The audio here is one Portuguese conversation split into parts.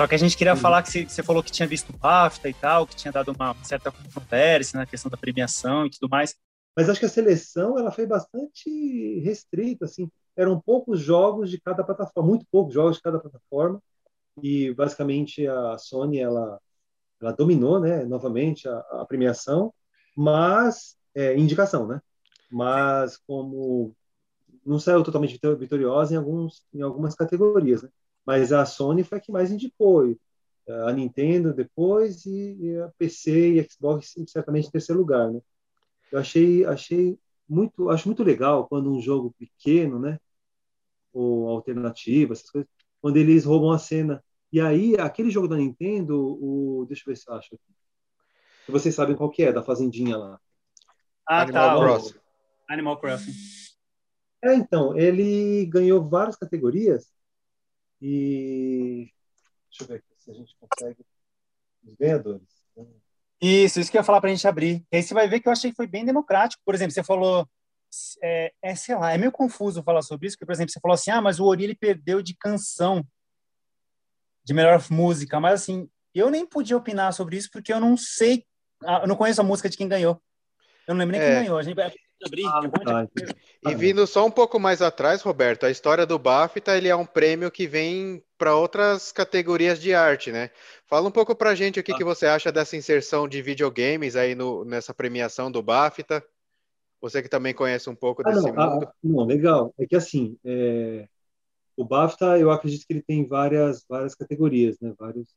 Só que a gente queria falar que você, falou que tinha visto o BAFTA e tal, que tinha dado uma certa controvérsia na questão da premiação e tudo mais. Mas acho que a seleção ela foi bastante restrita, assim. Eram poucos jogos de cada plataforma, muito poucos jogos de cada plataforma. E basicamente a Sony ela, ela dominou, né, novamente a, a premiação, mas é, indicação, né? Mas como não saiu totalmente vitoriosa em alguns em algumas categorias, né? Mas a Sony foi a que mais indicou, a Nintendo depois e, a PC e a Xbox certamente em terceiro lugar, né? Eu achei, achei muito, acho muito legal quando um jogo pequeno, né, ou alternativa, essas coisas, quando eles roubam a cena. E aí, aquele jogo da Nintendo, o, deixa eu ver se eu acho aqui. Vocês sabem qual que é, da fazendinha lá. Ah, Animal tá. Crossing. Animal Crossing. É, então, ele ganhou várias categorias e deixa eu ver aqui se a gente consegue os ganhadores. Isso, isso que eu ia falar para a gente abrir. E aí você vai ver que eu achei que foi bem democrático. Por exemplo, você falou, é, é, sei lá, é meio confuso falar sobre isso, porque, por exemplo, você falou assim, ah, mas o Ori ele perdeu de canção, de melhor música, mas assim, eu nem podia opinar sobre isso porque eu não sei, ah, eu não conheço a música de quem ganhou. Eu não lembro nem é. quem ganhou. A gente vai abrir. Ah, tá. E vindo só um pouco mais atrás, Roberto, a história do BAFTA ele é um prêmio que vem para outras categorias de arte, né? Fala um pouco para a gente o que, ah. que você acha dessa inserção de videogames aí no, nessa premiação do BAFTA. Você que também conhece um pouco ah, desse não, mundo. Ah, não, legal. É que assim, é... o BAFTA, eu acredito que ele tem várias, várias categorias, né? Vários,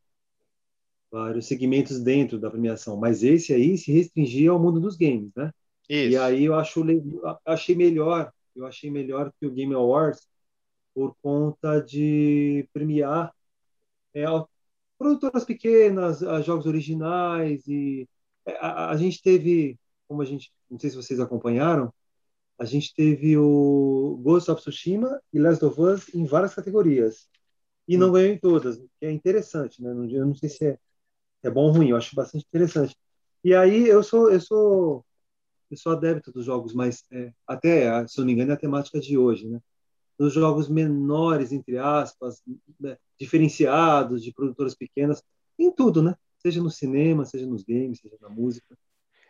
vários segmentos dentro da premiação. Mas esse aí se restringia ao mundo dos games, né? Isso. E aí eu acho, achei melhor, eu achei melhor que o Game Awards por conta de premiar é, produtoras pequenas, jogos originais e é, a, a, gente teve, como a gente, não sei se vocês acompanharam, a gente teve o Ghost of Tsushima e Last of Us em várias categorias e não hum. ganhou em todas, que é interessante, né? Eu não sei se é, é bom ou ruim, eu acho bastante interessante. E aí eu sou eu sou eu sou adepto dos jogos mais é, até se não me engano é a temática de hoje, né? Dos jogos menores entre aspas, né? diferenciados de produtoras pequenas, em tudo, né? Seja no cinema, seja nos games, seja na música.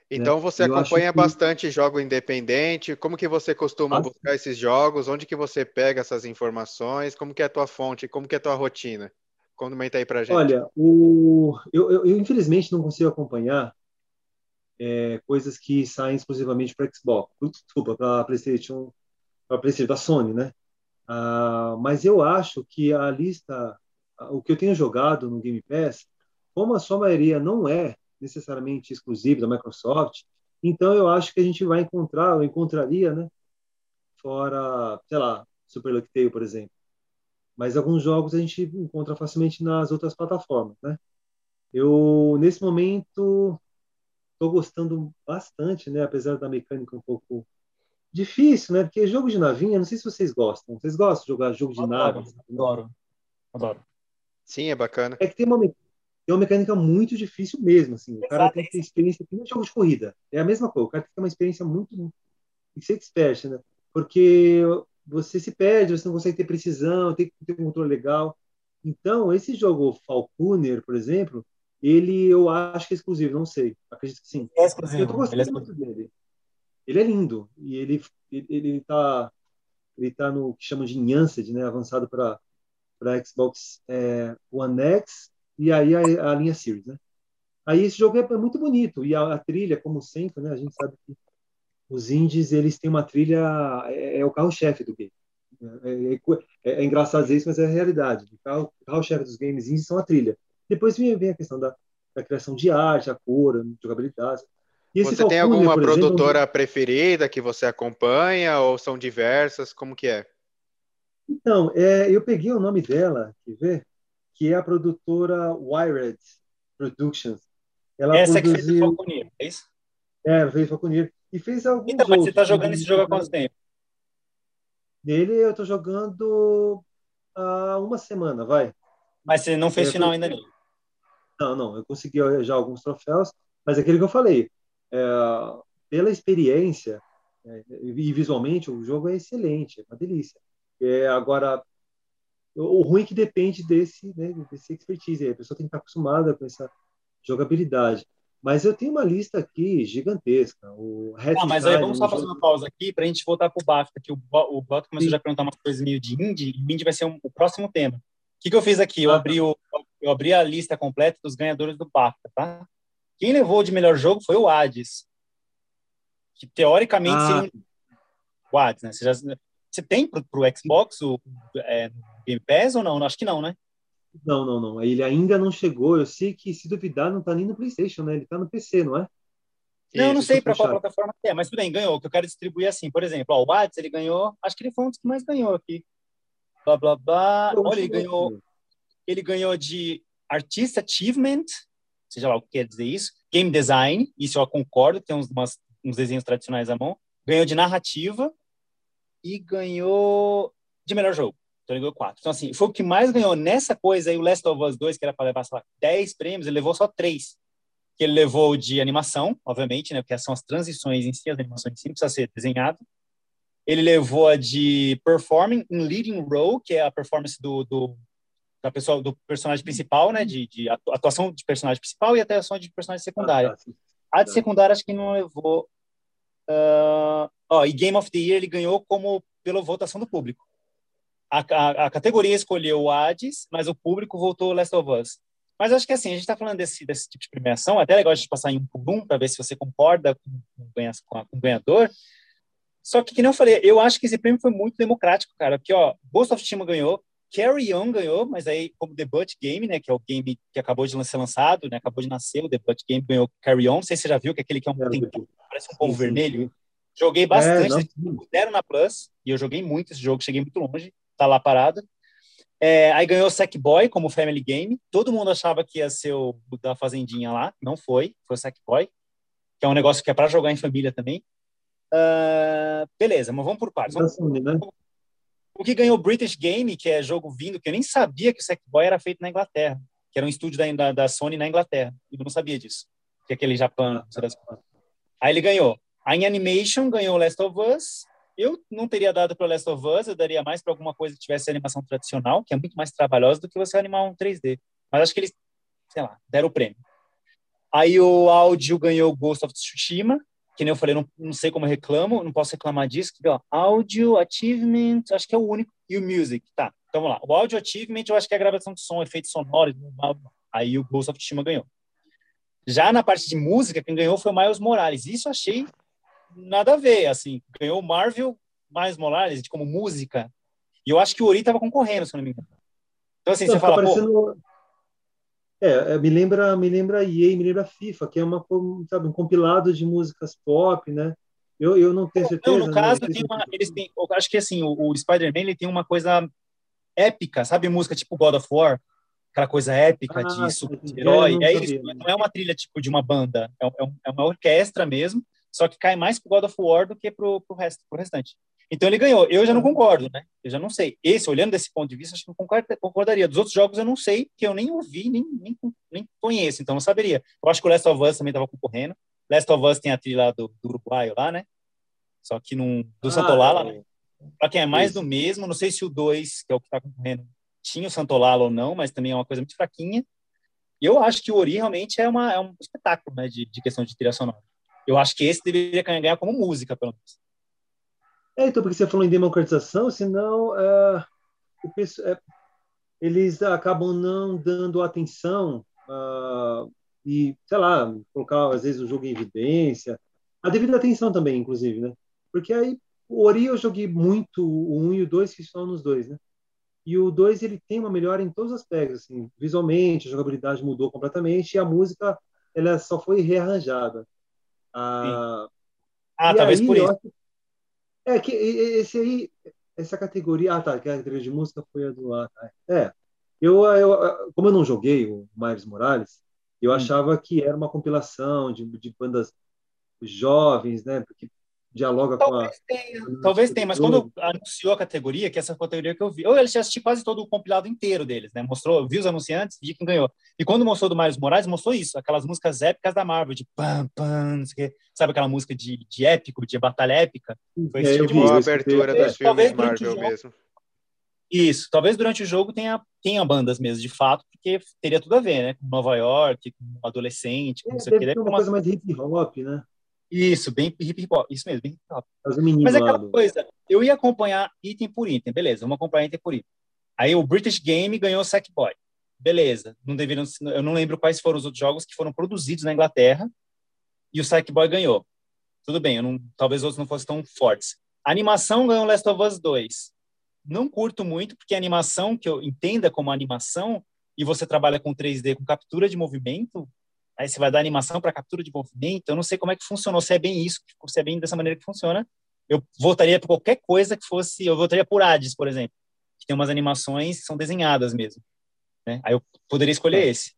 Então né? você acompanha que... bastante jogo independente. Como que você costuma ah, buscar esses jogos? Onde que você pega essas informações? Como que é a tua fonte? Como que é a tua rotina? Comenta aí pra gente. Olha, o... eu, eu, eu infelizmente não consigo acompanhar é, coisas que saem exclusivamente para Xbox, desculpa, para PlayStation, para PlayStation da Sony, né? Ah, mas eu acho que a lista, o que eu tenho jogado no Game Pass, como a sua maioria não é necessariamente exclusivo da Microsoft, então eu acho que a gente vai encontrar, ou encontraria, né? Fora, sei lá, Super Lucky Tale, por exemplo. Mas alguns jogos a gente encontra facilmente nas outras plataformas, né? Eu, nesse momento, estou gostando bastante, né? Apesar da mecânica um pouco difícil, né? Porque jogo de navinha, não sei se vocês gostam. Vocês gostam de jogar jogo de adoro, nave? Adoro, adoro. Sim, é bacana. É que tem uma, tem uma mecânica muito difícil mesmo, assim. O cara tem que ter experiência, que nem jogo de corrida. É a mesma coisa. O cara tem que ter uma experiência muito, tem que ser expert, né? Porque você se perde, você não consegue ter precisão, tem que ter um controle legal. Então, esse jogo Falconer, por exemplo, ele eu acho que é exclusivo, não sei. Acredito que sim. É exclusivo. Eu tô gostando ele é muito dele. Ele é lindo e ele ele, ele tá ele tá no que chamam de Enhanced, né, avançado para Xbox é, One X e aí a, a, linha Series, né? Aí esse jogo é muito bonito e a, a, trilha, como sempre, né, a gente sabe que os indies eles têm uma trilha é, é o carro-chefe do game. É, é, é, é engraçado dizer isso, mas é a realidade. O carro-chefe carro dos games indies são a trilha. Depois vem, vem a questão da, da, criação de arte, a cor, a jogabilidade. você tem alguma produtora exemplo, preferida que você acompanha ou são diversas? Como que é? Então, é, eu peguei o nome dela, quer ver? Que é a produtora Wired Productions. Ela Essa produziu... que fez o Falconeer, é isso? É, fez Falconeer. E fez alguns Então, mas você está jogando esse jogo há quanto tempo? Nele eu estou jogando há uma semana, vai. Mas você não fez é, final ainda não? Não, não, eu consegui já alguns troféus, mas é aquele que eu falei, é, pela experiência é, e visualmente o jogo é excelente, é uma delícia. É, agora, o ruim é que depende desse, né, desse expertise. A pessoa tem que estar acostumada com essa jogabilidade. Mas eu tenho uma lista aqui gigantesca. O ah, mas aí vamos só fazer uma pausa aqui para a gente voltar para o BAFTA, que o, o BAFTA começou Sim. já a perguntar umas coisas meio de indie, e indie vai ser um, o próximo tema. O que, que eu fiz aqui? Eu, ah, abri o, eu abri a lista completa dos ganhadores do BAFTA, tá? Quem levou de melhor jogo foi o Hades, que teoricamente ah. seria o Hades, né? Você, já... Você tem para o Xbox o é, Game Pass ou não? Acho que não, né? Não, não, não. Ele ainda não chegou. Eu sei que, se duvidar, não está nem no PlayStation, né? Ele está no PC, não é? Não, eu não sei para qual plataforma é, mas tudo bem, ganhou. O que eu quero distribuir é assim, por exemplo, ó, o Whats, ele ganhou, acho que ele foi um dos que mais ganhou aqui. Blá, blá, blá. Olha, ele ganhou, ele ganhou de Artist Achievement, seja lá o que quer dizer isso, Game Design, isso eu concordo, tem uns, umas, uns desenhos tradicionais à mão. Ganhou de narrativa e ganhou de melhor jogo. Então ele ganhou quatro. Então, assim, foi o que mais ganhou nessa coisa aí, o Last of Us 2, que era para levar, sei lá, 10 prêmios, ele levou só três. Que ele levou de animação, obviamente, né? Porque são as transições em si, as animações em si, precisa ser desenhado. Ele levou a de Performing in Leading Role, que é a performance do, do, da pessoa, do personagem principal, né? De, de atuação de personagem principal e atuação de personagem secundário. Ah, tá, a de secundária acho que não levou. Uh, ó, e Game of the Year ele ganhou como pela votação do público a, a, a, categoria escolheu o Hades, mas o público votou Last of Us. Mas acho que assim, a gente está falando desse, desse tipo de premiação, até é legal a gente passar em um por um para ver se você concorda com, com, com o ganhador. Só que, que nem eu falei, eu acho que esse prêmio foi muito democrático, cara. Porque, ó, Ghost of Tsushima ganhou, Carry On ganhou, mas aí como debut game, né, que é o game que acabou de ser lançado, né, acabou de nascer, o debut game ganhou Carry On. Não sei se você já viu que é aquele que é um tem, parece um povo vermelho. Joguei bastante, é, deram na Plus, e eu joguei muito esse jogo, cheguei muito longe tá lá parado. É, aí ganhou o Sackboy como Family Game. Todo mundo achava que ia ser o da Fazendinha lá. Não foi. Foi o Sackboy. Que é um negócio que é para jogar em família também. Uh, beleza, mas vamos por partes. Vamos... Né? O que ganhou o British Game, que é jogo vindo, que eu nem sabia que o Sackboy era feito na Inglaterra. Que era um estúdio da, da, da Sony na Inglaterra. Eu não sabia disso. Que é aquele Japão. Aí ele ganhou. A In Animation ganhou Last of Us. Eu não teria dado para Last of Us, eu daria mais para alguma coisa que tivesse animação tradicional, que é muito mais trabalhosa do que você animar um 3D. Mas acho que eles, sei lá, deram o prêmio. Aí o áudio ganhou Ghost of Tsushima, que nem eu falei, não, não sei como eu reclamo, não posso reclamar disso. Que, ó, áudio, achievement, acho que é o único, e o music. Tá, então vamos lá. O áudio achievement, eu acho que é a gravação de som, efeitos sonoros. Aí o Ghost of Tsushima ganhou. Já na parte de música, quem ganhou foi o Miles Morales. Isso eu achei nada a ver, assim, ganhou o Marvel mais Morales de como música, e eu acho que o Ori estava concorrendo, se não me engano. Então, assim, não, você fala, parecendo... pô... É, é, me lembra, me lembra EA, me lembra FIFA, que é uma, sabe, um compilado de músicas pop, né? Eu, eu não tenho certeza. Não, no caso, né? tem uma, eles têm, eu acho que assim, o, o Spider-Man tem uma coisa épica, sabe? Música tipo God of War, aquela coisa épica ah, de super-herói. É, é, não é uma trilha tipo de uma banda, é, é, é uma orquestra mesmo, só que cai mais pro God of War do que pro, pro, resto, pro restante. Então ele ganhou. Eu já não concordo, né? Eu já não sei. Esse, olhando desse ponto de vista, acho que não concordaria. Dos outros jogos eu não sei, que eu nem ouvi, nem, nem, nem conheço, então não saberia. Eu acho que o Last of Us também estava concorrendo. Last of Us tem a trilha lá do, do Uruguai lá, né? Só que não, do ah, Santolala, é. né? Pra quem é mais Isso. do mesmo, não sei se o 2, que é o que está concorrendo, tinha o Santolala ou não, mas também é uma coisa muito fraquinha. E eu acho que o Ori realmente é, uma, é um espetáculo, né? De, de questão de trilha sonora. Eu acho que esse deveria ganhar como música, pelo menos. É, então, porque você falou em democratização, senão é, é, eles acabam não dando atenção uh, e, sei lá, colocar às vezes o jogo em evidência, a devida atenção também, inclusive, né? Porque aí o Ori eu joguei muito o 1 e o 2, que estão nos dois, né? E o 2 ele tem uma melhora em todos os aspectos, assim, visualmente, a jogabilidade mudou completamente e a música ela só foi rearranjada. Ah, ah talvez aí, por isso. É que esse aí, essa categoria, ah tá, que a categoria de música foi a do ah, tá. É, eu, eu, como eu não joguei o Miles Morales, eu hum. achava que era uma compilação de, de bandas jovens, né? Porque dialoga talvez com a. Tenha, talvez tenha, mas quando anunciou a categoria, que essa categoria que eu vi, eu assisti quase todo o compilado inteiro deles, né? Mostrou, vi os anunciantes, vi quem ganhou. E quando mostrou do Miles Morales, mostrou isso, aquelas músicas épicas da Marvel, de pam, pam, sabe aquela música de, de épico, de batalha épica? Foi esse é, tipo de música. a abertura dos filmes Marvel mesmo. Isso, talvez durante o jogo tenha, tenha bandas mesmo, de fato, porque teria tudo a ver, né? Com Nova York, com adolescente, com é, não sei o que. Deve uma, uma coisa mais hip hop, né? Isso, bem hip hop, isso mesmo, bem hip hop. Mas é aquela coisa, eu ia acompanhar item por item, beleza, vamos acompanhar item por item. Aí o British Game ganhou Sackboy. Beleza, não deveriam, eu não lembro quais foram os outros jogos que foram produzidos na Inglaterra e o Sackboy ganhou. Tudo bem, não, talvez outros não fossem tão fortes. A animação ganhou Last of Us 2 não curto muito, porque a animação, que eu entenda como animação, e você trabalha com 3D, com captura de movimento, aí você vai dar animação para captura de movimento, eu não sei como é que funcionou, se é bem isso, se é bem dessa maneira que funciona. Eu votaria por qualquer coisa que fosse, eu votaria por Hades, por exemplo, que tem umas animações que são desenhadas mesmo. Né? Aí eu poderia escolher é. esse.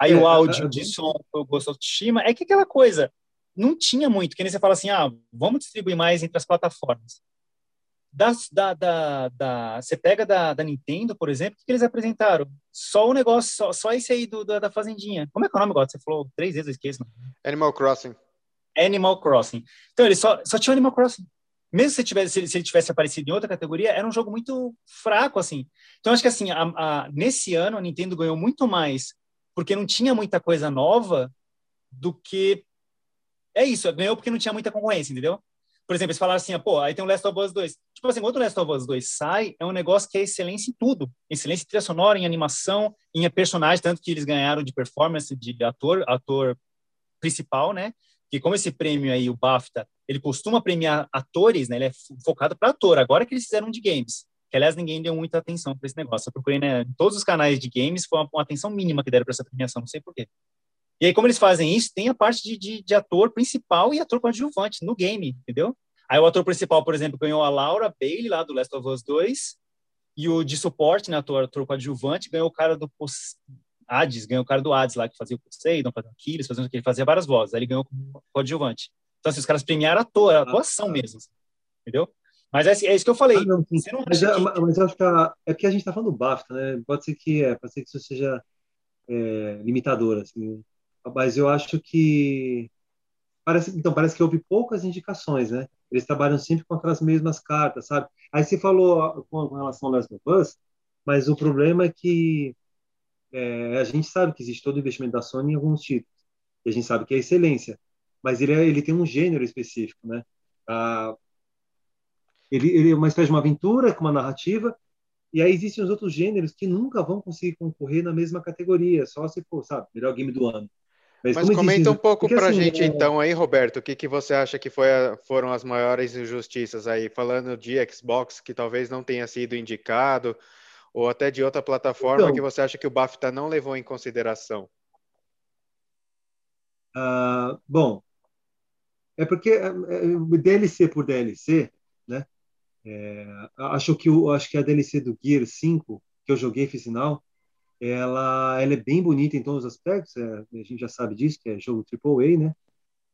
Aí é, o áudio é, de som eu gosto de Shima, é que aquela coisa, não tinha muito, que nem você fala assim, ah, vamos distribuir mais entre as plataformas da, da, da, da, você pega da, da Nintendo, por exemplo, o que eles apresentaram? Só o negócio, só, só esse aí do, da, da Fazendinha. Como é que é o nome agora? Você falou três vezes, eu esqueço. Animal Crossing. Animal Crossing. Então, ele só, só tinha Animal Crossing. Mesmo se, tivesse, se, ele, se ele tivesse aparecido em outra categoria, era um jogo muito fraco, assim. Então, acho que, assim, a, a, nesse ano, a Nintendo ganhou muito mais porque não tinha muita coisa nova do que... É isso, ganhou porque não tinha muita concorrência, entendeu? Por exemplo, eles falaram assim, pô, aí tem o Last of Us 2. Tipo assim, quando o Last of Us 2 sai, é um negócio que é excelência em tudo. Excelência em trilha sonora, em animação, em personagem, tanto que eles ganharam de performance de ator, ator principal, né? Que como esse prêmio aí, o BAFTA, ele costuma premiar atores, né? Ele é focado para ator. Agora que eles fizeram de games. Que, aliás, ninguém deu muita atenção para esse negócio. Eu procurei, né? Em todos os canais de games, foi uma, uma atenção mínima que deram para essa premiação, não sei porquê. E aí, como eles fazem isso, tem a parte de, de, de ator principal e ator coadjuvante no game, entendeu? Aí o ator principal, por exemplo, ganhou a Laura Bailey, lá do Last of Us 2, e o de suporte, né, ator, ator coadjuvante, ganhou o cara do Hades, ganhou o cara do Hades lá, que fazia o Poseidon, fazia o Aquiles, fazia, ele fazia várias vozes, aí ele ganhou como coadjuvante. Então, assim, os caras premiaram a ator, a atuação ah, mesmo, assim, entendeu? Mas é, é, isso que eu falei. Ah, não, não mas, é, que... mas, eu acho que a, é porque a gente está falando do BAFTA, né? Pode ser que é, pode ser que isso seja é, limitador, assim. Mas eu acho que parece, então parece que houve poucas indicações, né? Eles trabalham sempre com aquelas mesmas cartas, sabe? Aí você falou com relação ao Last of mas o problema é que é, a gente sabe que existe todo o investimento da Sony em alguns títulos. E a gente sabe que é excelência. Mas ele, é, ele tem um gênero específico, né? Ah, ele, ele é uma espécie de uma aventura com uma narrativa e aí existem os outros gêneros que nunca vão conseguir concorrer na mesma categoria, só se for, sabe, melhor game do ano. Mas, Mas comenta um pouco para a assim, gente, é... então, aí, Roberto, o que, que você acha que a, foram as maiores injustiças aí? Falando de Xbox, que talvez não tenha sido indicado, ou até de outra plataforma então, que você acha que o BAFTA não levou em consideração? Uh, bom, é porque é, é, DLC por DLC, né? É, acho que acho que a DLC do Gear 5 que eu joguei final ela, ela é bem bonita em todos os aspectos, é, a gente já sabe disso, que é jogo AAA, né?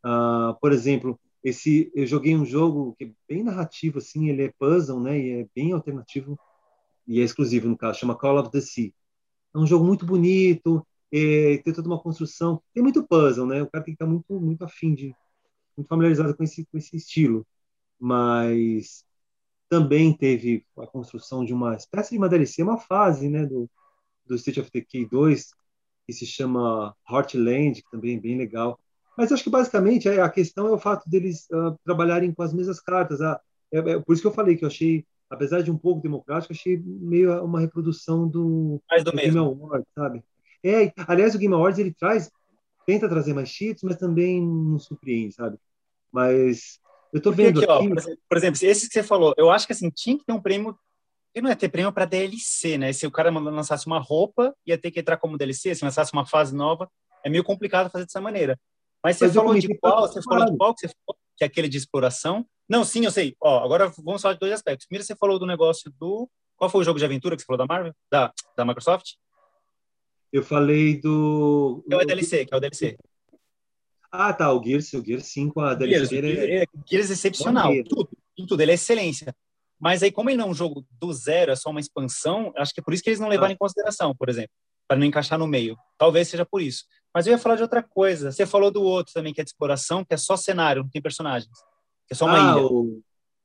Ah, por exemplo, esse, eu joguei um jogo que é bem narrativo, assim, ele é puzzle, né? E é bem alternativo e é exclusivo, no caso, chama Call of the Sea. É um jogo muito bonito, é, tem toda uma construção, tem muito puzzle, né? O cara tem que estar muito, muito afim de, muito familiarizado com esse, com esse estilo. Mas também teve a construção de uma espécie de uma DLC, uma fase, né? Do, do State of Decay 2, que se chama Heartland, que também é bem legal. Mas acho que basicamente a questão é o fato deles uh, trabalharem com as mesmas cartas. Uh, é, é, por isso que eu falei que eu achei, apesar de um pouco democrático, achei meio uma reprodução do, mais do, do Game Awards, sabe? É, aliás, o Game Awards ele traz, tenta trazer mais cheats, mas também não surpreende, sabe? Mas eu tô vendo aqui, aqui... Ó, por exemplo, esse que você falou, eu acho que assim tinha que ter um prêmio e não ia ter prêmio para DLC, né? Se o cara lançasse uma roupa, ia ter que entrar como DLC. Se lançasse uma fase nova, é meio complicado fazer dessa maneira. Mas você Mas falou de qual? Você falou de qual que você falou? Que é aquele de exploração? Não, sim, eu sei. Ó, agora vamos falar de dois aspectos. Primeiro, você falou do negócio do. Qual foi o jogo de aventura que você falou da Marvel? Da, da Microsoft? Eu falei do. É o DLC, que é o DLC. Ah, tá. O Gears, o Gears 5, a DLC. Gears, é... Gears é excepcional. Tudo, tudo. Ele é excelência. Mas aí, como ele não é um jogo do zero, é só uma expansão, acho que é por isso que eles não levaram ah. em consideração, por exemplo, para não encaixar no meio. Talvez seja por isso. Mas eu ia falar de outra coisa. Você falou do outro também, que é de exploração, que é só cenário, não tem personagens. Que é só uma ah, ilha. O,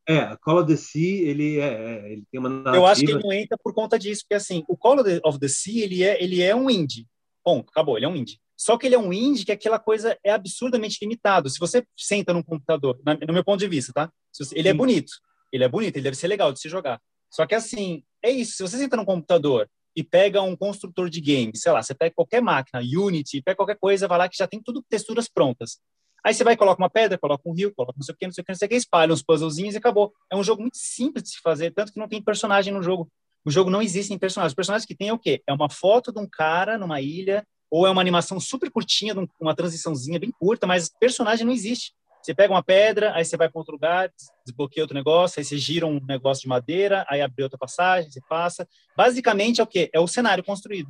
É, Call of the Sea, ele, é, é, ele tem uma narrativa... Eu acho que ele não entra por conta disso, porque assim, o Call of the Sea, ele é, ele é um indie. Ponto, acabou, ele é um indie. Só que ele é um indie que aquela coisa é absurdamente limitado. Se você senta num computador, no meu ponto de vista, tá? Ele é bonito, ele é bonito, ele deve ser legal de se jogar. Só que assim, é isso. Se você senta num computador e pega um construtor de games, sei lá, você pega qualquer máquina, Unity, pega qualquer coisa, vai lá que já tem tudo texturas prontas. Aí você vai, coloca uma pedra, coloca um rio, coloca não sei o que, não sei o que, não sei o que, espalha uns puzzlezinhos e acabou. É um jogo muito simples de se fazer, tanto que não tem personagem no jogo. O jogo não existe em personagens. Os personagens que tem é o quê? É uma foto de um cara numa ilha, ou é uma animação super curtinha, uma transiçãozinha bem curta, mas personagem não existe. Você pega uma pedra, aí você vai para outro lugar, desbloqueia outro negócio, aí você gira um negócio de madeira, aí abre outra passagem, você passa. Basicamente é o quê? É o cenário construído.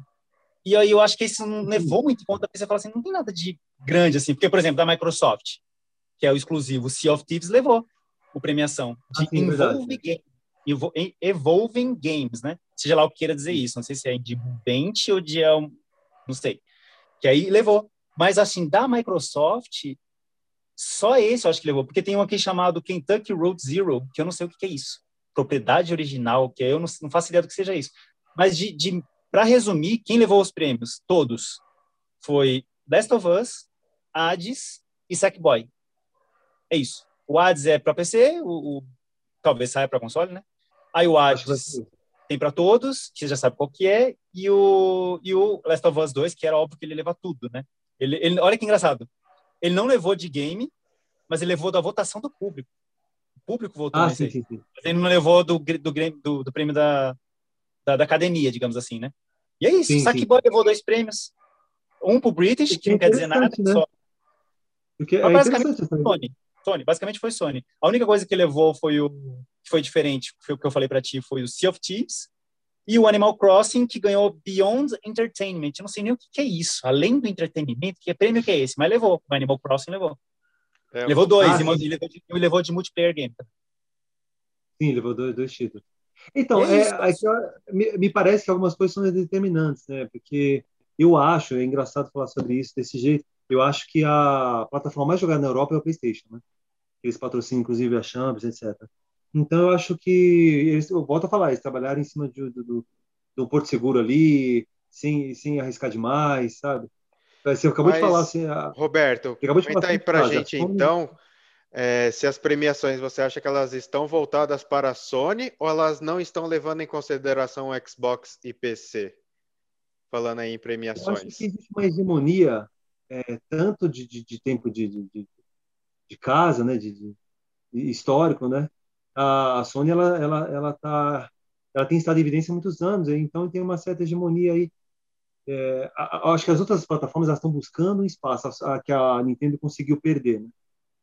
E aí eu acho que isso não levou muito em conta, porque você fala assim, não tem nada de grande assim. Porque, por exemplo, da Microsoft, que é o exclusivo Sea of Thieves, levou o premiação de ah, Evolve Games. Evolving Games, né? Seja lá o que queira dizer isso. Não sei se é de Bent ou de... Não sei. Que aí levou. Mas, assim, da Microsoft, só esse eu acho que levou. Porque tem um aqui chamado Kentucky Road Zero, que eu não sei o que é isso. Propriedade original, que eu não, não faço ideia do que seja isso. Mas de, de para resumir, quem levou os prêmios? Todos. Foi Last of Us, Hades e Sackboy. É isso. O Hades é para PC, o, o, talvez saia para console, né? Aí o Hades tem para todos, que você já sabe qual que é, e o, e o Last of Us 2, que era óbvio que ele leva tudo, né? Ele, ele, olha que engraçado. Ele não levou de game, mas ele levou da votação do público. O público votou ah, sim, sim, sim. Ele não levou do, do, do, do prêmio da, da, da, academia, digamos assim, né? E é isso. Sim, Sackboy levou dois prêmios. Um pro British, que não quer dizer nada, né? só. Porque é basicamente foi Sony. Sony. Basicamente foi Sony. A única coisa que levou foi o que foi diferente, foi o que eu falei para ti, foi o Sea of Thieves e o Animal Crossing que ganhou Beyond Entertainment. Eu não sei nem o que, que é isso. Além do entretenimento, que é prêmio que é esse? Mas levou. O Animal Crossing levou. É, levou dois, ah, e levou de, levou de multiplayer game. Sim, levou dois, dois títulos. Então, é, é me, me, parece que algumas coisas são determinantes, né? Porque eu acho, é engraçado falar sobre isso desse jeito, eu acho que a plataforma mais jogada na Europa é o PlayStation, né? Eles patrocinam, inclusive, a Champions, etc. Então, eu acho que, eles, eu volto a falar, eles trabalharam em cima de, do, do, do Porto Seguro ali, sem, sem arriscar demais, sabe? Você acabou Mas, de falar assim. A... Roberto, comenta aí para a gente, então, é, se as premiações você acha que elas estão voltadas para a Sony ou elas não estão levando em consideração o Xbox e PC? Falando aí em premiações. Eu acho que existe uma hegemonia é, tanto de, de, de tempo de, de, de, casa, né, de, histórico, né? A, Sony ela ela ela tá ela tem estado em evidência há muitos anos, então tem uma certa hegemonia aí. É, acho que as outras plataformas estão buscando um espaço que a Nintendo conseguiu perder, né?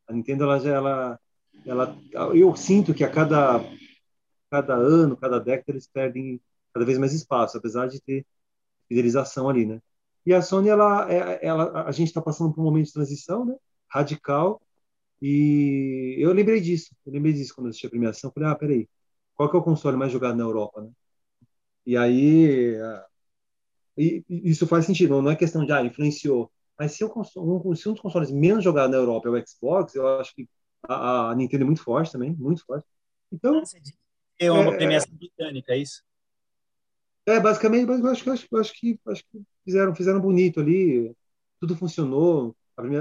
A Nintendo, ela, ela, ela, eu sinto que a cada, cada ano, cada década, eles perdem cada vez mais espaço, apesar de ter fidelização ali, né? E a Sony, ela, é, ela, a gente está passando por um momento de transição, né? Radical. E eu lembrei disso. Eu lembrei disso quando eu assisti a premiação. Falei, ah, peraí, qual que é o console mais jogado na Europa, né? E aí, e isso faz sentido. Não é questão de, ah, influenciou. Mas se, eu, um, se um dos consoles menos jogados na Europa é o Xbox, eu acho que a, a Nintendo é muito forte também, muito forte. Então. É uma é, premiação britânica, é isso? É, basicamente, mas eu acho, eu acho, eu acho que, acho que fizeram, fizeram bonito ali, tudo funcionou.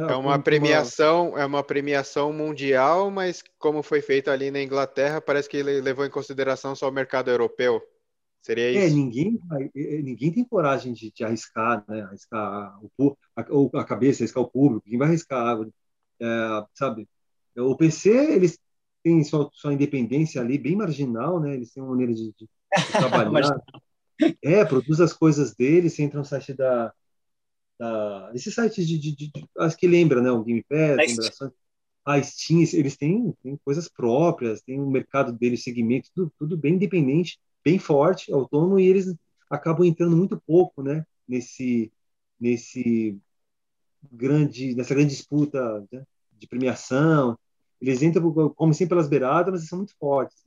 É uma premiação, uma... é uma premiação mundial, mas como foi feito ali na Inglaterra, parece que ele levou em consideração só o mercado europeu. Seria é, isso? É, ninguém, ninguém tem coragem de, de arriscar, né? Arriscar o, a, a cabeça, arriscar o público. Quem vai arriscar água? É, sabe? O PC, eles têm sua, sua independência ali bem marginal, né? Eles têm uma maneira de, de, trabalhar. é, produz as coisas deles, entra no site da, da esses sites de, de, de, acho que lembra, né? O Game Pass, a Steam, eles têm, têm coisas próprias, tem o um mercado deles, segmento, tudo, tudo bem independente bem forte, autônomo, e eles acabam entrando muito pouco, né, nesse nesse grande nessa grande disputa né, de premiação. Eles entram como sempre pelas beiradas, mas eles são muito fortes.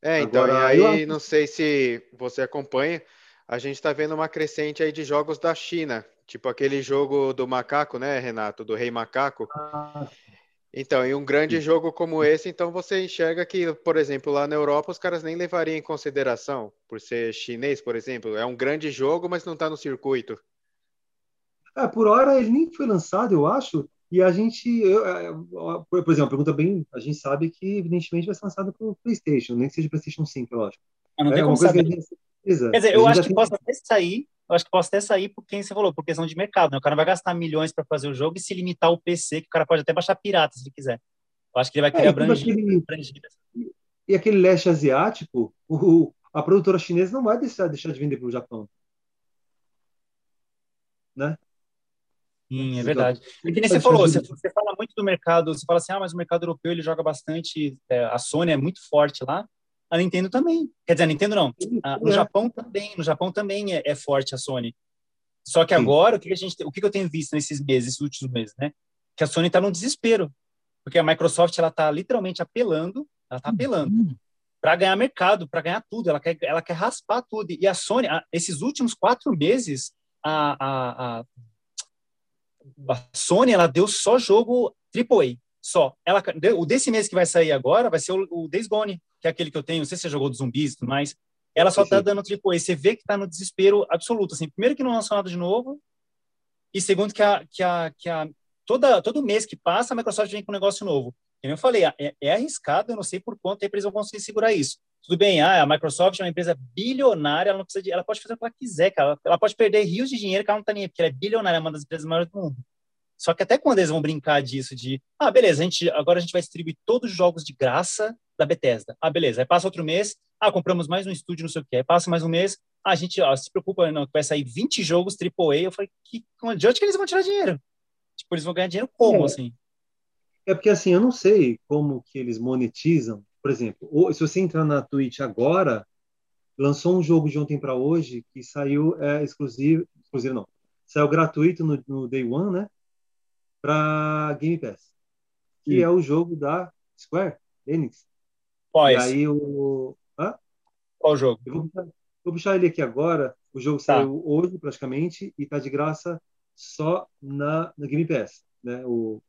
É, então, Agora, e aí, eu... não sei se você acompanha, a gente está vendo uma crescente aí de jogos da China, tipo aquele jogo do macaco, né, Renato, do Rei Macaco. Ah, Então, e um grande Sim. jogo como esse, então você enxerga que, por exemplo, lá na Europa os caras nem levariam em consideração, por ser chinês, por exemplo. É um grande jogo, mas não está no circuito. É, por hora ele nem foi lançado, eu acho. E a gente, eu, é, por exemplo, uma pergunta bem, a gente sabe que evidentemente vai ser lançado para o PlayStation, nem que seja PlayStation 5, eu acho. Ah, não é, tem como saber. Que Quer dizer, eu acho que tem... possa até sair, eu acho que possa até sair por quem você falou, por questão de mercado, né? O cara vai gastar milhões para fazer o jogo e se limitar ao PC, que o cara pode até baixar pirata se ele quiser. Eu acho que ele vai querer é, abranger, aquele... abranger. E aquele leste asiático, o, a produtora chinesa não vai deixar, deixar de vender para o Japão. Né? Sim, é verdade. E que nem você falou, você, você, fala muito do mercado, você fala assim, ah, mas o mercado europeu ele joga bastante, é, a Sony é muito forte lá, a Nintendo também. Quer dizer, a Nintendo não, a, no é. Japão também, no Japão também é, é forte a Sony. Só que Sim. agora, o que a gente, o que eu tenho visto nesses meses, esses últimos meses, né? Que a Sony está num desespero, porque a Microsoft ela está literalmente apelando, ela está apelando uhum. para ganhar mercado, para ganhar tudo, ela quer, ela quer raspar tudo. E a Sony, a, esses últimos quatro meses, a, a, a a Sony ela deu só jogo AAA, só. Ela, o desse mês que vai sair agora vai ser o, o Days Gone, que é aquele que eu tenho, não sei se você jogou dos zumbis e tudo mais. Ela só tá dando AAA. Você vê que tá no desespero absoluto. Assim, primeiro que não lançou nada de novo, e segundo que a, que a, que a toda, todo mês que passa, a Microsoft vem com um negócio novo. Como eu falei, é, é arriscado, eu não sei por quanto a empresa vão conseguir segurar isso. Tudo bem, ah, a Microsoft é uma empresa bilionária, ela não precisa de, ela pode fazer o que ela quiser, cara. Ela, ela pode perder rios de dinheiro que ela não tá nem, porque ela é bilionária, é uma das empresas maiores do mundo. Só que até quando eles vão brincar disso de, ah, beleza, a gente, agora a gente vai distribuir todos os jogos de graça da Bethesda. Ah, beleza. Aí passa outro mês, ah, compramos mais um estúdio, não sei o quê. Aí passa mais um mês, ah, a gente ó, se preocupa, não, vai sair 20 jogos AAA. Eu falei, que, de onde que eles vão tirar dinheiro? Tipo, eles vão ganhar dinheiro como, é. assim? É porque, assim, eu não sei como que eles monetizam. Por exemplo, se você entrar na Twitch agora, lançou um jogo de ontem para hoje que saiu é, exclusivo, exclusivo não, saiu gratuito no, no Day One, né? para Game Pass, que Sim. é o jogo da Square Enix. Qual é e aí o Hã? Qual jogo? Eu vou puxar, vou puxar ele aqui agora. O jogo tá. saiu hoje praticamente e está de graça só na, na Game Pass, né? O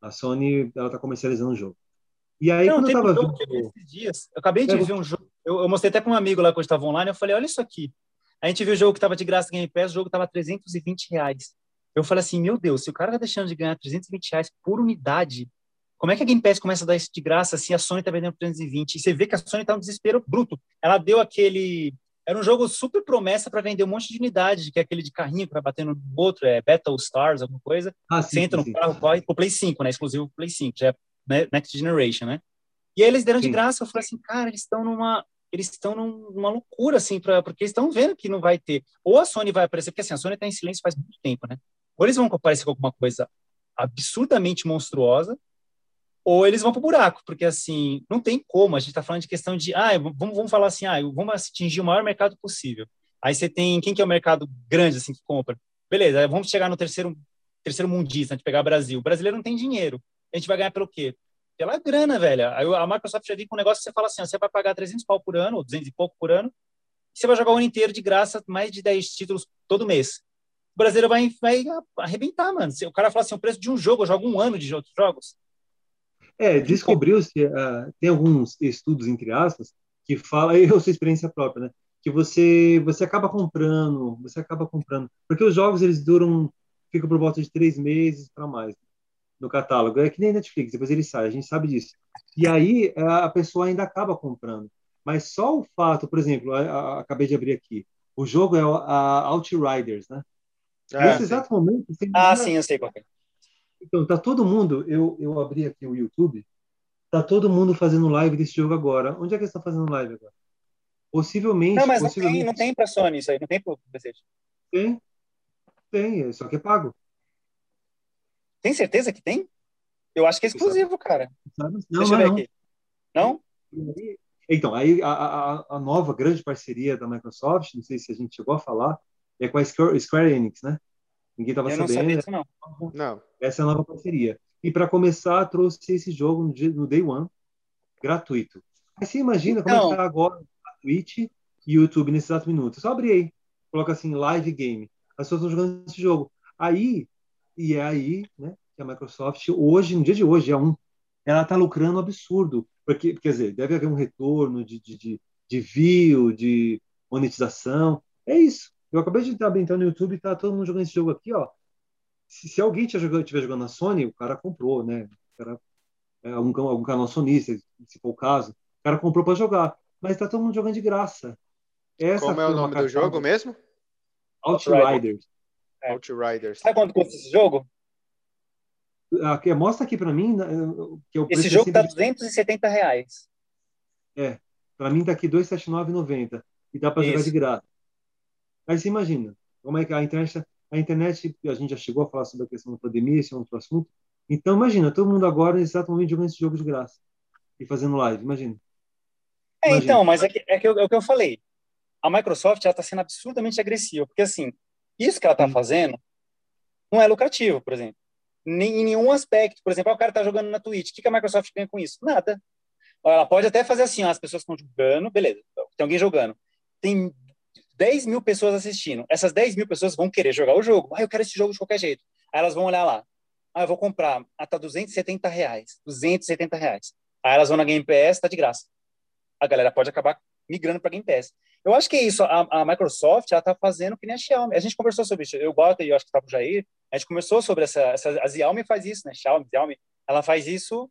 a Sony ela tá comercializando o jogo. E aí não, quando eu tava vendo esses dias, eu acabei de é, ver um jogo, eu, eu, mostrei até para um amigo lá quando estava online, eu falei, olha isso aqui. A gente viu o jogo que estava de graça no Game Pass, o jogo estava 320 reais. Eu falei assim, meu Deus, se o cara tá deixando de ganhar 320 reais por unidade, como é que a Game Pass começa a dar isso de graça assim a Sony tá vendendo 320? E você vê que a Sony tá um desespero bruto. Ela deu aquele... Era um jogo super promessa para vender um monte de unidade, que é aquele de carrinho para bater no outro, é Battle Stars, alguma coisa. Ah, sim, você entra sim, no carro, corre pro Play 5, né? Exclusivo Play 5, já é Next Generation, né? E aí eles deram sim. de graça. Eu falei assim, cara, eles estão numa eles estão numa loucura, assim, pra, porque eles estão vendo que não vai ter. Ou a Sony vai aparecer, porque assim, a Sony está em silêncio faz muito tempo, né? Ou eles vão aparecer com alguma coisa absurdamente monstruosa, ou eles vão para o buraco, porque assim, não tem como, a gente está falando de questão de, ah, vamos, vamos falar assim, ah, vamos atingir o maior mercado possível. Aí você tem, quem que é o mercado grande, assim, que compra? Beleza, vamos chegar no terceiro, terceiro mundista, a gente pegar Brasil. O brasileiro não tem dinheiro. A gente vai ganhar pelo quê? Pela grana, velho. Aí a Microsoft já vem com um negócio que você fala assim, ó, você vai pagar 300 pau por ano, ou 200 e pouco por ano, e você vai jogar o ano inteiro de graça, mais de 10 títulos todo mês o brasileiro vai, vai arrebentar, mano. O cara fala assim, o preço de um jogo, eu jogo um ano de outros jogos. É, descobriu-se, uh, tem alguns estudos, entre aspas, que fala, eu sou experiência própria, né? Que você, você acaba comprando, você acaba comprando. Porque os jogos, eles duram, ficam por volta de três meses para mais no catálogo. É que nem Netflix, depois ele sai, a gente sabe disso. E aí a pessoa ainda acaba comprando. Mas só o fato, por exemplo, a, a, acabei de abrir aqui, o jogo é a Outriders, né? Ah, Nesse sim. exato momento. ah, sim, eu sei qual é. Então, tá todo mundo. Eu, eu abri aqui o YouTube. Tá todo mundo fazendo live desse jogo agora. Onde é que eles estão fazendo live agora? Possivelmente. Não, mas possivelmente... não tem, não tem pra Sony isso aí, não tem pro PC. Tem. Tem, só que é pago. Tem certeza que tem? Eu acho que é exclusivo, cara. Não, Deixa eu ver não. aqui. Não? Então, aí a, a, a, nova grande parceria da Microsoft, não sei se a gente chegou a falar, é com a Square Enix, né? Ninguém estava sabendo. Sabia disso, não. não. Essa é a nova parceria. E para começar, trouxe esse jogo no, dia, no Day One, gratuito. Aí você imagina então... como é que tá agora a Twitch e YouTube nesse exato minuto. Só abrir aí, coloca assim, live game. As pessoas estão jogando esse jogo. Aí, e é aí, né, que a Microsoft, hoje, no dia de hoje, é um, ela está lucrando um absurdo. Porque, quer dizer, deve haver um retorno de, de, de, de view, de monetização. É isso. Eu acabei de estar entrando no YouTube e tá todo mundo jogando esse jogo aqui, ó. Se, se alguém estiver jogando, jogando na Sony, o cara comprou, né? O cara, é, algum, algum canal sonista, se for o caso, o cara comprou para jogar. Mas tá todo mundo jogando de graça. Essa Como é o nome do jogo mesmo? Outriders. É. Outriders. Sabe quanto custa esse jogo? Aqui, mostra aqui para mim. Né, que o esse jogo está é 270 reais. É, para mim tá aqui 279,90 e dá para jogar de graça. Mas imagina, como é que a internet, a internet, a gente já chegou a falar sobre a questão da pandemia, esse é outro assunto. Então imagina, todo mundo agora, nesse exato momento, jogando esse jogo de graça e fazendo live, imagina. É, imagina. então, mas é, que, é, que eu, é o que eu falei. A Microsoft está sendo absurdamente agressiva, porque assim, isso que ela está fazendo não é lucrativo, por exemplo. Nem, em nenhum aspecto. Por exemplo, o cara está jogando na Twitch. O que, que a Microsoft ganha com isso? Nada. Ela pode até fazer assim, ó, as pessoas estão jogando, beleza, tem alguém jogando. Tem 10 mil pessoas assistindo. Essas 10 mil pessoas vão querer jogar o jogo. Ah, eu quero esse jogo de qualquer jeito. Aí elas vão olhar lá. Ah, eu vou comprar. Ah, tá 270 reais. 270 reais. Aí elas vão na Game Pass, tá de graça. A galera pode acabar migrando para Game Pass. Eu acho que é isso. A, a Microsoft ela tá fazendo que nem a Xiaomi. A gente conversou sobre isso. Eu gosto e eu acho que tá o Jair. A gente conversou sobre essa, essa. A Xiaomi faz isso, né? Xiaomi, Xiaomi. Ela faz isso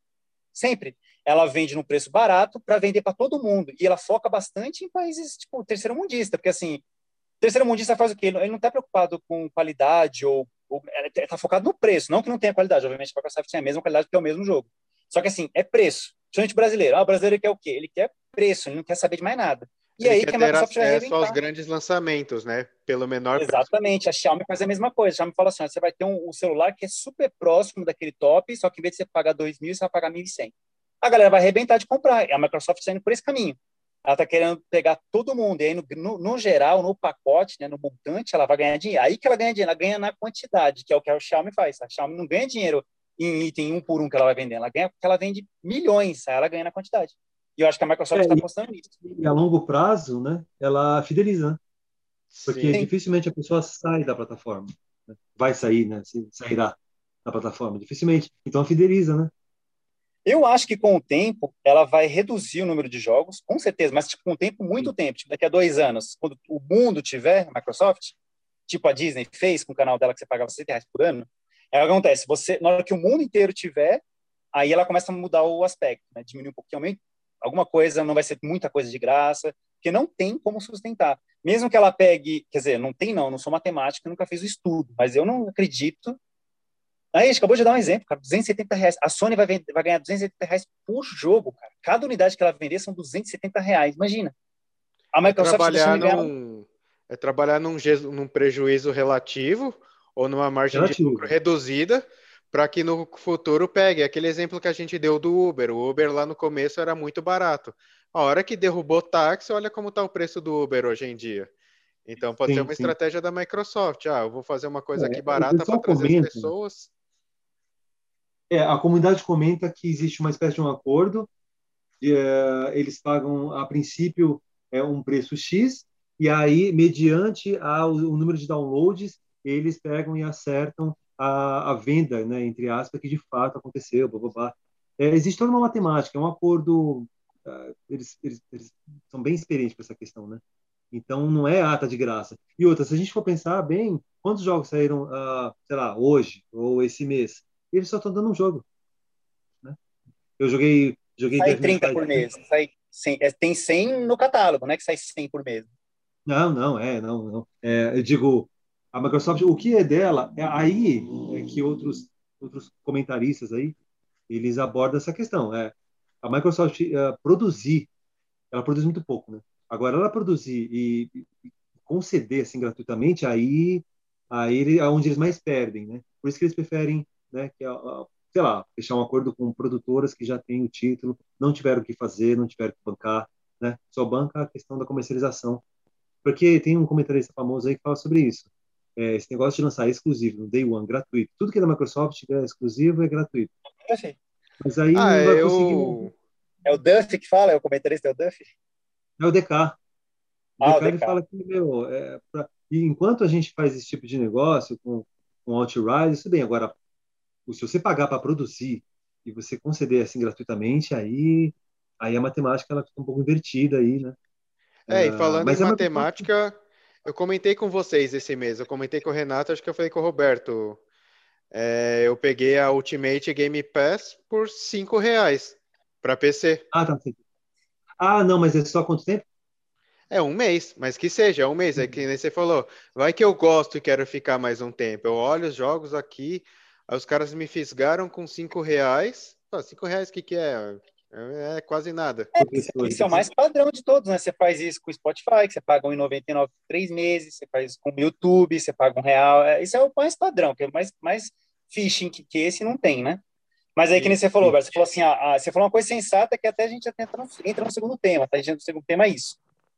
sempre. Ela vende num preço barato para vender para todo mundo. E ela foca bastante em países tipo terceiro mundista, porque assim, terceiro mundista faz o quê? Ele não está preocupado com qualidade ou, ou está focado no preço. Não que não tenha qualidade. Obviamente, a Microsoft tem a mesma qualidade porque é o mesmo jogo. Só que assim, é preço. Principalmente brasileiro. Ah, o brasileiro quer o quê? Ele quer preço, ele não quer saber de mais nada. E aí que a Microsoft vai arrebentar. aos grandes lançamentos, né? Pelo menor Exatamente. Preço. A Xiaomi faz a mesma coisa. A Xiaomi fala assim, você vai ter um, um, celular que é super próximo daquele top, só que em vez de você pagar 2 mil, você vai pagar 1.100. A galera vai arrebentar de comprar. E a Microsoft está indo por esse caminho. Ela está querendo pegar todo mundo. E aí, no, no, no, geral, no pacote, né, no montante, ela vai ganhar dinheiro. Aí que ela ganha dinheiro. Ela ganha na quantidade, que é o que a Xiaomi faz. A Xiaomi não ganha dinheiro em item um por um que ela vai vender. Ela ganha porque ela vende milhões. Aí ela ganha na quantidade. E eu acho que a Microsoft está é, apostando nisso. E a longo prazo, né, ela fideliza, né? Porque Sim. dificilmente a pessoa sai da plataforma. Né? Vai sair, né? Sairá da plataforma, dificilmente. Então fideliza, né? Eu acho que com o tempo ela vai reduzir o número de jogos, com certeza, mas tipo, com o tempo, muito Sim. tempo. Tipo, daqui a dois anos, quando o mundo tiver Microsoft, tipo a Disney fez com o canal dela que você pagava 60 reais por ano, é o que acontece. Você, na hora que o mundo inteiro tiver, aí ela começa a mudar o aspecto, né? diminuir um pouquinho, alguma coisa, não vai ser muita coisa de graça, porque não tem como sustentar. Mesmo que ela pegue, quer dizer, não tem não, não sou matemática, nunca fiz o estudo, mas eu não acredito. Aí, a gente acabou de dar um exemplo, cara, 270 reais. A Sony vai, vender, vai ganhar 270 reais por jogo, cara. Cada unidade que ela vender são 270 reais, imagina. A Microsoft é trabalhar num, é trabalhar num, num prejuízo relativo ou numa margem relativo. de lucro reduzida para que no futuro pegue. Aquele exemplo que a gente deu do Uber. O Uber lá no começo era muito barato. A hora que derrubou táxi, olha como está o preço do Uber hoje em dia. Então pode sim, ser uma sim. estratégia da Microsoft. Ah, eu vou fazer uma coisa é, aqui barata para trazer comenta, as pessoas. É, a comunidade comenta que existe uma espécie de um acordo. De, uh, eles pagam, a princípio, é, um preço X, e aí, mediante a, o, número de downloads, eles pegam e acertam a, a venda, né, entre aspas, que de fato aconteceu, blá, blá, blá. É, existe toda uma matemática, é um acordo, uh, eles, eles, eles, são bem experientes para essa questão, né? Então, não é ata de graça. E outra, se a gente for pensar bem, quantos jogos saíram, uh, sei lá, hoje ou esse mês? Eles só estão dando um jogo. Né? Eu joguei... joguei sai 30 por mês. Sai 100, é, tem 100 no catálogo, não é que sai 100 por mês. Não, não, é, não, não. É, eu digo, a Microsoft, o que é dela, é aí é que outros outros comentaristas aí eles abordam essa questão. É a Microsoft uh, produzir, ela produz muito pouco, né? Agora ela produzir e, e conceder assim gratuitamente, aí aí é onde eles mais perdem, né? Por isso que eles preferem, né? Que uh, sei lá, fechar um acordo com produtoras que já têm o título, não tiveram o que fazer, não tiveram que bancar, né? Só banca a questão da comercialização. Porque tem um comentarista famoso aí que fala sobre isso é, esse negócio de lançar exclusivo no Day One, gratuito. Tudo que é da Microsoft é exclusivo é gratuito. Mas aí ah, não vai eu... conseguir. É o Duff que fala? É o comentarista, é o Duff? É o DK. O ah, DK, o DK. fala que, meu, é pra... e enquanto a gente faz esse tipo de negócio com, com Outriders, isso bem. Agora, se você pagar para produzir e você conceder assim gratuitamente, aí aí a matemática ela fica um pouco invertida aí, né? É, e ah, falando em matemática, eu comentei com vocês esse mês, eu comentei com o Renato, acho que eu falei com o Roberto. É, eu peguei a Ultimate Game Pass por 5 reais para PC. Ah, tá. Sim. Ah, não, mas é só quanto tempo? É um mês, mas que seja, é um mês, é que nem você falou. Vai que eu gosto e quero ficar mais um tempo. Eu olho os jogos aqui, aí os caras me fisgaram com 5 reais. Pô, 5 reais, o que, que é? É, é quase nada. É, isso é o mais padrão de todos, né? Você faz isso com o Spotify, que você paga R$1,99 por três meses, você faz com o YouTube, você paga um real. É, isso é o mais padrão, que é mais, mais phishing que, que esse não tem, né? Mas aí que nem você falou, você falou assim, ah, ah, você falou uma coisa sensata que até a gente entra no, entra no segundo tema, tá? A gente no segundo tema é isso.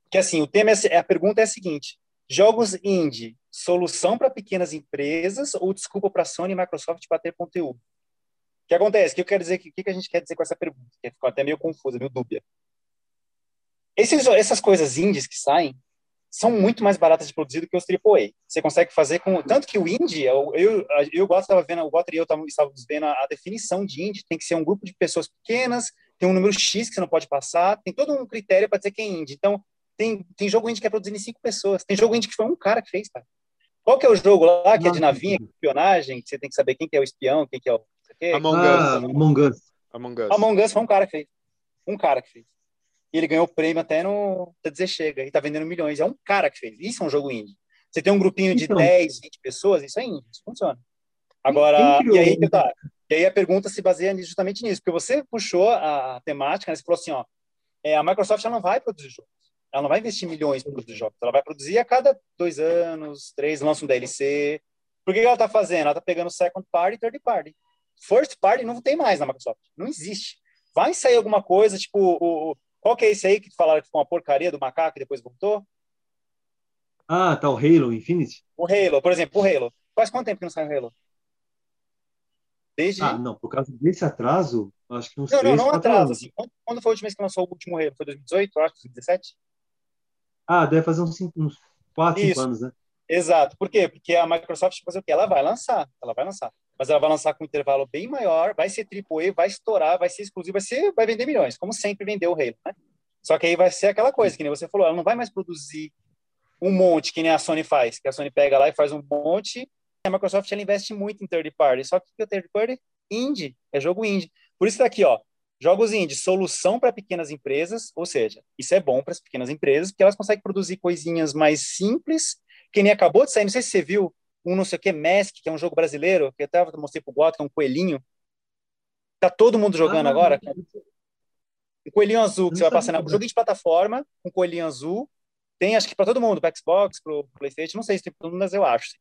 Que assim, o tema é, a pergunta é a seguinte: jogos indie, solução para pequenas empresas ou desculpa para Sony e Microsoft bater conteúdo? O que acontece? O que eu quero dizer? O que a gente quer dizer com essa pergunta? Que ficou até meio confusa, meio dúbia. Esses, essas coisas indies que saem são muito mais baratas de produzir do que os AAA. Você consegue fazer com tanto que o indie, eu eu, eu estava vendo, o Walter e eu estávamos vendo a, a, definição de indie, tem que ser um grupo de pessoas pequenas, tem um número X que você não pode passar, tem todo um critério para dizer que é indie. Então, tem, tem jogo indie que é produzido em cinco pessoas, tem jogo indie que foi um cara que fez, cara. Qual que é o jogo lá que é de navinha, espionagem, que você tem que saber quem que é o espião, quem que é o Among Us. Ah, Among Us. Among Us. Among Us foi um cara que fez. Um cara que fez. E ele ganhou o prêmio até no até dizer chega. E tá vendendo milhões. É um cara que fez. Isso é um jogo indie. Você tem um grupinho de então, 10, 20 pessoas, isso é indie. Isso funciona. Agora, e aí, tá, e aí a pergunta se baseia justamente nisso. Porque você puxou a, temática, né? você falou assim, ó, é, a Microsoft ela não vai produzir jogos. Ela não vai investir milhões para produzir jogos. Ela vai produzir a cada dois anos, três, lança um DLC. Por que ela está fazendo? Ela está pegando second party e third party. First party não tem mais na Microsoft. Não existe. Vai sair alguma coisa, tipo, o, o qual que é esse aí que falaram que foi uma porcaria do macaco e depois voltou? Ah, tá, o Halo Infinite? O Halo, por exemplo, o Halo. Faz quanto tempo que não sai o Halo? Desde... Ah, não, por causa desse atraso, acho que uns Não, 3, não, não atraso, assim. Quando, foi o último mês que lançou o último Halo? Foi 2018, acho, 2017? Ah, deve fazer uns, cinco, uns 4, 5 anos, né? Exato. Por quê? Porque a Microsoft fazer o quê? Ela vai lançar, ela vai lançar mas ela vai lançar com um intervalo bem maior, vai ser AAA, vai estourar, vai ser exclusivo, vai, ser, vai vender milhões, como sempre vendeu o Halo, né? Só que aí vai ser aquela coisa, que nem você falou, ela não vai mais produzir um monte, que nem a Sony faz, que a Sony pega lá e faz um monte, a Microsoft ela investe muito em third party, só que o third party indie, é jogo indie. Por isso daqui, ó, jogos indie, solução para pequenas empresas, ou seja, isso é bom para as pequenas empresas, porque elas conseguem produzir coisinhas mais simples, que nem acabou de sair, não sei se você viu, um não sei o que, Mask, que é um jogo brasileiro, que eu até mostrei pro Guto, que é um coelhinho. Tá todo mundo jogando ah, agora. Um coelhinho azul, que você vai passar na... Um joguinho de plataforma, um coelhinho azul. Tem, acho que para todo mundo, para Xbox, para PlayStation, não sei se tem para todo mundo, mas eu acho.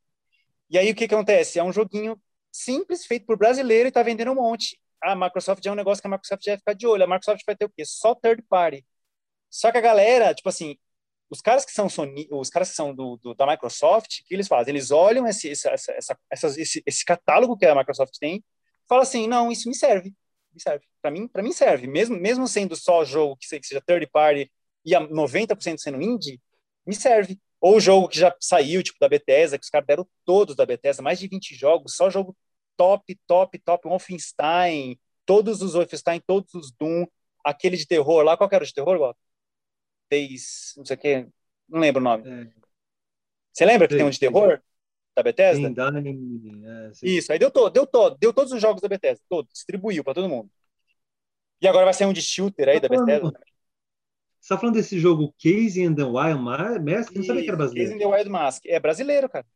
E aí o que, que acontece? É um joguinho simples, feito por brasileiro e tá vendendo um monte. A Microsoft é um negócio que a Microsoft vai ficar de olho. A Microsoft vai ter o quê? Só third party. Só que a galera, tipo assim, os caras que são Sony, os caras que são do, do, da Microsoft, o que eles fazem? Eles olham esse, essa, essa, essa, esse, esse catálogo que a Microsoft tem, fala assim, não, isso me serve, me serve, para mim, para mim serve, mesmo mesmo sendo só jogo que seja third party e a 90% sendo indie, me serve. Ou jogo que já saiu, tipo da Bethesda, que os caras deram todos da Bethesda, mais de 20 jogos, só jogo top, top, top, Wolfenstein, todos os Wolfenstein, todos os Doom, aquele de terror lá, qual que era o de terror, Walter? Days, não sei o que, não lembro o nome. É. Você lembra que tem um de terror da Bethesda? é, Isso, aí deu todo, deu todo, deu todos os jogos da Bethesda, todos, distribuiu para todo mundo. E agora vai ser um de shooter aí tá da Bethesda. Você tá falando desse jogo Case and the Wild Mask? Não sabia que era brasileiro. Case and the Wild Mask. É brasileiro, cara.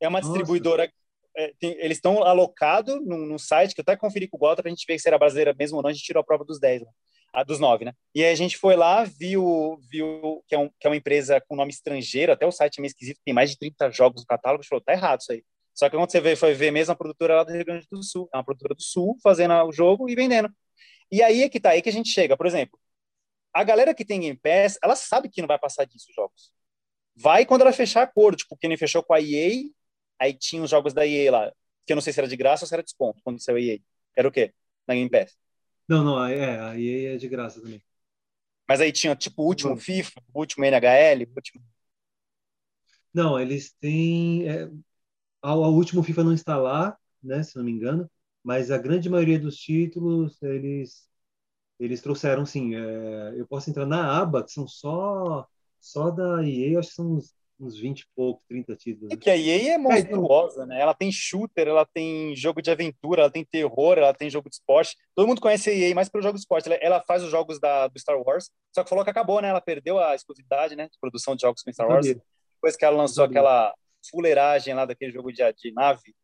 É uma Nossa. distribuidora. É, tem, eles estão alocados num, num, site que eu até conferi com o Gota pra gente ver se era brasileira mesmo ou não. A gente tirou a prova dos 10 lá a dos nove, né? E aí a gente foi lá, viu, viu que, é um, que é uma empresa com nome estrangeiro, até o site é meio esquisito, tem mais de 30 jogos no catálogo, a gente falou, tá errado isso aí. Só que quando você veio, foi ver mesmo a produtora lá do Rio Grande do Sul, é uma produtora do Sul, fazendo o jogo e vendendo. E aí é que tá, aí que a gente chega, por exemplo, a galera que tem Game Pass, ela sabe que não vai passar disso os jogos. Vai quando ela fechar acordo, tipo, quem nem fechou com a EA, aí tinha os jogos da EA lá, que eu não sei se era de graça ou se era desconto, quando saiu a EA. Era o quê? Na Game Pass. Não, não, é, a EA é de graça também. Mas aí tinha tipo o último FIFA, o último NHL, o último. Não, eles têm. É, o último FIFA não está lá, né? Se não me engano. mas a grande maioria dos títulos eles eles trouxeram sim. É, eu posso entrar na aba que são só só da EA, acho que são uns, uns 20 e pouco, 30 títulos. É que a EA é monstruosa, né? Ela tem shooter, ela tem jogo de aventura, ela tem terror, ela tem jogo de esporte. Todo mundo conhece a EA mais pelo jogo de esporte. Ela, ela faz os jogos da, do Star Wars, só que falou que acabou, né? Ela perdeu a exclusividade, né? De produção de jogos com Star Wars. Depois que ela lançou aquela fuleiragem lá daquele jogo de, de nave,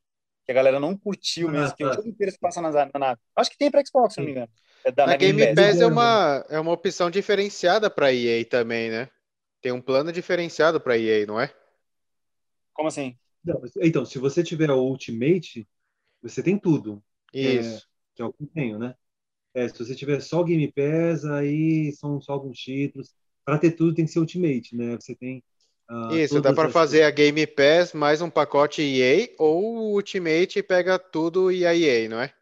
que a galera não curtiu ah, mesmo, tá. que o jogo inteiro se passa na, na nave. Acho que tem para Xbox, se não me engano. É da, a Game, Game Pass, Pass é uma, é uma opção diferenciada para EA também, né? Tem um plano diferenciado para EA, não é? Como assim? então, se você tiver o Ultimate, você tem tudo. Isso. É, que é o que eu tenho, né? É, se você tiver só o Game Pass, aí são só alguns títulos. Para ter tudo tem que ser Ultimate, né? Você tem Uh, Isso, dá para fazer a Game Pass mais um pacote EA ou o Ultimate pega tudo e a EA, não é?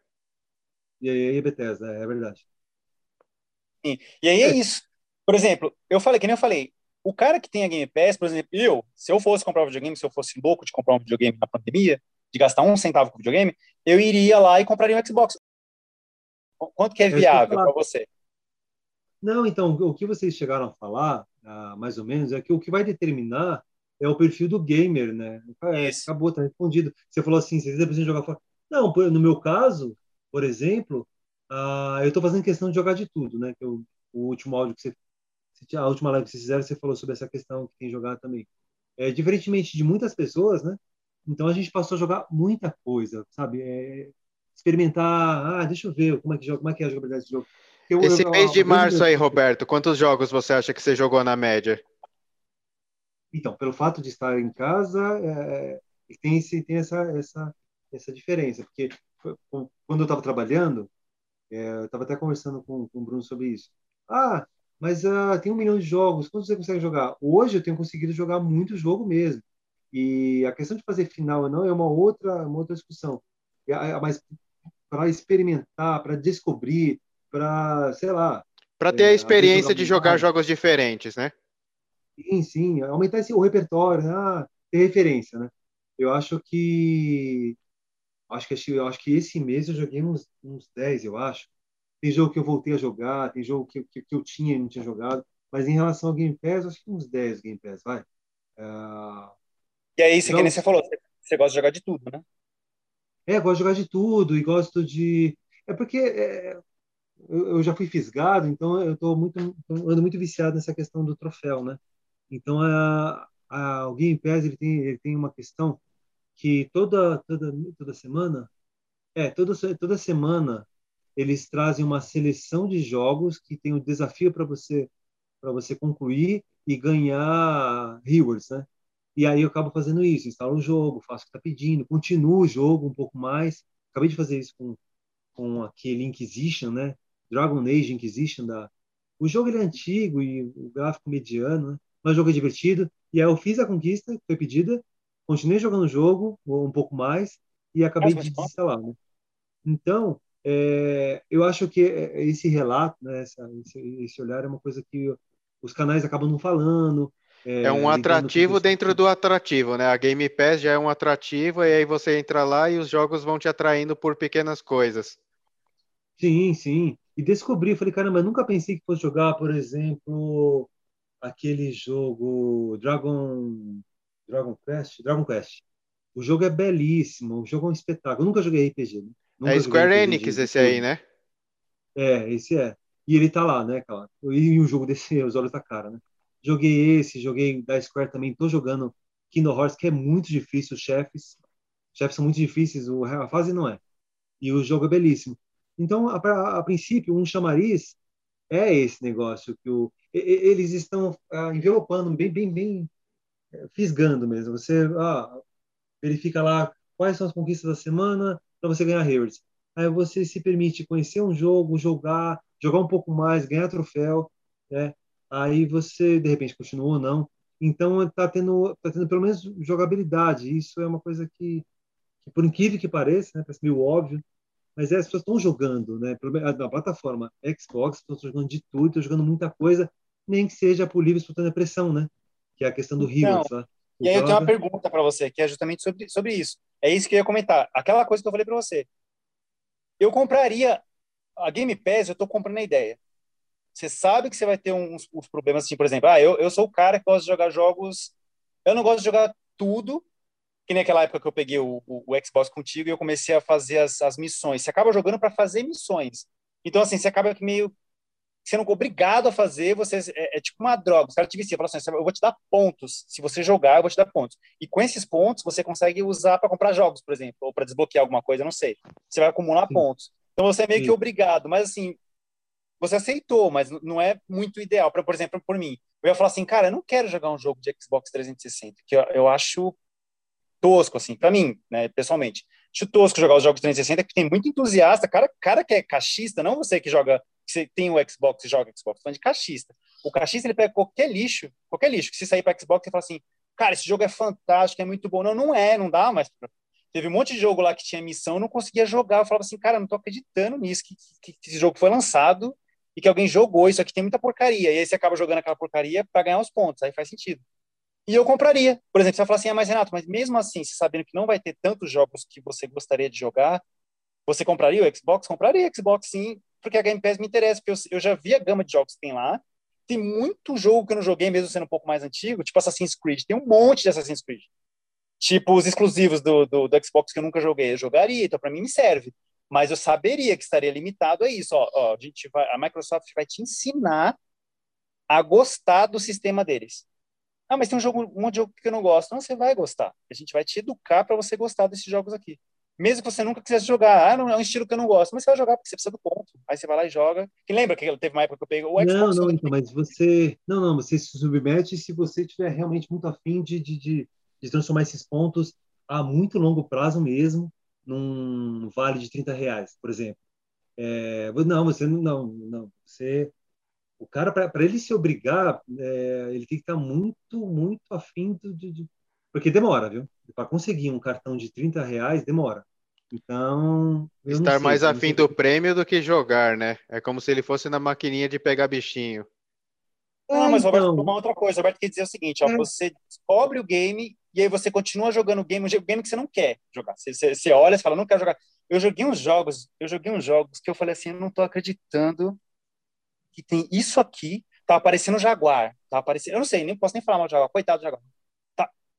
E aí é Bethesda, é verdade. Sim. E aí é isso. Por exemplo, eu falei, que nem eu falei, o cara que tem a Game Pass, por exemplo, eu, se eu fosse comprar um videogame, se eu fosse louco de comprar um videogame na pandemia, de gastar um centavo com videogame, eu iria lá e compraria um Xbox. Quanto que é viável para você? Não, então, o que vocês chegaram a falar ah, mais ou menos, é que o que vai determinar é o perfil do gamer, né? É, acabou, tá respondido. Você falou assim, você precisa jogar fora. Não, no meu caso, por exemplo, ah, eu estou fazendo questão de jogar de tudo, né? Que eu, o último áudio que você, a última live que vocês fizeram, você falou sobre essa questão que tem jogar também. É, diferentemente de muitas pessoas, né? Então a gente passou a jogar muita coisa, sabe? É, experimentar, ah, deixa eu ver como é que joga, como é que é a jogabilidade desse jogo. Eu, Esse eu, mês de março aí, Roberto, quantos jogos você acha que você jogou na média? Então, pelo fato de estar em casa, é, tem, esse, tem essa, essa, essa diferença, porque quando eu estava trabalhando, é, eu estava até conversando com, com o Bruno sobre isso. Ah, mas uh, tem um milhão de jogos, quantos você consegue jogar? Hoje eu tenho conseguido jogar muito jogo mesmo. E a questão de fazer final ou não é uma outra, uma outra discussão. Mas para experimentar, para descobrir, para, sei lá. Para ter é, a experiência de jogar jogos diferentes, né? Sim, sim. Aumentar esse, o repertório, né? ah, ter referência, né? Eu acho que. Acho que, eu acho que esse mês eu joguei uns, uns 10, eu acho. Tem jogo que eu voltei a jogar, tem jogo que, que, que eu tinha e não tinha jogado. Mas em relação ao Game Pass, acho que uns 10 Game Pass, vai. Uh... E é isso que nem você falou, você gosta de jogar de tudo, né? É, gosto de jogar de tudo e gosto de. É porque é, eu, eu, já fui fisgado, então eu tô muito ando muito viciado nessa questão do troféu, né? Então a, a o Game Pass ele tem ele tem uma questão que toda toda toda semana é toda toda semana eles trazem uma seleção de jogos que tem o um desafio para você para você concluir e ganhar rewards, né? E aí eu acabo fazendo isso, instalo o jogo, faço o que está pedindo, continuo o jogo um pouco mais. Acabei de fazer isso com, com aquele Inquisition, né? Dragon Age Inquisition da o jogo ele é antigo e o gráfico mediano, né? mas o jogo é divertido. E aí eu fiz a conquista que foi pedida, continuei jogando o jogo um pouco mais e acabei de desinstalar. Né? Então, é, eu acho que é, esse relato, né, essa, esse, esse, olhar é uma coisa que os canais acabam não falando. É, é um atrativo dentro do atrativo, né? A Game Pass já é um atrativo e aí você entra lá e os jogos vão te atraindo por pequenas coisas. Sim, sim e descobri, falei, caramba, eu nunca pensei que fosse jogar, por exemplo, aquele jogo Dragon Dragon Quest, Dragon Quest. O jogo é belíssimo, o jogo é um espetáculo. Eu nunca joguei RPG. Né? Nunca é Square Enix esse aí, né? É, esse é. E ele tá lá, né, cara? E o jogo desse, os olhos da cara, né? Joguei esse, joguei da Square também, tô jogando Kingdom Hearts, que é muito difícil, os chefes. Os chefes são muito difíceis, a fase não é. E o jogo é belíssimo. Então, a, a, princípio, um chamariz é esse negócio que o, eles estão ah, envelopando, bem, bem, bem é, fisgando mesmo. Você ah, verifica lá quais são as conquistas da semana para você ganhar rewards. Aí você se permite conhecer um jogo, jogar, jogar um pouco mais, ganhar troféu, né? Aí você de repente continua ou não. Então está tendo, tá tendo pelo menos jogabilidade. Isso é uma coisa que, que por incrível que pareça, né, parece meio óbvio, mas é, as pessoas estão jogando, né? Na plataforma Xbox, estão jogando de tudo, estão jogando muita coisa, nem que seja por livre espontânea pressão, né? Que é a questão do Heroes. Então, e aí eu tenho uma pergunta para você, que é justamente sobre, sobre isso. É isso que eu ia comentar. Aquela coisa que eu falei para você. eu compraria a Game Pass, eu tô comprando a ideia. Você sabe que você vai ter uns, uns problemas, assim, por exemplo, ah, eu, eu sou o cara que gosta de jogar jogos. Eu não gosto de jogar tudo, que nem aquela época que eu peguei o, o, o Xbox contigo e eu comecei a fazer as, as missões. Você acaba jogando para fazer missões. Então, assim, você acaba meio sendo obrigado a fazer, você é, é tipo uma droga. Os caras te viciam, falam assim, eu vou te dar pontos. Se você jogar, eu vou te dar pontos. E com esses pontos, você consegue usar para comprar jogos, por exemplo, ou para desbloquear alguma coisa, não sei. Você vai acumular Sim. pontos. Então você é meio Sim. que obrigado. Mas assim, você aceitou, mas não é muito ideal. Pra, por exemplo, por mim, eu ia falar assim, cara, eu não quero jogar um jogo de Xbox 360, que eu, eu acho tosco, assim, para mim, né, pessoalmente. Acho tosco jogar os jogos 360, que tem muito entusiasta, cara, cara que é cachista, não você que joga, que você tem o Xbox e joga Xbox, falando de cachista. O cachista, ele pega qualquer lixo, qualquer lixo, que se sair para Xbox, e fala assim, cara, esse jogo é fantástico, é muito bom. Não, não é, não dá mais. Teve um monte de jogo lá que tinha missão, não conseguia jogar. Eu falava assim, cara, não tô acreditando nisso, que, que, que esse jogo foi lançado e que alguém jogou, isso aqui tem muita porcaria. E aí você acaba jogando aquela porcaria para ganhar os pontos, aí faz sentido. E eu compraria. Por exemplo, você vai falar assim, ah, mas Renato, mas mesmo assim, sabendo que não vai ter tantos jogos que você gostaria de jogar, você compraria o Xbox? Compraria o Xbox sim, porque a Game Pass me interessa, porque eu, eu já vi a gama de jogos que tem lá. Tem muito jogo que eu não joguei, mesmo sendo um pouco mais antigo, tipo Assassin's Creed. Tem um monte de Assassin's Creed. Tipo os exclusivos do, do, do Xbox que eu nunca joguei. Eu jogaria, então para mim me serve mas eu saberia que estaria limitado a isso. Ó, ó, a, gente vai, a Microsoft vai te ensinar a gostar do sistema deles. Ah, mas tem um jogo, um monte de jogo que eu não gosto. Não, você vai gostar. A gente vai te educar para você gostar desses jogos aqui. Mesmo que você nunca quisesse jogar, ah, não é um estilo que eu não gosto, mas você vai jogar porque você precisa do ponto. Aí você vai lá e joga. Que lembra que teve uma época que eu peguei o Xbox? Não, não, então, mas você. Não, não, você se submete se você tiver realmente muito afim de, de, de, de transformar esses pontos a muito longo prazo mesmo num vale de 30 reais, por exemplo. É, não, você não, não, você, o cara para ele se obrigar, é, ele tem que estar muito, muito afim de, de porque demora, viu? Para conseguir um cartão de 30 reais demora. Então. Estar sei, mais afim do prêmio do que jogar, né? É como se ele fosse na maquininha de pegar bichinho. Não, mas Roberto, então... uma outra coisa. Roberto quer dizer o seguinte: ó, é. você descobre o game e aí você continua jogando o game, o game que você não quer jogar. Você, você, você olha e fala, não quero jogar. Eu joguei uns jogos, eu joguei uns jogos que eu falei assim, eu não tô acreditando que tem isso aqui. Tá aparecendo Jaguar, tá aparecendo, eu não sei, nem posso nem falar mal do Jaguar, coitado do Jaguar.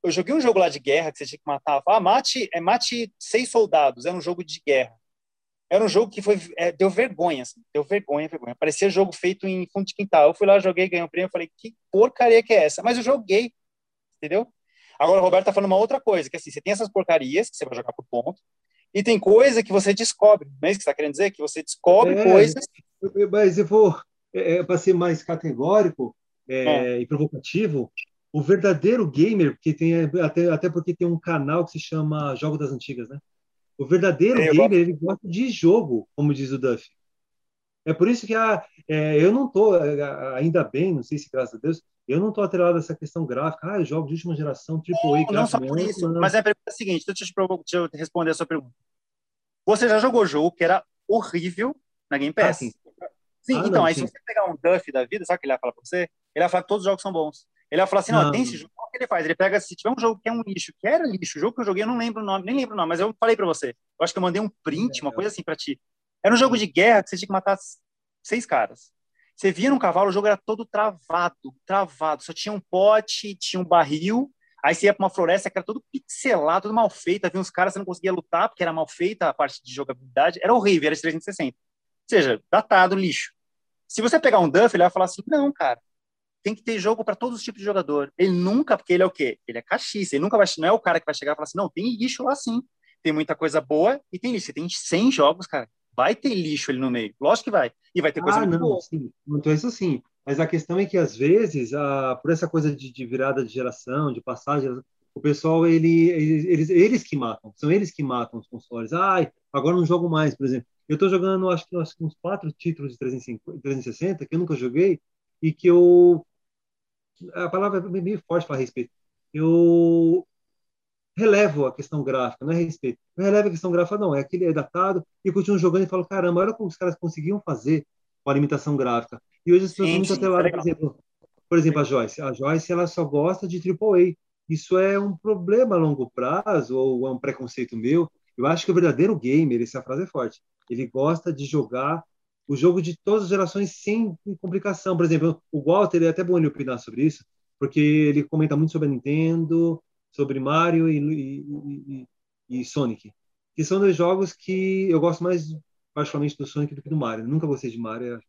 Tá, eu joguei um jogo lá de guerra que você tinha que matar, ah, mate, é mate seis soldados, era um jogo de guerra. Era um jogo que foi, é, deu vergonha, assim, deu vergonha, vergonha. Parecia jogo feito em fundo de quintal. Eu fui lá, joguei, ganhei um prêmio, falei, que porcaria que é essa? Mas eu joguei, entendeu? Agora, o Roberto está falando uma outra coisa, que assim, você tem essas porcarias que você vai jogar por ponto, e tem coisa que você descobre, não é isso que você está querendo dizer? Que você descobre é, coisas... Mas eu vou, é, é para ser mais categórico é, é. e provocativo, o verdadeiro gamer, porque tem até, até porque tem um canal que se chama Jogo das Antigas, né? O verdadeiro gamer, gosto. ele gosta de jogo, como diz o Duff. É por isso que a, é, eu não estou, ainda bem, não sei se graças a Deus, eu não estou atrelado a essa questão gráfica. Ah, jogos de última geração, AAA. Não, não só por isso, não. mas é a pergunta é a seguinte, deixa eu, te, deixa eu responder a sua pergunta. Você já jogou jogo que era horrível na Game Pass? Ah, sim. sim ah, então, não, aí sim. se você pegar um Duff da vida, sabe o que ele vai falar para você? Ele vai falar que todos os jogos são bons. Ele vai falar assim, não, tem esse jogo, o que ele faz? Ele pega, se tiver um jogo que é um lixo, que era lixo, o jogo que eu joguei, eu não lembro o nome, nem lembro o nome, mas eu falei para você. Eu acho que eu mandei um print, é, uma coisa assim para ti. Era um jogo de guerra que você tinha que matar seis caras. Você via no cavalo, o jogo era todo travado, travado. Só tinha um pote, tinha um barril. Aí você ia para uma floresta que era todo pixelado, tudo mal feito. Havia uns caras que você não conseguia lutar porque era mal feita a parte de jogabilidade. Era horrível, era de 360. Ou seja, datado, lixo. Se você pegar um Duff, ele vai falar assim: não, cara, tem que ter jogo para todos os tipos de jogador. Ele nunca, porque ele é o quê? Ele é caxiça. Ele nunca vai, não é o cara que vai chegar e falar assim: não, tem lixo lá sim. Tem muita coisa boa e tem lixo. Você tem 100 jogos, cara vai ter lixo ali no meio. Lógico que vai. E vai ter coisa ah, muito não, boa. Sim. Então, isso sim. Mas a questão é que, às vezes, a, por essa coisa de, de virada de geração, de passagem, o pessoal, ele, eles, eles que matam. São eles que matam os consoles. Ai, agora não jogo mais, por exemplo. Eu estou jogando, acho que, acho que uns quatro títulos de 350, 360 que eu nunca joguei e que eu... A palavra é meio forte para respeito. Eu relevo a questão gráfica, não é respeito. Não releva a questão gráfica, não. É aquele é datado e eu continuo jogando e falo, caramba, olha como os caras conseguiam fazer com a limitação gráfica. E hoje as pessoas muito atreladas, por exemplo, por exemplo, a Joyce. A Joyce, ela só gosta de AAA. Isso é um problema a longo prazo ou é um preconceito meu? Eu acho que o verdadeiro gamer, essa frase é forte, ele gosta de jogar o jogo de todas as gerações sem complicação. Por exemplo, o Walter, é até bom ele opinar sobre isso, porque ele comenta muito sobre a Nintendo, sobre Mario e, e, e, e Sonic, que são dois jogos que eu gosto mais particularmente do Sonic do que do Mario. Eu nunca gostei de Mario,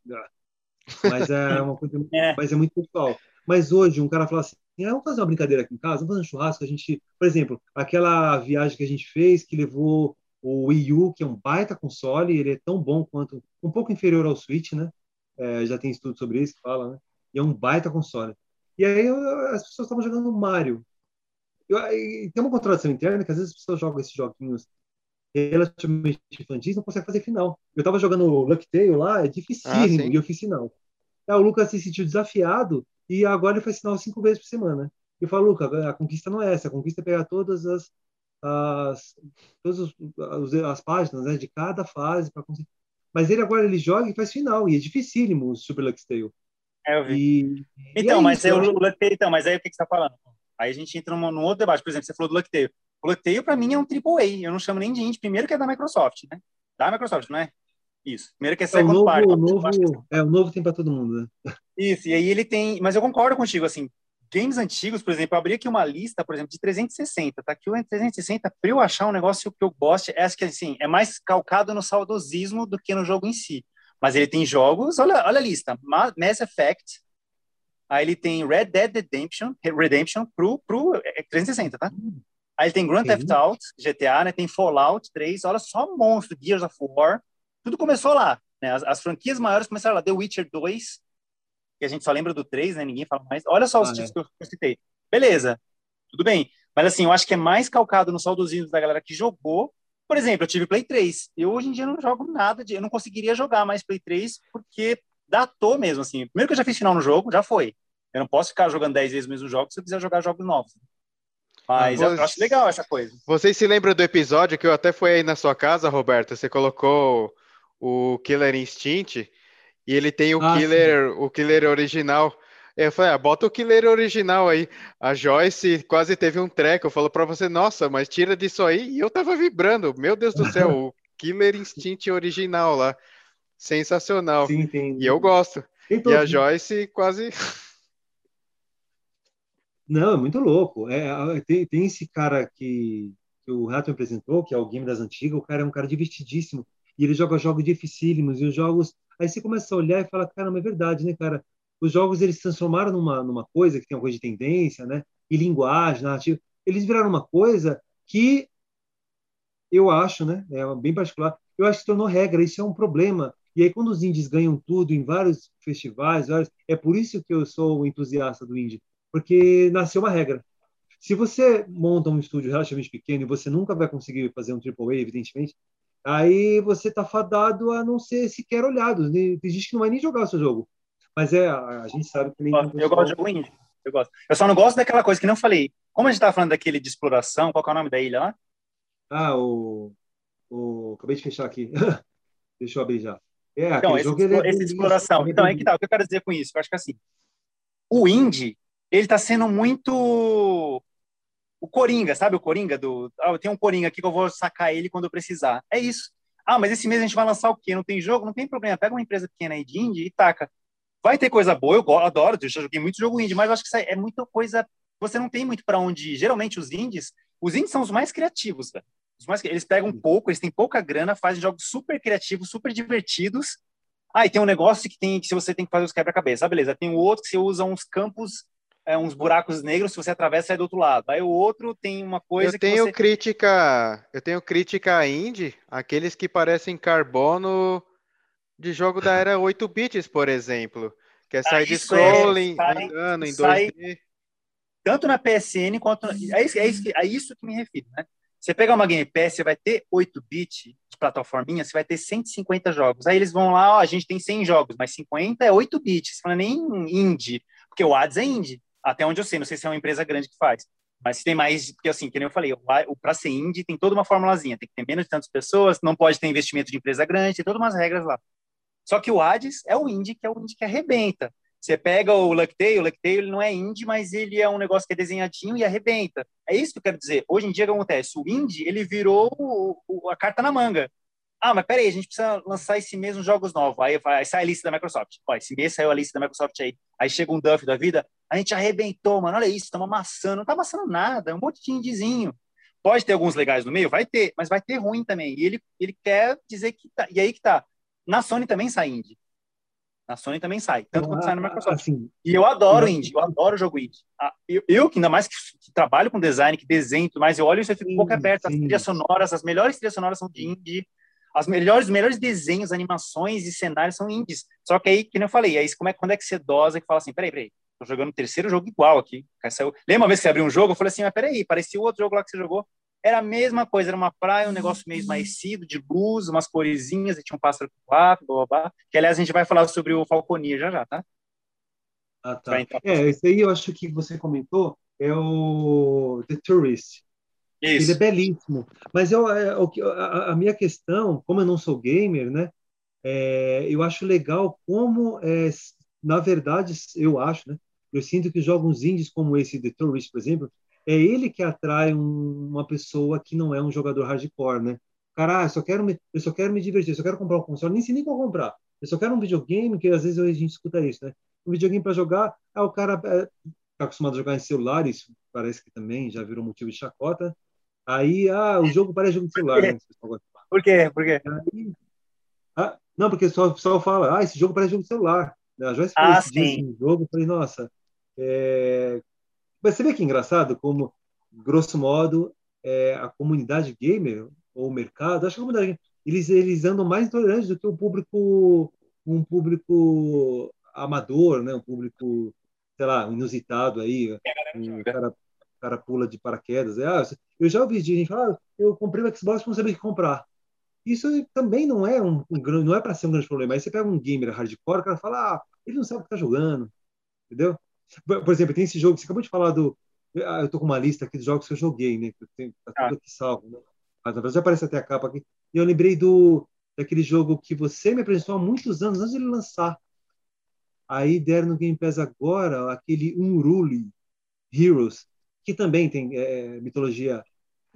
mas é uma coisa, é. mas é muito pessoal. Mas hoje um cara fala assim, ah, vamos fazer uma brincadeira aqui em casa, vamos fazer um churrasco, a gente, por exemplo, aquela viagem que a gente fez que levou o Wii U, que é um baita console, ele é tão bom quanto um pouco inferior ao Switch, né? É, já tem estudo sobre isso que fala, né? E é um baita console. E aí as pessoas estavam jogando Mario. Eu, tem uma contradição interna que às vezes as pessoas jogam esses joguinhos relativamente infantis não conseguem fazer final. Eu estava jogando Luck Tale lá, é dificílimo, ah, e eu fiz final. Aí o Lucas se sentiu desafiado e agora ele faz sinal cinco vezes por semana. Eu falo, Lucas, a conquista não é essa, a conquista é pegar todas as, as, todas as páginas né, de cada fase para conseguir. Mas ele agora ele joga e faz final, e é dificílimo o Super Lux Tale. É, eu vi. E, então, e é mas isso, aí, o Luck Tale, então, mas aí o que, que você está falando? Aí a gente entra num, num, outro debate. Por exemplo, você falou do Luck Tale. O Luck Tale, para mim, é um AAA. Eu não chamo nem de indie. Primeiro que é da Microsoft, né? Da Microsoft, não é? Isso. Primeiro que é second é, o novo, party. O novo, é, o novo tem para todo mundo, né? Isso, e aí ele tem... Mas eu concordo contigo, assim, games antigos, por exemplo, eu abri aqui uma lista, por exemplo, de 360, tá aqui o 360, para eu achar um negócio que eu goste, é que assim, é mais calcado no saudosismo do que no jogo em si. Mas ele tem jogos, olha, olha a lista, Mass Effect, aí ele tem Red Dead Redemption, Redemption pro, pro 360, tá? Aí ele tem Grand Theft Auto, GTA, né? Tem Fallout 3, olha só monstro, Gears of War, tudo começou lá, né? As, as franquias maiores começaram lá, The Witcher 2, que a gente só lembra do 3, né? Ninguém fala mais. Olha só os ah, títulos é. que eu citei. Beleza, tudo bem. Mas assim, eu acho que é mais calcado no saudosismo da galera que jogou. Por exemplo, eu tive Play 3. Eu hoje em dia não jogo nada de. Eu não conseguiria jogar mais Play 3 porque datou mesmo, assim. Primeiro que eu já fiz final no jogo, já foi. Eu não posso ficar jogando 10 vezes o mesmo jogo se eu quiser jogar jogos novos. Mas ah, eu acho legal essa coisa. Vocês se lembram do episódio que eu até fui aí na sua casa, Roberto? Você colocou o Killer Instinct e ele tem o ah, Killer, sim. o Killer original. Eu falei, ah, bota o Killer original aí. A Joyce quase teve um treco. Falou para você, nossa, mas tira disso aí. E eu tava vibrando. Meu Deus do céu, o Killer Instinct original lá. Sensacional. Sim, e eu gosto. Então, e a Joyce quase. Não, é muito louco. É, tem, tem esse cara que, que o Rato me apresentou, que é o game das antigas. O cara é um cara divertidíssimo. E ele joga jogos dificílimos. E os jogos Aí você começa a olhar e fala, cara, não é verdade, né, cara? Os jogos eles se transformaram numa, numa coisa que tem uma coisa de tendência, né? E linguagem, narrativa. Eles viraram uma coisa que eu acho, né? É bem particular. Eu acho que se tornou regra. Isso é um problema. E aí, quando os indies ganham tudo em vários festivais, vários, é por isso que eu sou entusiasta do indie, porque nasceu uma regra. Se você monta um estúdio relativamente pequeno e você nunca vai conseguir fazer um AAA, evidentemente, aí você está fadado a não ser sequer olhado. Tem gente que não vai nem jogar o seu jogo. Mas é, a, gente sabe que nem. Eu, eu gosto de jogo indie. Eu gosto. Eu só não gosto daquela coisa que não falei. Como a gente estava falando daquele de exploração, qual é o nome da ilha lá? Ah, o. o... Acabei de fechar aqui. Deixa eu abrir já. É, então, esse, jogo, é esse de exploração. Então, é que tá. O que eu quero dizer com isso? Eu acho que assim, o indie, ele está sendo muito o Coringa, sabe o Coringa do. Ah, eu tenho um Coringa aqui que eu vou sacar ele quando eu precisar. É isso. Ah, mas esse mês a gente vai lançar o quê? Não tem jogo? Não tem problema. Pega uma empresa pequena aí de indie e taca. Vai ter coisa boa, eu adoro, eu já joguei muito jogo indie, mas eu acho que é muita coisa. Você não tem muito para onde ir. Geralmente os indies, os indies são os mais criativos, velho. Os mais, eles pegam pouco, eles têm pouca grana, fazem jogos super criativos, super divertidos. Ah, e tem um negócio que tem que se você tem que fazer os quebra-cabeça. Ah, beleza. Tem o outro que você usa uns campos é, uns buracos negros, se você atravessa, sai do outro lado. Aí o outro tem uma coisa eu tenho você... crítica Eu tenho crítica a indie, aqueles que parecem carbono de jogo da era 8 bits, por exemplo. Que é ah, sair de scrolling, é, andando em 2D. Tanto na PSN quanto... É isso, é, isso, é isso que me refiro, né? Você pegar uma Game Pass, você vai ter 8 bits de plataforminha, você vai ter 150 jogos. Aí eles vão lá, ó, a gente tem 100 jogos, mas 50 é 8 bits. Você fala nem indie, porque o Hades é indie até onde eu sei, não sei se é uma empresa grande que faz. Mas se tem mais, porque assim, que nem eu falei, para ser indie tem toda uma formulazinha, tem que ter menos de tantas pessoas, não pode ter investimento de empresa grande, tem todas umas regras lá. Só que o Hades é o indie, que é o indie que arrebenta. Você pega o Lucktail, o Lucktail ele não é indie, mas ele é um negócio que é desenhadinho e arrebenta. É isso que eu quero dizer. Hoje em dia, o que acontece? O indie, ele virou o, o, a carta na manga. Ah, mas peraí, a gente precisa lançar esse mês uns jogos novos. Aí, aí sai a lista da Microsoft. Ó, esse mês saiu a lista da Microsoft aí. Aí chega um Duff da vida, a gente arrebentou, mano. Olha isso, estamos amassando. Não tá amassando nada, é um monte de indiezinho. Pode ter alguns legais no meio? Vai ter, mas vai ter ruim também. E ele, ele quer dizer que tá. E aí que tá. Na Sony também sai indie. Na Sony também sai, tanto quanto sai na Microsoft. Assim, e eu adoro indie, eu adoro jogo indie. Ah, eu, eu, que ainda mais que, que, trabalho com design, que desenho mais, eu olho isso e fico um pouco aberto. As trilhas sonoras, as melhores trilhas sonoras são de indie. As melhores, os melhores desenhos, animações e cenários são indies. Só que aí, que eu falei, aí como é, quando é que você dosa e fala assim, peraí, peraí, tô jogando o terceiro jogo igual aqui. Lembra uma vez que você abriu um jogo? Eu falei assim, mas peraí, parecia o outro jogo lá que você jogou. Era a mesma coisa, era uma praia, um negócio meio esmaecido, de luz, umas coresinhas, e tinha um pássaro quatro, blá, blá, blá. Que, aliás, a gente vai falar sobre o Falconia já já, tá? Ah, tá. É, esse aí eu acho que você comentou é o The Tourist. Isso. Ele é belíssimo. Mas eu, é, a, a, minha questão, como eu não sou gamer, né? É, eu acho legal como, é, na verdade, eu acho, né? Eu sinto que jogos indies como esse The Tourist, por exemplo, é ele que atrai um, uma pessoa que não é um jogador hardcore, né? Cara, ah, só quero me, eu só quero me divertir, eu só quero comprar um console, nem sei nem qual comprar. Eu só quero um videogame, que às vezes a gente escuta isso, né? Um videogame para jogar, ah, o cara é, tá acostumado a jogar em celular, isso parece que também já virou motivo de chacota. Aí, ah, o jogo parece jogo de celular. Né? Por quê? Por quê? Aí, ah, não, porque só o pessoal fala, ah, esse jogo parece jogo de celular. A Joyce ah, sim. Assim, jogo, eu falei, nossa, é, mas você vê que engraçado como, grosso modo, é, a comunidade gamer, ou o mercado, acho que a comunidade eles, eles andam mais tolerantes do que o público, um público amador, né? um público, sei lá, inusitado aí, um cara, cara pula de paraquedas. É, ah, eu já ouvi gente falar, ah, eu comprei o Xbox não sabia o que comprar. Isso também não é um, um não é para ser um grande problema. Aí você pega um gamer hardcore, o cara fala, ah, ele não sabe o que está jogando, entendeu? Por exemplo, tem esse jogo, você acabou de falar do. Ah, eu tô com uma lista aqui dos jogos que eu joguei, né? Que eu tenho, tá tudo aqui salvo, né? Mas já aparece até a capa aqui. E eu lembrei do daquele jogo que você me apresentou há muitos anos antes de ele lançar. Aí deram no Game Pass agora aquele Unruly Heroes, que também tem é, mitologia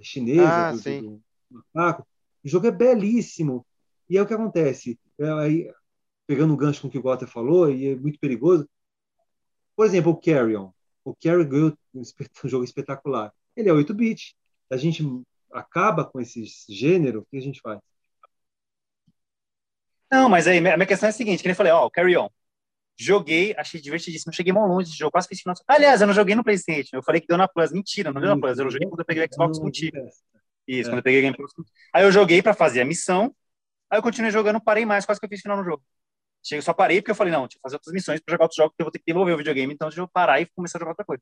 chinesa, ah, do, sim. Do, macaco. O jogo é belíssimo. E é o que acontece. É, aí, pegando o gancho com o que o Walter falou, e é muito perigoso, por exemplo, o Carrion. O Carrion ganhou um, jogo espetacular. Ele é 8-bit. A gente acaba com esse gênero, o que a gente faz? Não, mas aí, a minha questão é a seguinte, que eu falei, ó, oh, Carry On. Joguei, achei divertidíssimo, cheguei mal longe de jogo, quase fiz final. Aliás, eu não joguei no Playstation, eu falei que deu na Plus, mentira, não deu na Plus, eu joguei quando eu peguei o Xbox contigo. Isso, é. quando eu peguei o Game Plus. Aí eu joguei para fazer a missão, aí eu continuei jogando, parei mais, quase que eu fiz final no jogo. Chega, só parei porque eu falei, não, deixa eu fazer outras missões para jogar outros jogos, porque eu vou ter que devolver o videogame, então deixa eu parar e começar a jogar outra coisa.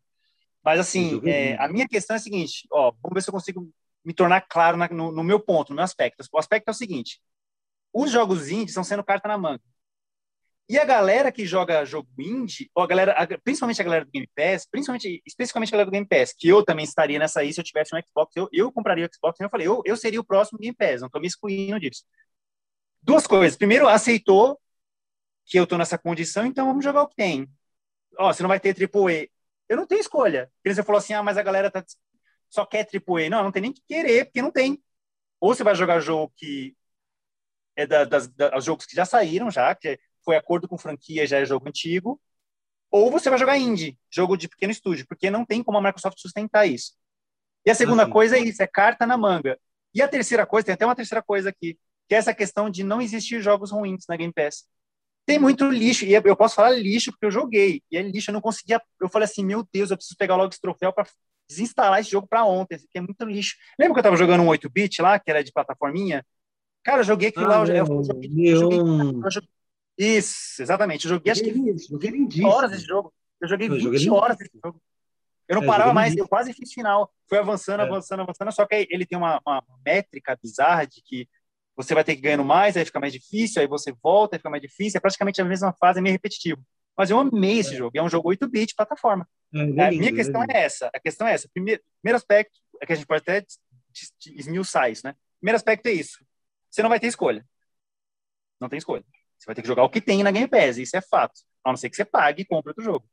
Mas, assim, é, a minha questão é a seguinte, ó, vamos ver se eu consigo me tornar claro na, no, no, meu ponto, no meu aspecto. O aspecto é o seguinte, os jogos indie estão sendo carta na manga. E a galera que joga jogo indie, ou a galera, principalmente a galera do Game Pass, principalmente, especificamente a galera do Game Pass, que eu também estaria nessa aí se eu tivesse um Xbox, eu, eu compraria o Xbox, eu falei, eu, eu seria o próximo Game Pass, não estou me excluindo disso. Duas coisas. Primeiro, aceitou que eu estou nessa condição, então vamos jogar o que tem. Ó, você não vai ter AAA. Eu não tenho escolha. Porque você falou assim, ah, mas a galera tá, só quer AAA. Não, não tem nem que querer, porque não tem. Ou você vai jogar jogo que é da, das, da, jogos que já saíram, já, que foi acordo com franquia, já é jogo antigo, ou você vai jogar indie, jogo de pequeno estúdio, porque não tem como a Microsoft sustentar isso. E a segunda coisa é isso, é carta na manga. E a terceira coisa, tem até uma terceira coisa aqui, que é essa questão de não existir jogos ruins na Game Pass tem muito lixo, e eu posso falar lixo porque eu joguei, e é lixo, eu não conseguia, eu falei assim, meu Deus, eu preciso pegar logo esse troféu para desinstalar esse jogo para ontem, que é muito lixo. Lembra que eu tava jogando um 8-bit lá, que era de plataforminha? Cara, eu joguei aquilo ah, lá, eu, eu, joguei, eu, joguei, eu joguei, Isso, exatamente, eu joguei, acho que 20 horas desse jogo, eu joguei 20 joguei horas desse jogo. Eu não é, parava mais, eu quase fiz final. Foi avançando, é. avançando, avançando, só que ele tem uma, uma métrica bizarra de que você vai ter que ganhando mais, aí fica mais difícil, aí você volta, aí fica mais difícil, é praticamente a mesma fase, é meio repetitivo. Mas eu amei esse é. jogo, é um jogo 8-bit, plataforma. É, é a minha questão é, essa, a questão é essa. Primeiro, primeiro aspecto, é que a gente pode até esmiuçar isso, né? Primeiro aspecto é isso, você não vai ter escolha. Não tem escolha. Você vai ter que jogar o que tem na Game Pass, isso é fato. A não ser que você pague e compre outro jogo.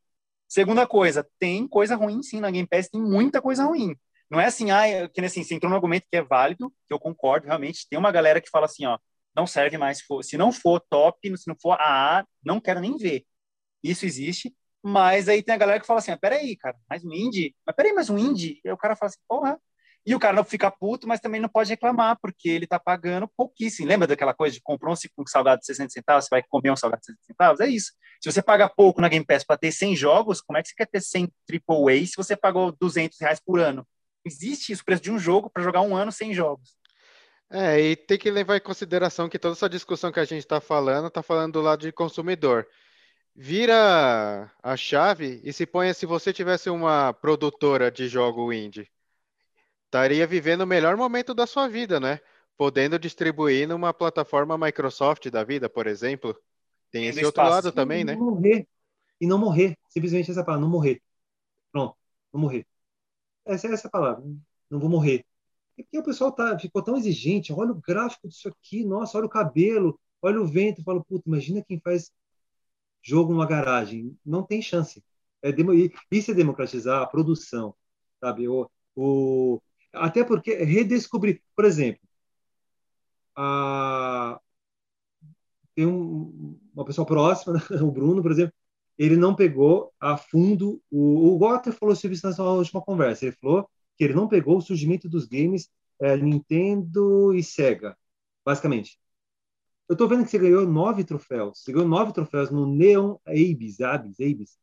Segunda coisa, tem coisa ruim sim na Game Pass, tem muita coisa ruim. Não é assim, ah, que assim, você entrou no argumento que é válido, que eu concordo, realmente. Tem uma galera que fala assim, ó, não serve mais. Se, for, se não for top, se não for AA, não quero nem ver. Isso existe. Mas aí tem a galera que fala assim, ah, peraí, cara, mais um indie? Mas peraí, mais um indie? E aí o cara fala assim, porra. E o cara não fica puto, mas também não pode reclamar, porque ele tá pagando pouquíssimo. Lembra daquela coisa de comprou um salgado de 60 centavos, você vai comer um salgado de 60 centavos? É isso. Se você paga pouco na Game Pass para ter 100 jogos, como é que você quer ter 100 AAA se você pagou 200 reais por ano? Existe isso, o preço de um jogo para jogar um ano sem jogos. É, e tem que levar em consideração que toda essa discussão que a gente está falando, está falando do lado de consumidor. Vira a chave e se ponha se você tivesse uma produtora de jogo indie. Estaria vivendo o melhor momento da sua vida, né? Podendo distribuir numa plataforma Microsoft da vida, por exemplo. Tem esse outro lado também, né? Morrer. E não morrer. Simplesmente essa palavra, não morrer. Pronto, não morrer. Essa é essa palavra. Não vou morrer. É porque o pessoal tá, ficou tão exigente. Olha o gráfico disso aqui, nossa, olha o cabelo, olha o vento. Eu falo, puta, imagina quem faz jogo numa garagem, não tem chance. É, isso é democratizar a produção, sabe? O, o, até porque redescobrir, por exemplo, a, tem um, uma pessoa próxima, o Bruno, por exemplo, ele não pegou a fundo o, o Walter falou sobre isso na última conversa. Ele falou que ele não pegou o surgimento dos games é, Nintendo e Sega, basicamente. Eu estou vendo que você ganhou nove troféus. Você ganhou nove troféus no Neon Abyss, Abyss, Abyss.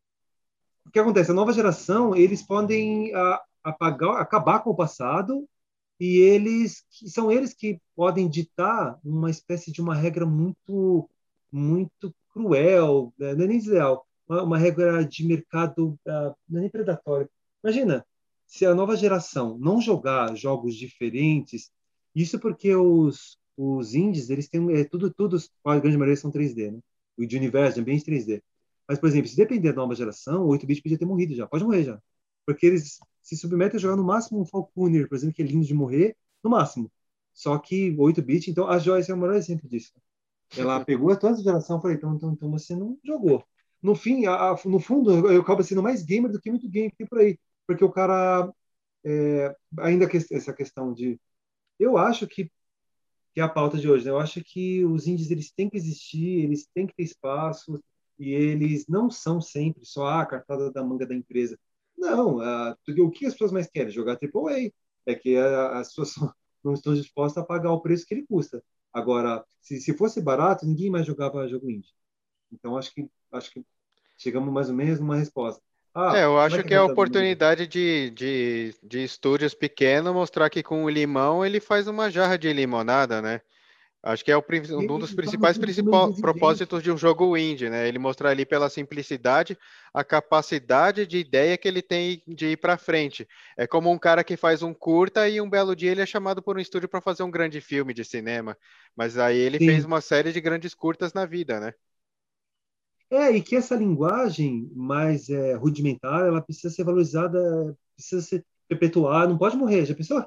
O que acontece? A nova geração, eles podem a, apagar, acabar com o passado e eles são eles que podem ditar uma espécie de uma regra muito muito cruel, né? não é nem desleal, uma, uma regra de mercado uh, não é nem predatório. Imagina se a nova geração não jogar jogos diferentes, isso porque os os indies, eles têm é, tudo, tudo, a grande maioria são 3D, né? O de universo, de ambiente 3D. Mas, por exemplo, se depender da nova geração, o 8-bit podia ter morrido já, pode morrer já. Porque eles se submetem a jogar no máximo um Falconer, por exemplo, que é lindo de morrer, no máximo. Só que 8-bit, então a Joyce é o melhor exemplo disso. Ela pegou a toda a geração e falou, então, então, então você não jogou. No fim, a, a, no fundo, eu acabo sendo mais gamer do que muito game por aí. Porque o cara, é, ainda que, essa questão de... Eu acho que que é a pauta de hoje. Né? Eu acho que os índios eles têm que existir, eles têm que ter espaço e eles não são sempre só a cartada da manga da empresa. Não, uh, o que as pessoas mais querem? Jogar AAA. É que as pessoas não estão dispostas a pagar o preço que ele custa. Agora, se, se fosse barato, ninguém mais jogava jogo indie. Então, acho que, acho que chegamos mais ou menos numa resposta. Ah, é, eu acho é que, que é a oportunidade de, de, de estúdios pequenos mostrar que com o limão ele faz uma jarra de limonada, né? Acho que é o, um dos principais principal, propósitos de um jogo indie, né? Ele mostrar ali pela simplicidade a capacidade de ideia que ele tem de ir para frente. É como um cara que faz um curta e um belo dia ele é chamado por um estúdio para fazer um grande filme de cinema. Mas aí ele Sim. fez uma série de grandes curtas na vida, né? É, e que essa linguagem mais é, rudimentar, ela precisa ser valorizada, precisa ser perpetuada, não pode morrer. Já pensou?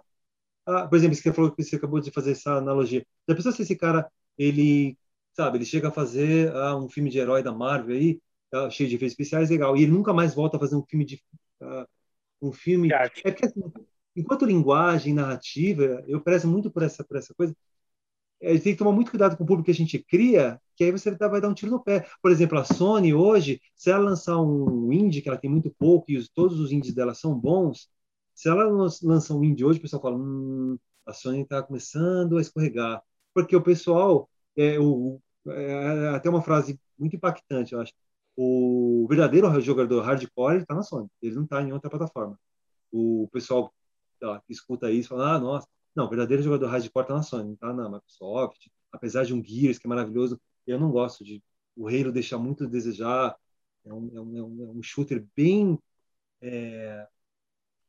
Ah, por exemplo, você falou que você acabou de fazer essa analogia. Já pensou se esse cara, ele, sabe, ele chega a fazer ah, um filme de herói da Marvel aí, tá, cheio de efeitos especiais, legal, e ele nunca mais volta a fazer um filme de ah, um filme. É porque, assim, enquanto linguagem narrativa, eu prezo muito por essa por essa coisa a gente tem que tomar muito cuidado com o público que a gente cria, que aí você vai dar um tiro no pé. Por exemplo, a Sony hoje, se ela lançar um indie, que ela tem muito pouco, e os, todos os indies dela são bons, se ela lança um indie hoje, o pessoal fala, hum, a Sony está começando a escorregar. Porque o pessoal, é, o, é, até uma frase muito impactante, eu acho, o verdadeiro jogador hardcore está na Sony, ele não está em outra plataforma. O pessoal tá, que escuta isso fala, ah, nossa, não, o verdadeiro jogador hardcore tá na Sony, tá na Microsoft. Apesar de um Gears, que é maravilhoso, eu não gosto de. O Halo deixa muito a desejar. É um, é um, é um, é shooter bem. É...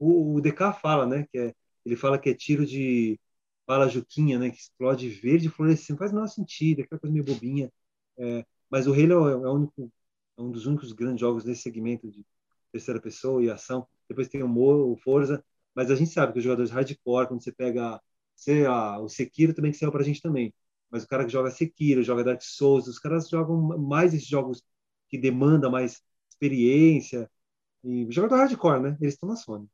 O, o DK fala, né? Que é, ele fala que é tiro de bala juquinha, né? Que explode verde fluorescente. Faz o menor sentido, aquela coisa meio bobinha. É, mas o Halo é, é, é um dos únicos grandes jogos nesse segmento de terceira pessoa e ação. Depois tem o, Mo, o Forza, mas a gente sabe que os jogadores hardcore, quando você pega sei lá, o Sekiro também que saiu pra gente também. Mas o cara que joga Sekiro, joga Dark Souls, os caras jogam mais esses jogos que demanda mais experiência. E jogador hardcore, né? Eles estão na Sony.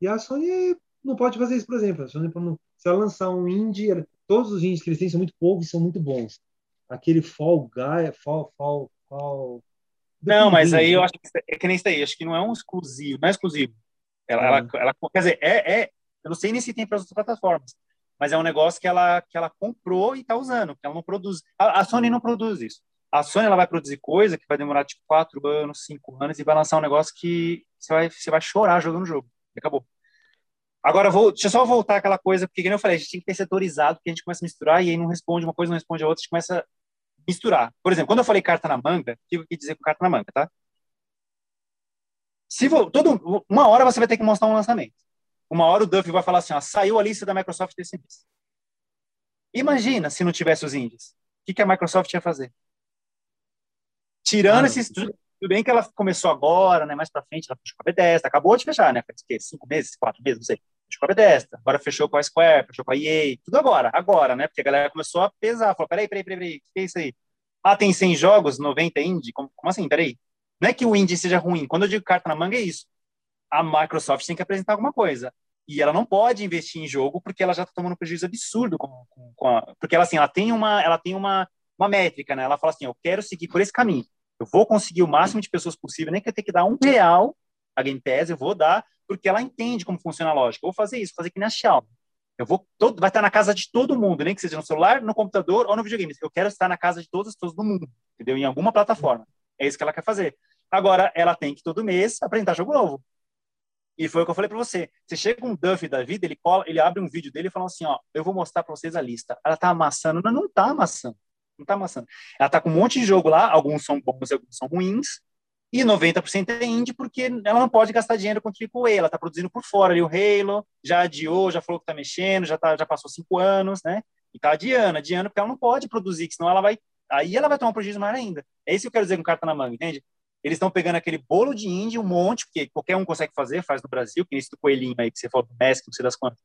E a Sony não pode fazer isso, por exemplo. A Sony, se ela lançar um indie, todos os indies que eles têm são muito poucos e são muito bons. Aquele Fall Guy, Fall, Fall, Fall. Não, mas aí eu acho que é que nem isso aí. Acho que não é um exclusivo, não é exclusivo. Ela, é. ela, ela, quer dizer, é, é, eu não sei nem se tem para outras plataformas, mas é um negócio que ela, que ela comprou e está usando, ela não produz. A, a, Sony não produz isso. A Sony ela vai produzir coisa que vai demorar tipo quatro anos, cinco anos e vai lançar um negócio que você vai, você vai chorar jogando o jogo. Acabou. Agora, vou, deixa eu só voltar àquela coisa, porque, como eu falei, a gente tem que ter setorizado, porque a gente começa a misturar e aí não responde uma coisa, não responde a outra, a gente começa a misturar. Por exemplo, quando eu falei carta na manga, o que eu quis dizer com carta na manga, tá? Se for, todo, uma hora você vai ter que mostrar um lançamento. Uma hora o Duff vai falar assim, ó, saiu a lista da Microsoft desse mês. Imagina se não tivesse os indies. O que, que a Microsoft ia fazer? Tirando esses... Tudo bem que ela começou agora, né? Mais para frente, ela fechou com a Bethesda. Acabou de fechar, né? Faz que, cinco meses, quatro meses, não sei. Fechou com a Bethesda. Agora fechou com a Square, fechou com a EA. Tudo agora, agora, né? Porque a galera começou a pesar. Falou, peraí, peraí, peraí, peraí. O que é isso aí? Ah, tem 100 jogos, 90 indie? Como, como assim? Peraí. Não é que o indie seja ruim. Quando eu digo carta na manga, é isso a Microsoft tem que apresentar alguma coisa. E ela não pode investir em jogo porque ela já está tomando um prejuízo absurdo com, com, com a, porque ela assim, ela tem uma, ela tem uma, uma métrica, né? Ela fala assim, eu quero seguir por esse caminho. Eu vou conseguir o máximo de pessoas possível, nem que eu tenha que dar um real a Game Pass, eu vou dar, porque ela entende como funciona a lógica. Eu vou fazer isso, vou fazer que nem a Xiaomi. Eu vou todo, vai estar na casa de todo mundo, nem que seja no celular, no computador ou no videogame. Eu quero estar na casa de todas as pessoas do mundo, entendeu? Em alguma plataforma. É isso que ela quer fazer. Agora, ela tem que todo mês apresentar jogo novo. E foi o que eu falei para você. Você chega um Duff da vida, ele cola, ele abre um vídeo dele e fala assim, ó, eu vou mostrar para vocês a lista. Ela tá amassando, não, não tá amassando. Não tá amassando. Ela tá com um monte de jogo lá, alguns são bons, alguns são ruins, e 90% é indie porque ela não pode gastar dinheiro com AAA, ela tá produzindo por fora ali o Halo, já adiou, já falou que tá mexendo, já tá, já passou cinco anos, né? E tá adiando, adiando porque ela não pode produzir, senão ela vai, aí ela vai tomar um prejuízo maior ainda. É isso que eu quero dizer com carta na manga, entende? Eles estão pegando aquele bolo de índio, um monte, porque qualquer um consegue fazer, faz no Brasil, que esse do coelhinho aí que você falou do México, não sei das quantas.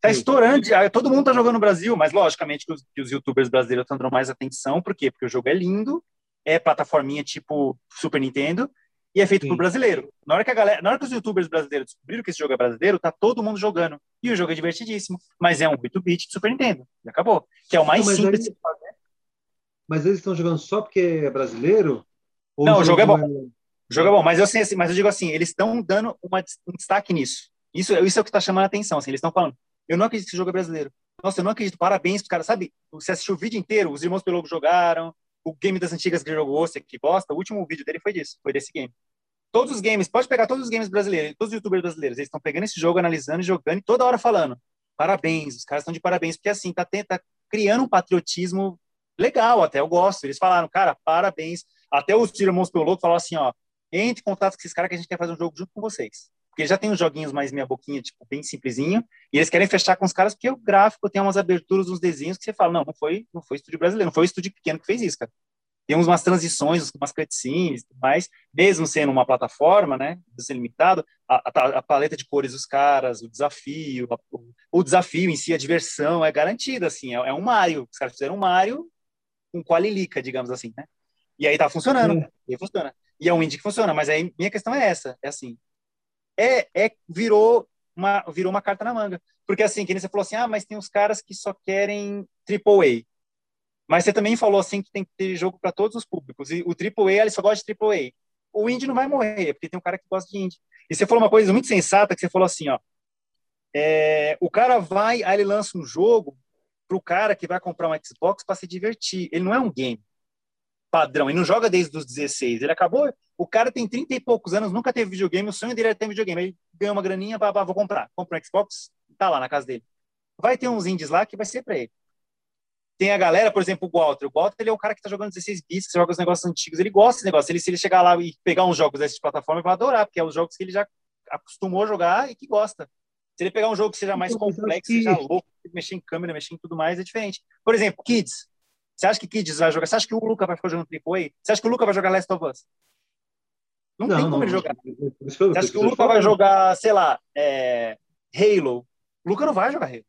Tá estourando, todo mundo tá jogando no Brasil, mas logicamente que os, que os youtubers brasileiros estão dando mais atenção, por quê? Porque o jogo é lindo, é plataforminha tipo Super Nintendo, e é feito Sim. por brasileiro. Na hora que a galera, na hora que os youtubers brasileiros descobriram que esse jogo é brasileiro, tá todo mundo jogando. E o jogo é divertidíssimo, mas é um 8-bit de Super Nintendo. E acabou. Que é o mais não, simples fazer. Mas eles estão jogando só porque é brasileiro? Não, o jogo é bom. O jogo é bom, mas eu, assim, mas eu digo assim, eles estão dando uma, um destaque nisso. Isso, isso é o que está chamando a atenção. Assim, eles estão falando, eu não acredito que esse jogo é brasileiro. Nossa, eu não acredito. Parabéns caras. Sabe, você assistiu o vídeo inteiro, os irmãos Pelogo jogaram, o game das antigas que jogou, você que gosta, o último vídeo dele foi disso, foi desse game. Todos os games, pode pegar todos os games brasileiros, todos os youtubers brasileiros, eles estão pegando esse jogo, analisando, jogando e toda hora falando. Parabéns, os caras estão de parabéns, porque assim, tá, tá criando um patriotismo legal, até eu gosto. Eles falaram, cara, parabéns. Até os irmãos pelo louco falaram assim, ó, entre em contato com esses caras que a gente quer fazer um jogo junto com vocês. Porque já tem uns joguinhos mais meia boquinha, tipo, bem simplesinho, e eles querem fechar com os caras porque o gráfico tem umas aberturas, uns desenhos que você fala, não, não foi, não foi estúdio brasileiro, não foi estúdio pequeno que fez isso, cara. Tem umas transições, umas cutscenes, mas mesmo sendo uma plataforma, né, limitado, a, a, a, paleta de cores dos caras, o desafio, a, o, o, desafio em si, a diversão é garantida, assim, é, é um Mario. Os caras fizeram um Mario com qualilica, digamos assim, né? E aí tá funcionando, é. e funciona. E é um indie que funciona, mas aí minha questão é essa, é assim, é, é virou uma virou uma carta na manga, porque assim, que você falou assim, ah, mas tem uns caras que só querem AAA. Mas você também falou assim que tem que ter jogo para todos os públicos. E o AAA, ele só gosta de AAA. O indie não vai morrer, porque tem um cara que gosta de indie. E você falou uma coisa muito sensata, que você falou assim, ó, é, o cara vai, aí ele lança um jogo para o cara que vai comprar um Xbox para se divertir. Ele não é um game padrão. Ele não joga desde os 16. Ele acabou. O cara tem 30 e poucos anos, nunca teve videogame. O sonho dele era ter videogame. Ele ganhou uma graninha, pá, pá, vou comprar. Compra um Xbox, tá lá na casa dele. Vai ter uns indies lá que vai ser para ele. Tem a galera, por exemplo, o Walter. O Walter ele é o cara que tá jogando 16 bits, que joga os negócios antigos. Ele gosta desse negócio. Ele, se ele chegar lá e pegar uns jogos dessas plataformas, ele vai adorar, porque é os jogos que ele já acostumou a jogar e que gosta. Se ele pegar um jogo que seja mais complexo, seja louco, mexer em câmera, mexer em tudo mais, é diferente. Por exemplo, Kids. Você acha que Kids vai jogar? Você acha que o Luca vai ficar jogando AAA? Você acha que o Luca vai jogar Last of Us? Não, não tem como não, ele jogar. Você acha que o Luca vai jogar, sei lá, é, Halo? O Luca não vai jogar Halo.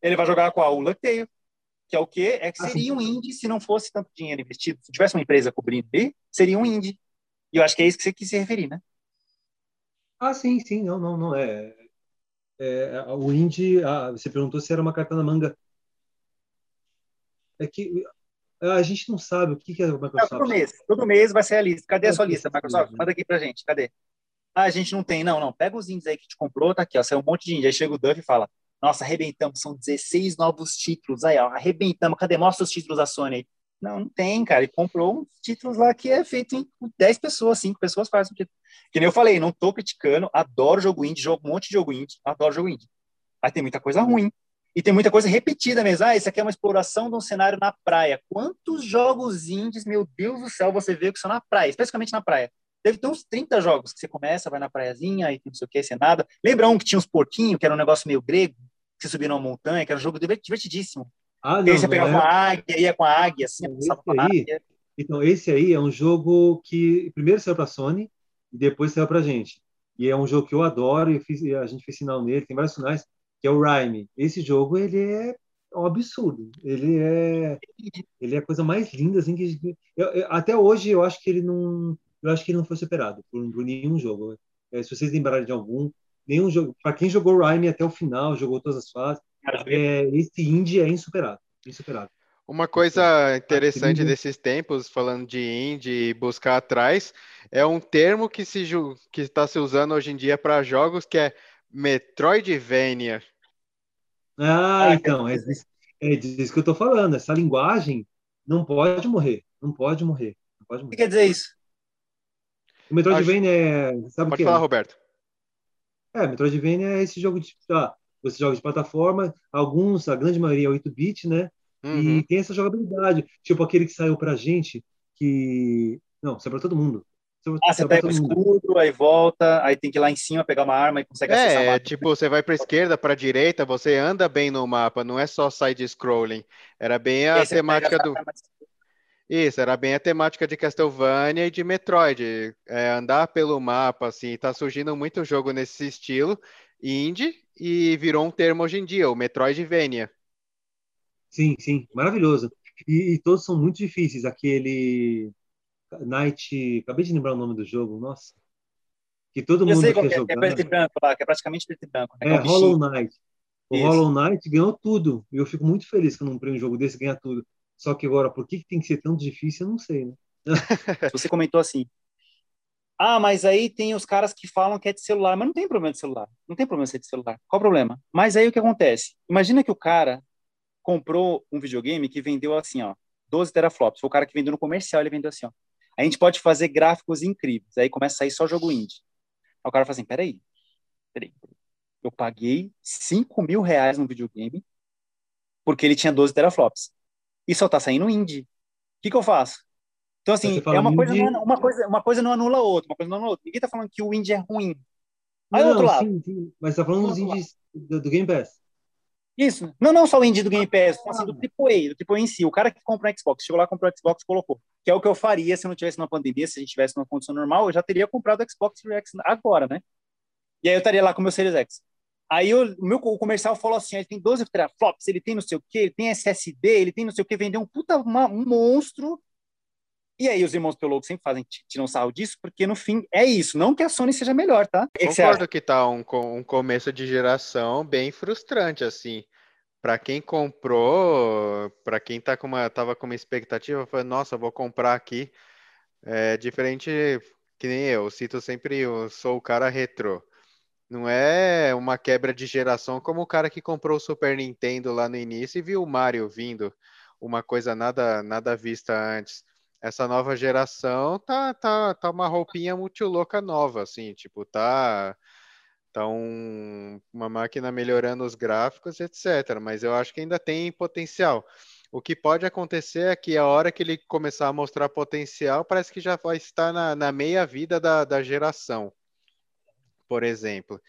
Ele vai jogar qual? O Luck que é o quê? É que ah, seria um indie se não fosse tanto dinheiro investido. Se tivesse uma empresa cobrindo ele, seria um indie. E eu acho que é isso que você quis se referir, né? Ah, sim, sim, não, não, não é. é o indie, ah, você perguntou se era uma carta na manga. É que a gente não sabe o que é a Microsoft. Não, todo mês, todo mês vai ser a lista. Cadê a sua lista, Microsoft? Manda aqui pra gente, cadê? Ah, a gente não tem, não, não. Pega os indies aí que te comprou, tá aqui, ó. Saiu um monte de indie. Aí chega o Duff e fala: Nossa, arrebentamos, são 16 novos títulos. Aí, ó, arrebentamos. Cadê? Mostra os títulos da Sony aí. Não, não tem, cara. Ele comprou uns títulos lá que é feito em 10 pessoas, 5 pessoas fazem o título. Que nem eu falei, não tô criticando, adoro jogo indie, jogo um monte de jogo indie, adoro jogo indie. Mas tem muita coisa ruim. E tem muita coisa repetida mesmo. Ah, isso aqui é uma exploração de um cenário na praia. Quantos jogos indies, meu Deus do céu, você vê que são na praia, especificamente na praia? Deve ter uns 30 jogos que você começa, vai na praiazinha, tem não sei o que, você nada. Lembra um que tinha uns porquinhos, que era um negócio meio grego, que você subia numa montanha, que era um jogo divertidíssimo. Ah, não, aí você pegava é... uma águia, ia com a águia, assim, esse aí, Então, esse aí é um jogo que primeiro saiu para Sony e depois saiu para gente. E é um jogo que eu adoro e, fiz, e a gente fez sinal nele, tem vários sinais que é o Rhyme. Esse jogo, ele é um absurdo. Ele é, ele é a coisa mais linda, assim, que... Eu, eu, até hoje, eu acho que ele não... Eu acho que ele não foi superado por, por nenhum jogo. É, se vocês lembrarem de algum, nenhum jogo... Para quem jogou Rhyme até o final, jogou todas as fases, é, esse indie é insuperável. Insuperável. Uma coisa interessante desses tempos, falando de indie e buscar atrás, é um termo que se que está se usando hoje em dia para jogos que é Metroidvania. Ah, então, é disso, é disso que eu estou falando. Essa linguagem não pode morrer. Não pode morrer. Não pode morrer. O que quer dizer isso? O Metroidvania é. Sabe pode o que falar, é? Roberto. É, Metroidvania é esse jogo de. Ah, você joga de plataforma, alguns, a grande maioria é 8-bit, né? Uhum. E tem essa jogabilidade. Tipo aquele que saiu pra gente, que. Não, saiu pra todo mundo. Ah, você pega o escudo, aí volta, aí tem que ir lá em cima pegar uma arma e consegue é, acessar mapa. tipo, você vai pra esquerda, pra direita, você anda bem no mapa, não é só side-scrolling. Era bem a temática do... Isso, era bem a temática de Castlevania e de Metroid. É, andar pelo mapa, assim, tá surgindo muito jogo nesse estilo, indie, e virou um termo hoje em dia, o Metroidvania. Sim, sim, maravilhoso. E, e todos são muito difíceis. Aquele Night. Acabei de lembrar o nome do jogo, nossa. Que todo eu mundo quer é, jogar. É preto e branco lá, que é praticamente preto e branco. Né? É, é Hollow Knight. O Isso. Hollow Knight ganhou tudo. E eu fico muito feliz que eu não prêmio um jogo desse ganhar tudo. Só que agora, por que, que tem que ser tão difícil, eu não sei, né? Você comentou assim. Ah, mas aí tem os caras que falam que é de celular, mas não tem problema de celular. Não tem problema ser de celular. Qual o problema? Mas aí o que acontece? Imagina que o cara comprou um videogame que vendeu assim, ó, 12 teraflops. Foi o cara que vendeu no comercial, ele vendeu assim, ó. A gente pode fazer gráficos incríveis. Aí começa a sair só jogo indie. Aí o cara fala assim, peraí, peraí. Eu paguei 5 mil reais no videogame porque ele tinha 12 teraflops. E só tá saindo indie. O que, que eu faço? Então, assim, é uma, coisa não, uma, coisa, uma coisa não anula a outra, uma coisa não anula a outra. Ninguém tá falando que o indie é ruim. Mas não, outro lado. Sim, sim. Mas tá falando dos indies do, do Game Pass. Isso. Não, não só o indie do Game Pass, assim, do AAA, do AAA em si. O cara que compra um Xbox, chegou lá, comprou o Xbox colocou. Que é o que eu faria se não tivesse uma pandemia, se a gente tivesse numa condição normal, eu já teria comprado o Xbox Series X agora, né? E aí eu estaria lá com o meu Series X. Aí o meu o comercial falou assim, ele tem 12 teraflops, ele tem não sei o quê, ele tem SSD, ele tem não sei o quê, vendeu um puta uma, um monstro. E aí os irmãos Pelogo sempre fazem, tiram sarro disso, porque no fim é isso, não que a Sony seja melhor, tá? Concordo que, que tá um, um começo de geração bem frustrante, assim para quem comprou, para quem tá com uma, tava com uma expectativa, foi, nossa, vou comprar aqui. É diferente que nem eu, cito sempre, eu sou o cara retrô. Não é uma quebra de geração como o cara que comprou o Super Nintendo lá no início e viu o Mario vindo, uma coisa nada nada vista antes. Essa nova geração tá tá, tá uma roupinha muito louca nova, assim, tipo, tá então, uma máquina melhorando os gráficos, etc. Mas eu acho que ainda tem potencial. O que pode acontecer é que a hora que ele começar a mostrar potencial, parece que já vai estar na, na meia vida da, da geração, por exemplo.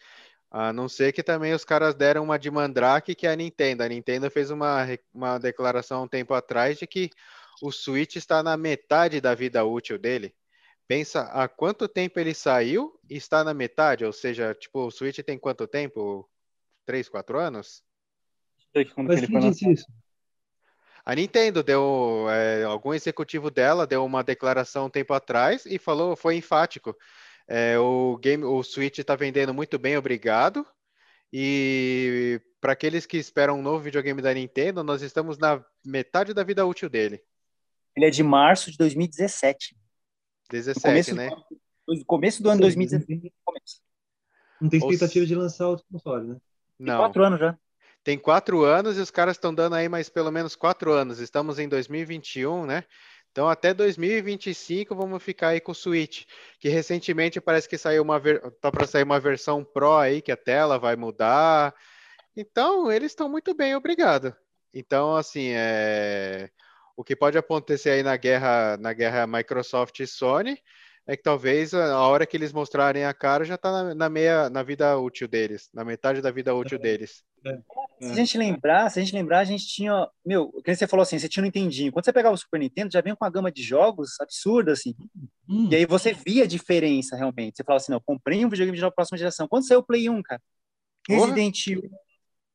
A não ser que também os caras deram uma de Mandrake, que é a Nintendo. A Nintendo fez uma, uma declaração um tempo atrás de que o Switch está na metade da vida útil dele. Pensa há quanto tempo ele saiu e está na metade, ou seja, tipo, o Switch tem quanto tempo? Três, quatro anos? Mas quem disse isso? A Nintendo deu é, algum executivo dela deu uma declaração um tempo atrás e falou, foi enfático. É, o game, o Switch está vendendo muito bem, obrigado. E para aqueles que esperam um novo videogame da Nintendo, nós estamos na metade da vida útil dele. Ele é de março de 2017. 17, começo né? Do, começo do ano 2017. Não tem expectativa Ou... de lançar outro console, né? Não. Tem quatro anos já. Tem quatro anos e os caras estão dando aí mais pelo menos quatro anos. Estamos em 2021, né? Então até 2025 vamos ficar aí com o Switch, que recentemente parece que saiu uma ver... tá para sair uma versão Pro aí que a tela vai mudar. Então eles estão muito bem, obrigado. Então assim é o que pode acontecer aí na guerra na guerra Microsoft e Sony é que talvez a hora que eles mostrarem a cara já está na, na, meia na vida útil deles, na metade da vida útil deles. É. Se a gente lembrar, se a gente lembrar, a gente tinha, meu, que você falou assim, você tinha no Nintendinho. Quando você pegava o Super Nintendo, já vinha com uma gama de jogos absurda assim. Hum. E aí você via a diferença realmente. Você falava assim, não, comprei um videogame de próxima geração. Quando saiu o Play 1, cara? Resident Evil,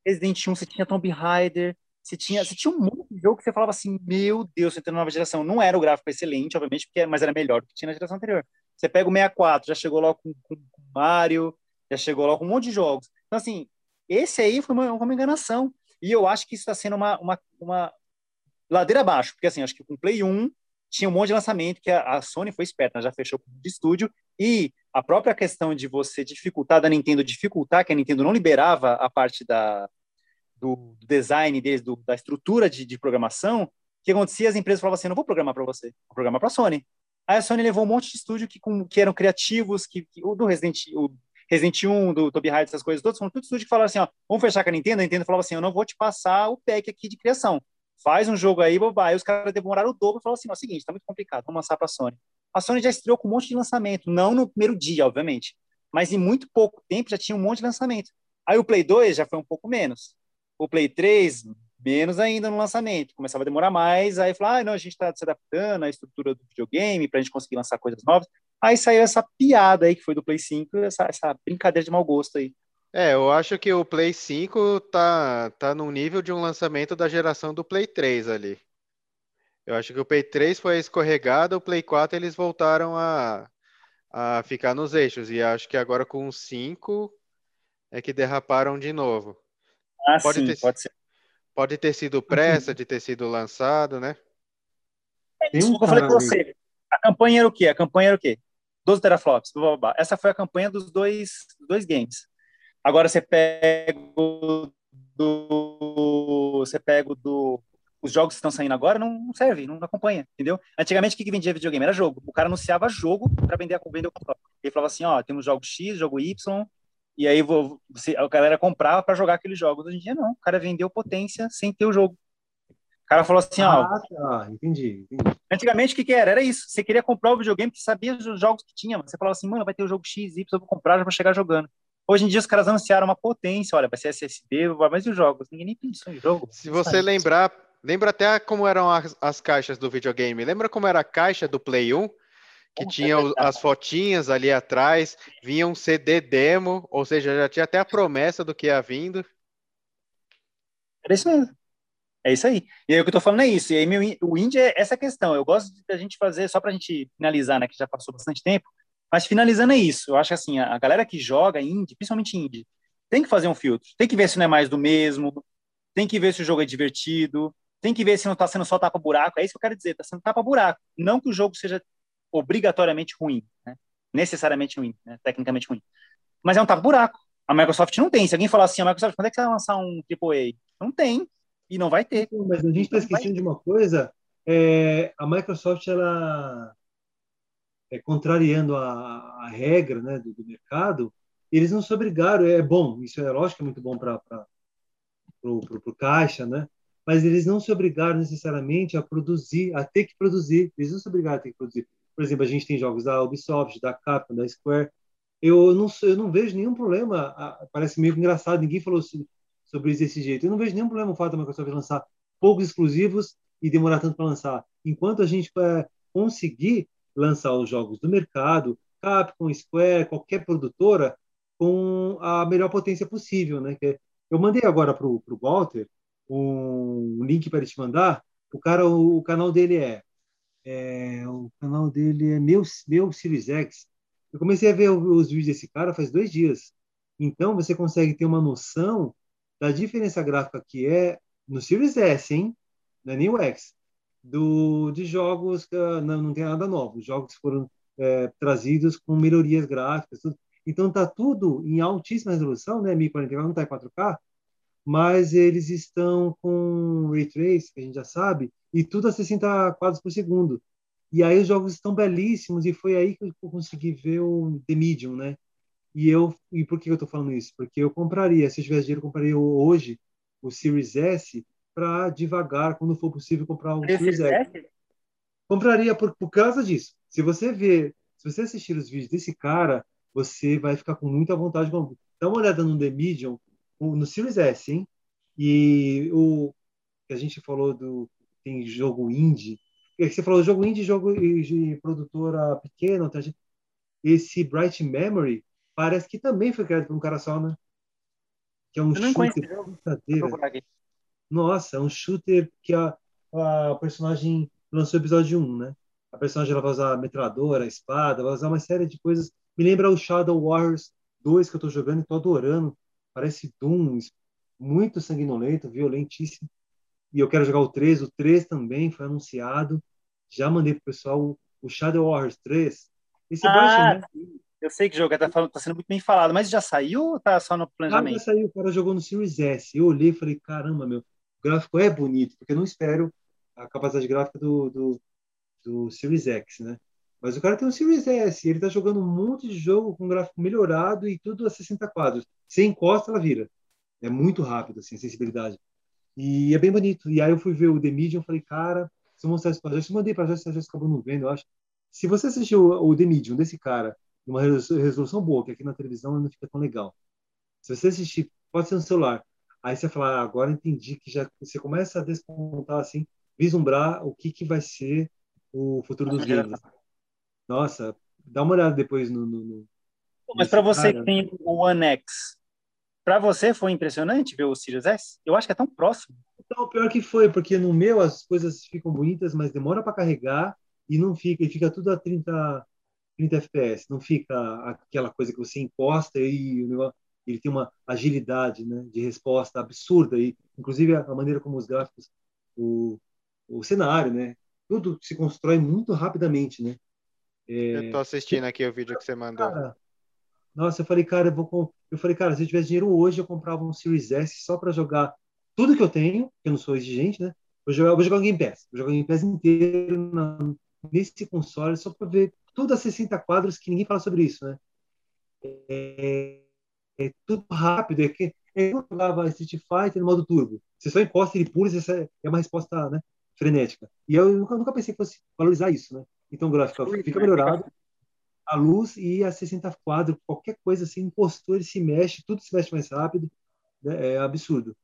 Resident 1, você tinha Tomb Raider, você tinha, você tinha um monte de jogo que você falava assim, meu Deus, você tem nova geração. Não era o gráfico excelente, obviamente, porque, mas era melhor do que tinha na geração anterior. Você pega o 64, já chegou logo com, com, com Mario, já chegou logo com um monte de jogos. Então, assim, esse aí foi uma, uma enganação. E eu acho que isso está sendo uma, uma, uma ladeira abaixo, porque assim, acho que com o Play 1 tinha um monte de lançamento que a, a Sony foi esperta, já fechou de estúdio, e a própria questão de você dificultar, da Nintendo dificultar, que a Nintendo não liberava a parte da, do design deles, do, da estrutura de, de programação, que acontecia? As empresas falavam assim: não vou programar para você, vou programar para a Sony. Aí a Sony levou um monte de estúdio que, com, que eram criativos, que, que, o do Resident, o Resident 1, do Toby Hyde, essas coisas todas, foram tudo estúdio que falaram assim: ó, vamos fechar com a Nintendo. A Nintendo falava assim: eu não vou te passar o pack aqui de criação. Faz um jogo aí, bobá. Aí os caras demoraram o dobro e falaram assim: ó, é seguinte, tá muito complicado, vamos lançar para a Sony. A Sony já estreou com um monte de lançamento, não no primeiro dia, obviamente, mas em muito pouco tempo já tinha um monte de lançamento. Aí o Play 2 já foi um pouco menos. O Play 3, menos ainda no lançamento. Começava a demorar mais, aí falou, ah, não, a gente está se adaptando à estrutura do videogame para a gente conseguir lançar coisas novas. Aí saiu essa piada aí que foi do Play 5, essa, essa brincadeira de mau gosto aí. É, eu acho que o Play 5 tá, tá no nível de um lançamento da geração do Play 3 ali. Eu acho que o Play 3 foi escorregado, o Play 4 eles voltaram a, a ficar nos eixos. E acho que agora com o 5 é que derraparam de novo. Ah, pode sim, ter, pode ser. Pode ter sido pressa de ter sido lançado, né? É isso que eu falei com você. A campanha era o quê? A campanha era o quê? 12 teraflops. Essa foi a campanha dos dois, dois games. Agora você pega o do. Você pega o do. Os jogos que estão saindo agora não serve, não acompanha, entendeu? Antigamente, o que, que vendia videogame? Era jogo. O cara anunciava jogo para vender, vender o console. Ele falava assim: ó, temos jogo X, jogo Y, e aí vou, você, a galera comprava para jogar aqueles jogos. Hoje em dia não, o cara vendeu potência sem ter o jogo. O cara falou assim, ah, ó. Tá, entendi, entendi. Antigamente o que, que era? Era isso. Você queria comprar o videogame que sabia os jogos que tinha. Você falava assim, mano, vai ter o jogo X, Y, eu vou comprar, já vou chegar jogando. Hoje em dia os caras anunciaram uma potência, olha, vai ser SSD, mas e os jogos? Ninguém nem pensou em jogo. Se você sabe? lembrar, lembra até como eram as, as, caixas do videogame. Lembra como era a caixa do Play 1? Que tinha as fotinhas ali atrás, vinha um CD demo, ou seja, já tinha até a promessa do que ia vindo. É isso mesmo. É isso aí. E aí o que eu tô falando é isso. E aí meu, o indie é essa questão. Eu gosto de a gente fazer, só pra gente finalizar, né, que já passou bastante tempo, mas finalizando é isso. Eu acho que assim, a, galera que joga indie, principalmente indie, tem que fazer um filtro. Tem que ver se não é mais do mesmo, tem que ver se o jogo é divertido, tem que ver se não tá sendo só tapa-buraco. É isso que eu quero dizer, tá sendo tapa-buraco. Não que o jogo seja obrigatoriamente ruim, né? necessariamente ruim, né? tecnicamente ruim. Mas é um tapa-buraco. A Microsoft não tem. Se alguém falar assim, a Microsoft, quando é que você vai lançar um AAA? Não tem. E não vai ter. Mas a gente está esquecendo de uma coisa. É, a Microsoft, ela, é, contrariando a, a regra né, do, do, mercado, eles não se obrigaram. É bom, isso é lógico, é muito bom para o caixa, né? mas eles não se obrigaram necessariamente a produzir, a ter que produzir. Eles não se obrigaram a ter que produzir. Por exemplo, a gente tem jogos da Ubisoft, da Capcom, da Square. Eu não, eu não vejo nenhum problema. Parece meio engraçado, ninguém falou sobre isso desse jeito. Eu não vejo nenhum problema o fato da Microsoft lançar poucos exclusivos e demorar tanto para lançar. Enquanto a gente conseguir lançar os jogos do mercado, Capcom, Square, qualquer produtora, com a melhor potência possível. Né? Eu mandei agora para o Walter um link para ele te mandar O cara, o canal dele é, é, o canal dele é meu, meu Series X. Eu comecei a ver os vídeos desse cara faz dois dias. Então você consegue ter uma noção da diferença gráfica que é no Series S, hein? Não é nem o X. Do, de jogos que não, não tem nada novo. Jogos que foram é, trazidos com melhorias gráficas. Tudo. Então está tudo em altíssima resolução, né? 1044 não está em 4K, mas eles estão com ray trace, que a gente já sabe, e tudo a 60 quadros por segundo. E aí os jogos estão belíssimos e foi aí que eu consegui ver o The Medium, né? E eu e por que eu estou falando isso? Porque eu compraria, se eu tivesse dinheiro, eu compraria hoje o Series S para devagar, quando for possível, comprar o Series S. Compraria por, por causa disso. Se você ver, se você assistir os vídeos desse cara, você vai ficar com muita vontade. Dá uma olhada no The Medium, no Series S, hein? E o que a gente falou do tem jogo indie. É você falou jogo indie, jogo de produtora pequena, esse Bright Memory parece que também foi criado por um cara só, né? Que é um Eu shooter. Nossa, é um shooter que a, a personagem lançou o episódio 1, né? A personagem ela vai usar a metralhadora, a espada, vai usar uma série de coisas. Me lembra o Shadow Warriors 2 que eu tô jogando e tô adorando. Parece Doom, muito sanguinolento, violentíssimo. E eu quero jogar o 3. O 3 também foi anunciado. Já mandei pro pessoal o Shadow Warriors 3. Esse ah, né? Eu sei que jogo tá, falando, tá sendo muito bem falado, mas já saiu ou tá só no planejamento? Ah, já saiu, o cara jogou no Series S. Eu olhei e falei, caramba, meu, o gráfico é bonito, porque eu não espero a capacidade gráfica do, do, do Series X, né? Mas o cara tem um Series S, ele tá jogando um monte de jogo com gráfico melhorado e tudo a 60 quadros. Você encosta, ela vira. É muito rápido, assim, a sensibilidade. E é bem bonito. E aí eu fui ver o The Medium, falei, cara, se eu mostrar isso pra Joyce, eu mandei pra Joyce, a Joyce acabou não vendo, eu acho. Se você assistiu o The Medium desse cara, uma resolução boa, que aqui na televisão não fica tão legal. Se você assistir, pode ser no celular. Aí você fala, ah, agora entendi que já você começa a descontar assim, vislumbrar o que que vai ser o futuro dos games. Nossa, dá uma olhada depois no. no, no Mas para você que tem o One X, para você foi impressionante ver o Sirius S? Eu acho que é tão próximo. Então, pior que foi, porque no meu as coisas ficam bonitas, mas demora para carregar e não fica, e fica tudo a 30 30 FPS, não fica aquela coisa que você encosta e ele tem uma agilidade né, de resposta absurda, e inclusive a, maneira como os gráficos, o, o cenário, né, tudo se constrói muito rapidamente, né? É, eu tô assistindo aqui o vídeo que você mandou. Cara, nossa, eu falei, cara, eu vou eu falei, cara, se eu tivesse dinheiro hoje, eu comprava um Series S só para jogar tudo que eu tenho, que eu não sou exigente, né? Vou jogar, vou jogar o Game Pass, vou jogar o Game Pass inteiro na, nesse console só para ver tudo a 60 quadros que ninguém fala sobre isso, né? É, é tudo rápido, é que eu jogava Street Fighter no modo turbo. Você só encosta ele pula, essa é uma resposta né, frenética. E eu nunca, nunca pensei que fosse valorizar isso, né? Então o gráfico fica melhorado, a luz e a 60 quadros, qualquer coisa assim, encostou, ele se mexe, tudo se mexe mais rápido, né? é absurdo.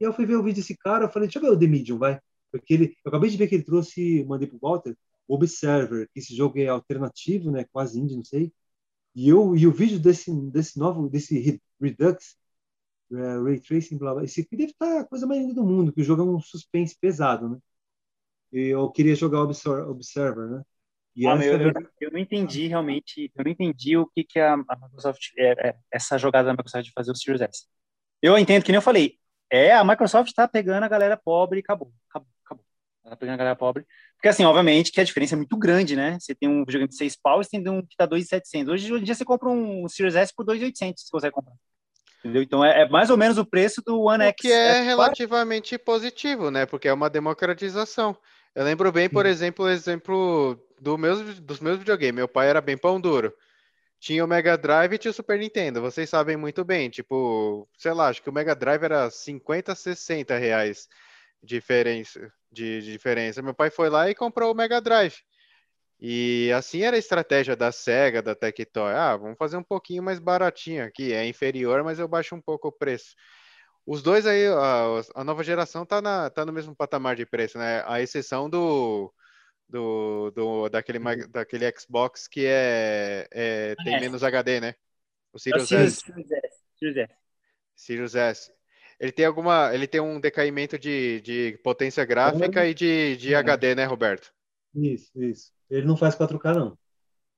E eu fui ver o vídeo desse cara, eu falei, deixa eu ver o The Medium, vai. Porque ele, eu acabei de ver que ele trouxe, mandei pro Walter, Observer, que esse jogo é alternativo, né, quase indie, não sei. E eu e o vídeo desse desse novo desse Redux é, Ray Tracing, blá, blá, esse aqui deve estar a coisa mais linda do mundo, que o jogo é um suspense pesado, né? E eu queria jogar Observer, né? E ah, meu, eu, eu, não entendi realmente, eu não entendi o que que a, a Microsoft é, é, essa jogada da Microsoft de fazer o Series S. Eu entendo que nem eu falei, é a Microsoft está pegando a galera pobre e acabou, acabou, acabou. Tá pegando a galera pobre porque, assim, obviamente que a diferença é muito grande, né? Você tem um videogame de 6 pau e você tem um que tá 2,700. Hoje, hoje em dia você compra um Series S por 2,800, se você consegue comprar. Entendeu? Então é, é, mais ou menos o preço do One X. Que é, é relativamente positivo, né? Porque é uma democratização. Eu lembro bem, por exemplo, o exemplo do meus, dos meus videogames. Meu pai era bem pão duro. Tinha o Mega Drive e tinha o Super Nintendo. Vocês sabem muito bem. Tipo, sei lá, acho que o Mega Drive era 50, 60 reais diferença, de, de diferença. Meu pai foi lá e comprou o Mega Drive. E assim era a estratégia da Sega, da Tectoy. Ah, vamos fazer um pouquinho mais baratinho aqui. É inferior, mas eu baixo um pouco o preço. Os dois aí, a, a nova geração tá, na, tá no mesmo patamar de preço, né? A exceção do, do, do daquele, uhum. daquele Xbox que é, é tem menos HD, né? O Sirius, S. Sirius S. Sirius S. Ele tem alguma. Ele tem um decaimento de, de potência gráfica e de, de é. HD, né, Roberto? Isso, isso. Ele não faz 4K, não.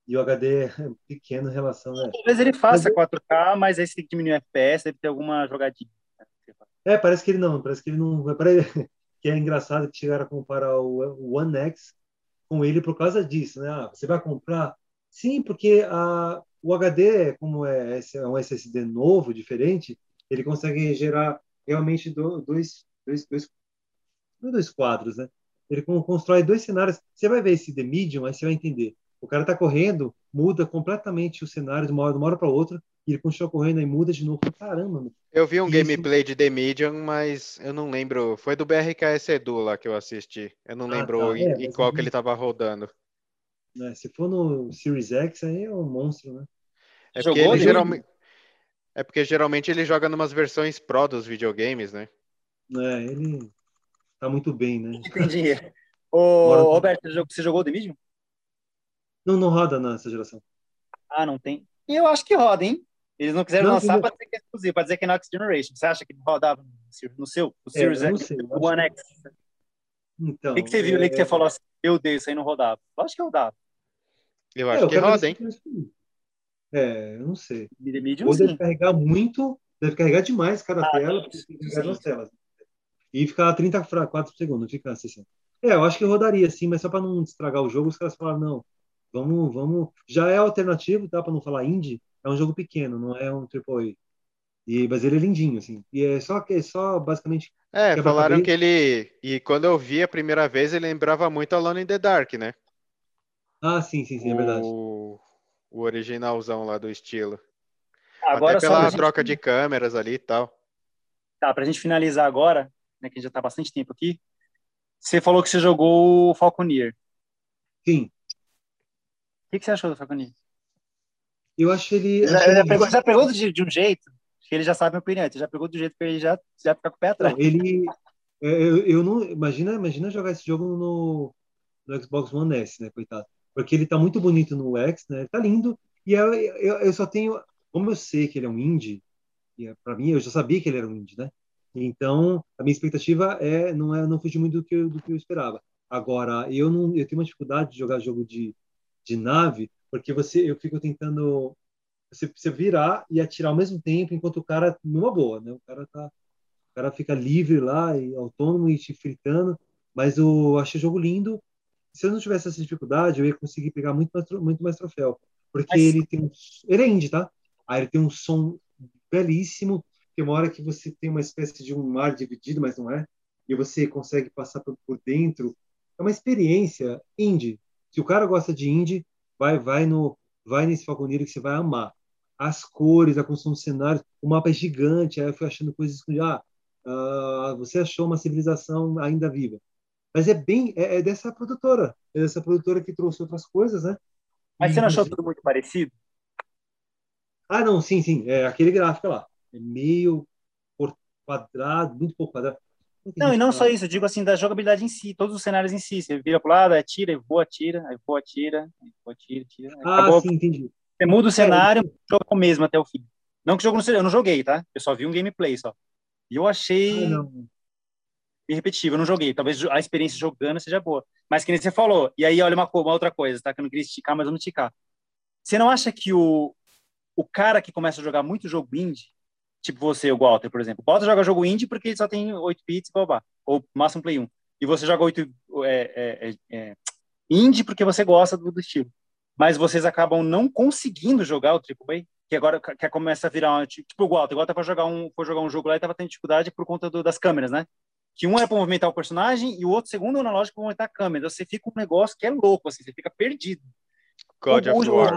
E o HD é pequeno em relação a. Talvez ele faça 4K, mas aí você tem que diminuir o FPS, deve ter alguma jogadinha. É, parece que ele não, parece que ele não. Que é engraçado que chegaram a comparar o One X com ele por causa disso, né? Ah, você vai comprar? Sim, porque a, o HD, como é, é um SSD novo, diferente, ele consegue gerar realmente dois, dois, dois, dois quadros, né? Ele constrói dois cenários. Você vai ver esse The Medium, aí você vai entender. O cara está correndo, muda completamente o cenário de uma hora, hora para outra, e ele continua correndo e muda de novo. Caramba, mano. Eu vi um gameplay de The Medium, mas eu não lembro. Foi do BRKS Edu lá que eu assisti. Eu não ah, lembro tá. em, é, em qual que ele estava rodando. É, se for no Series X, aí é um monstro, né? É porque, ele geralmente, é porque geralmente ele joga numas versões Pro dos videogames, né? É, ele tá muito bem, né? Entendi. Ô, Roberto, você jogou The Medium? Não, não roda nessa geração. Ah, não tem. Eu acho que roda, hein? Eles não quiseram não, lançar para dizer que é exclusivo, para dizer que é Next Generation. Você acha que rodava no seu, no Series é, X, o One X? Então, o que, que você viu ali que você é- falou assim, meu Deus, isso aí não rodava? Eu acho que rodava. Eu acho é, que roda, hein? É, eu não sei. Medium, Ou sim. deve carregar muito, deve carregar demais cada ah, tela, porque tem que carregar duas telas. E ficar 30 4 por segundo, fica 60. É, eu acho que rodaria sim, mas só para não estragar o jogo, os caras falaram, não, vamos, vamos. Já é alternativo, tá? Para não falar indie, é um jogo pequeno, não é um AAA. E, mas ele é lindinho, assim. E é só que é só basicamente. É, falaram que ele. E quando eu vi a primeira vez, ele lembrava muito Alone in the Dark, né? Ah, sim, sim, sim, é verdade. O, o originalzão lá do estilo. Agora, Até pela troca gente... de câmeras ali e tal. Tá, pra gente finalizar agora, né, que já tá bastante tempo aqui. Você falou que você jogou o Falconeer. Sim. O que, que você achou do Falconeer? Eu acho ele. Já, já, pegou, já pegou de, de, um jeito que ele já sabe a minha opinião. já pegou do jeito que ele já, já fica com o pé atrás. Não, ele. É, eu, eu não. Imagina, imagina jogar esse jogo no, no Xbox One S, né, coitado? Porque ele tá muito bonito no X, né? Tá lindo. E eu, eu, eu só tenho. Como eu sei que ele é um indie, e é, para mim eu já sabia que ele era um indie, né? Então, a minha expectativa é não é não fugir muito do que, do que eu esperava. Agora, eu não eu tenho uma dificuldade de jogar jogo de, de nave, porque você eu fico tentando você, você virar e atirar ao mesmo tempo enquanto o cara numa boa, né? O cara tá o cara fica livre lá e autônomo e te fritando, mas eu achei o jogo lindo. Se eu não tivesse essa dificuldade, eu ia conseguir pegar muito mais, muito mais troféu, porque mas... ele tem um, ele é indie, tá? Aí ele tem um som belíssimo, tem uma hora que você tem uma espécie de um mar dividido, mas não é, e você consegue passar por, por dentro. É uma experiência indie. Se o cara gosta de indie, vai vai no vai nesse Falconeiro que você vai amar. As cores, a construção do cenário, o mapa é gigante, aí eu fui achando coisas que ah, uh, você achou uma civilização ainda viva. Mas é bem é, é, dessa produtora, é dessa produtora que trouxe outras coisas, né? Mas você não achou tudo muito parecido? Ah, não, sim, sim, é aquele gráfico lá, é meio quadrado, muito pouco quadrado. Não, e não só isso, eu digo assim, da jogabilidade em si, todos os cenários em si. Você vira pro lado, atira, voa, atira, aí voa, atira, aí voa, atira, tira. Ah, acabou. sim, entendi. Você muda o cenário, é, joga o mesmo até o fim. Não que o jogo não seja, eu não joguei, tá? Eu só vi um gameplay só. E eu achei ah, repetitivo, eu não joguei. Talvez a experiência jogando seja boa. Mas que nem você falou. E aí, olha uma, uma outra coisa, tá? Que eu não queria esticar, mas vamos esticar. Você não acha que o, o cara que começa a jogar muito jogo indie, Tipo você, o Walter, por exemplo. O Walter joga jogo indie porque ele só tem 8 bits, blá, ou máximo Play 1. E você joga 8 é, é, é, é, indie porque você gosta do, do, estilo. Mas vocês acabam não conseguindo jogar o AAA, que agora que começa a virar tipo o Walter. O Walter foi jogar um, foi jogar um jogo lá e estava tendo dificuldade por conta do, das câmeras, né? Que um é para movimentar o personagem e o outro, segundo, analógico, para movimentar a câmera. Você fica um negócio que é louco, assim, você fica perdido. God of War.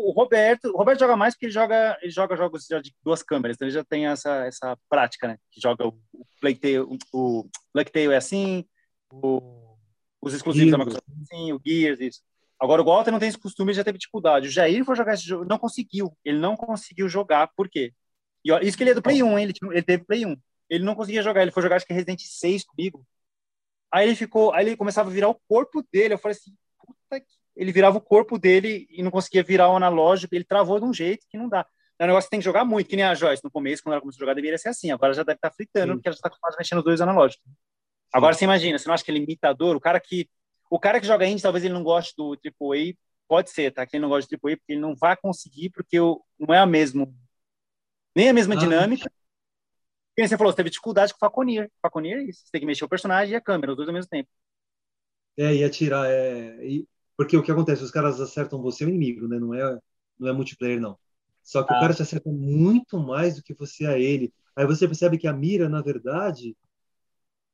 O, Roberto, o Roberto joga mais porque ele joga, ele joga jogos de duas câmeras, então ele já tem essa, essa prática, né? Que joga o, o Plague o, o é assim, o, os exclusivos da Microsoft é assim, o Gears, isso. Agora o Walter não tem esse costume, já teve dificuldade. O Jair foi jogar esse jogo, não conseguiu. Ele não conseguiu jogar, por quê? E ó, isso que ele é do Play 1, hein? Ele, ele teve Play 1. Ele não conseguia jogar, ele foi jogar acho que Resident 6 comigo. Aí ele ficou, aí ele começava a virar o corpo dele. Eu falei assim, puta que ele virava o corpo dele e não conseguia virar o analógico, ele travou de um jeito que não dá. É um negócio que tem que jogar muito, que nem a Joyce. No começo, quando ela começou a jogar, deveria ser assim. Agora já deve estar fritando, Sim. porque ela já está acostumada a mexer nos dois analógicos. Agora você imagina, você não acha que ele é imitador? O cara que o cara que joga indie, talvez ele não goste do AAA, pode ser, tá? Que ele não gosta de AAA, porque ele não vai conseguir, porque não é a mesma, nem a mesma ah, dinâmica. Como você falou, você teve dificuldade com o Faconier. Faconier é isso, você tem que mexer o personagem e a câmera, os dois ao mesmo tempo. É, e atirar, é... E... Porque o que acontece, os caras acertam você o inimigo, né? Não é, não é multiplayer, não. Só que ah. o cara te acerta muito mais do que você a ele. Aí você percebe que a mira, na verdade,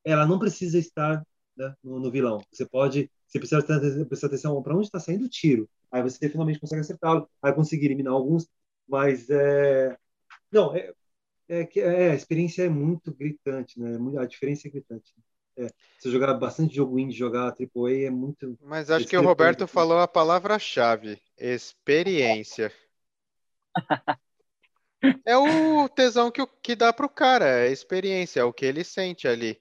ela não precisa estar né, no, no, vilão. Você pode, você precisa prestar atenção para onde está saindo o tiro. Aí você finalmente consegue acertá-lo, vai conseguir eliminar alguns, mas é, não, é, é, é, a experiência é muito gritante, né? A diferença é gritante. É, você jogar bastante jogo indie, jogar AAA é muito. Mas acho que o Roberto falou a palavra-chave: experiência. é o tesão que, que dá pro cara, é experiência, é o que ele sente ali.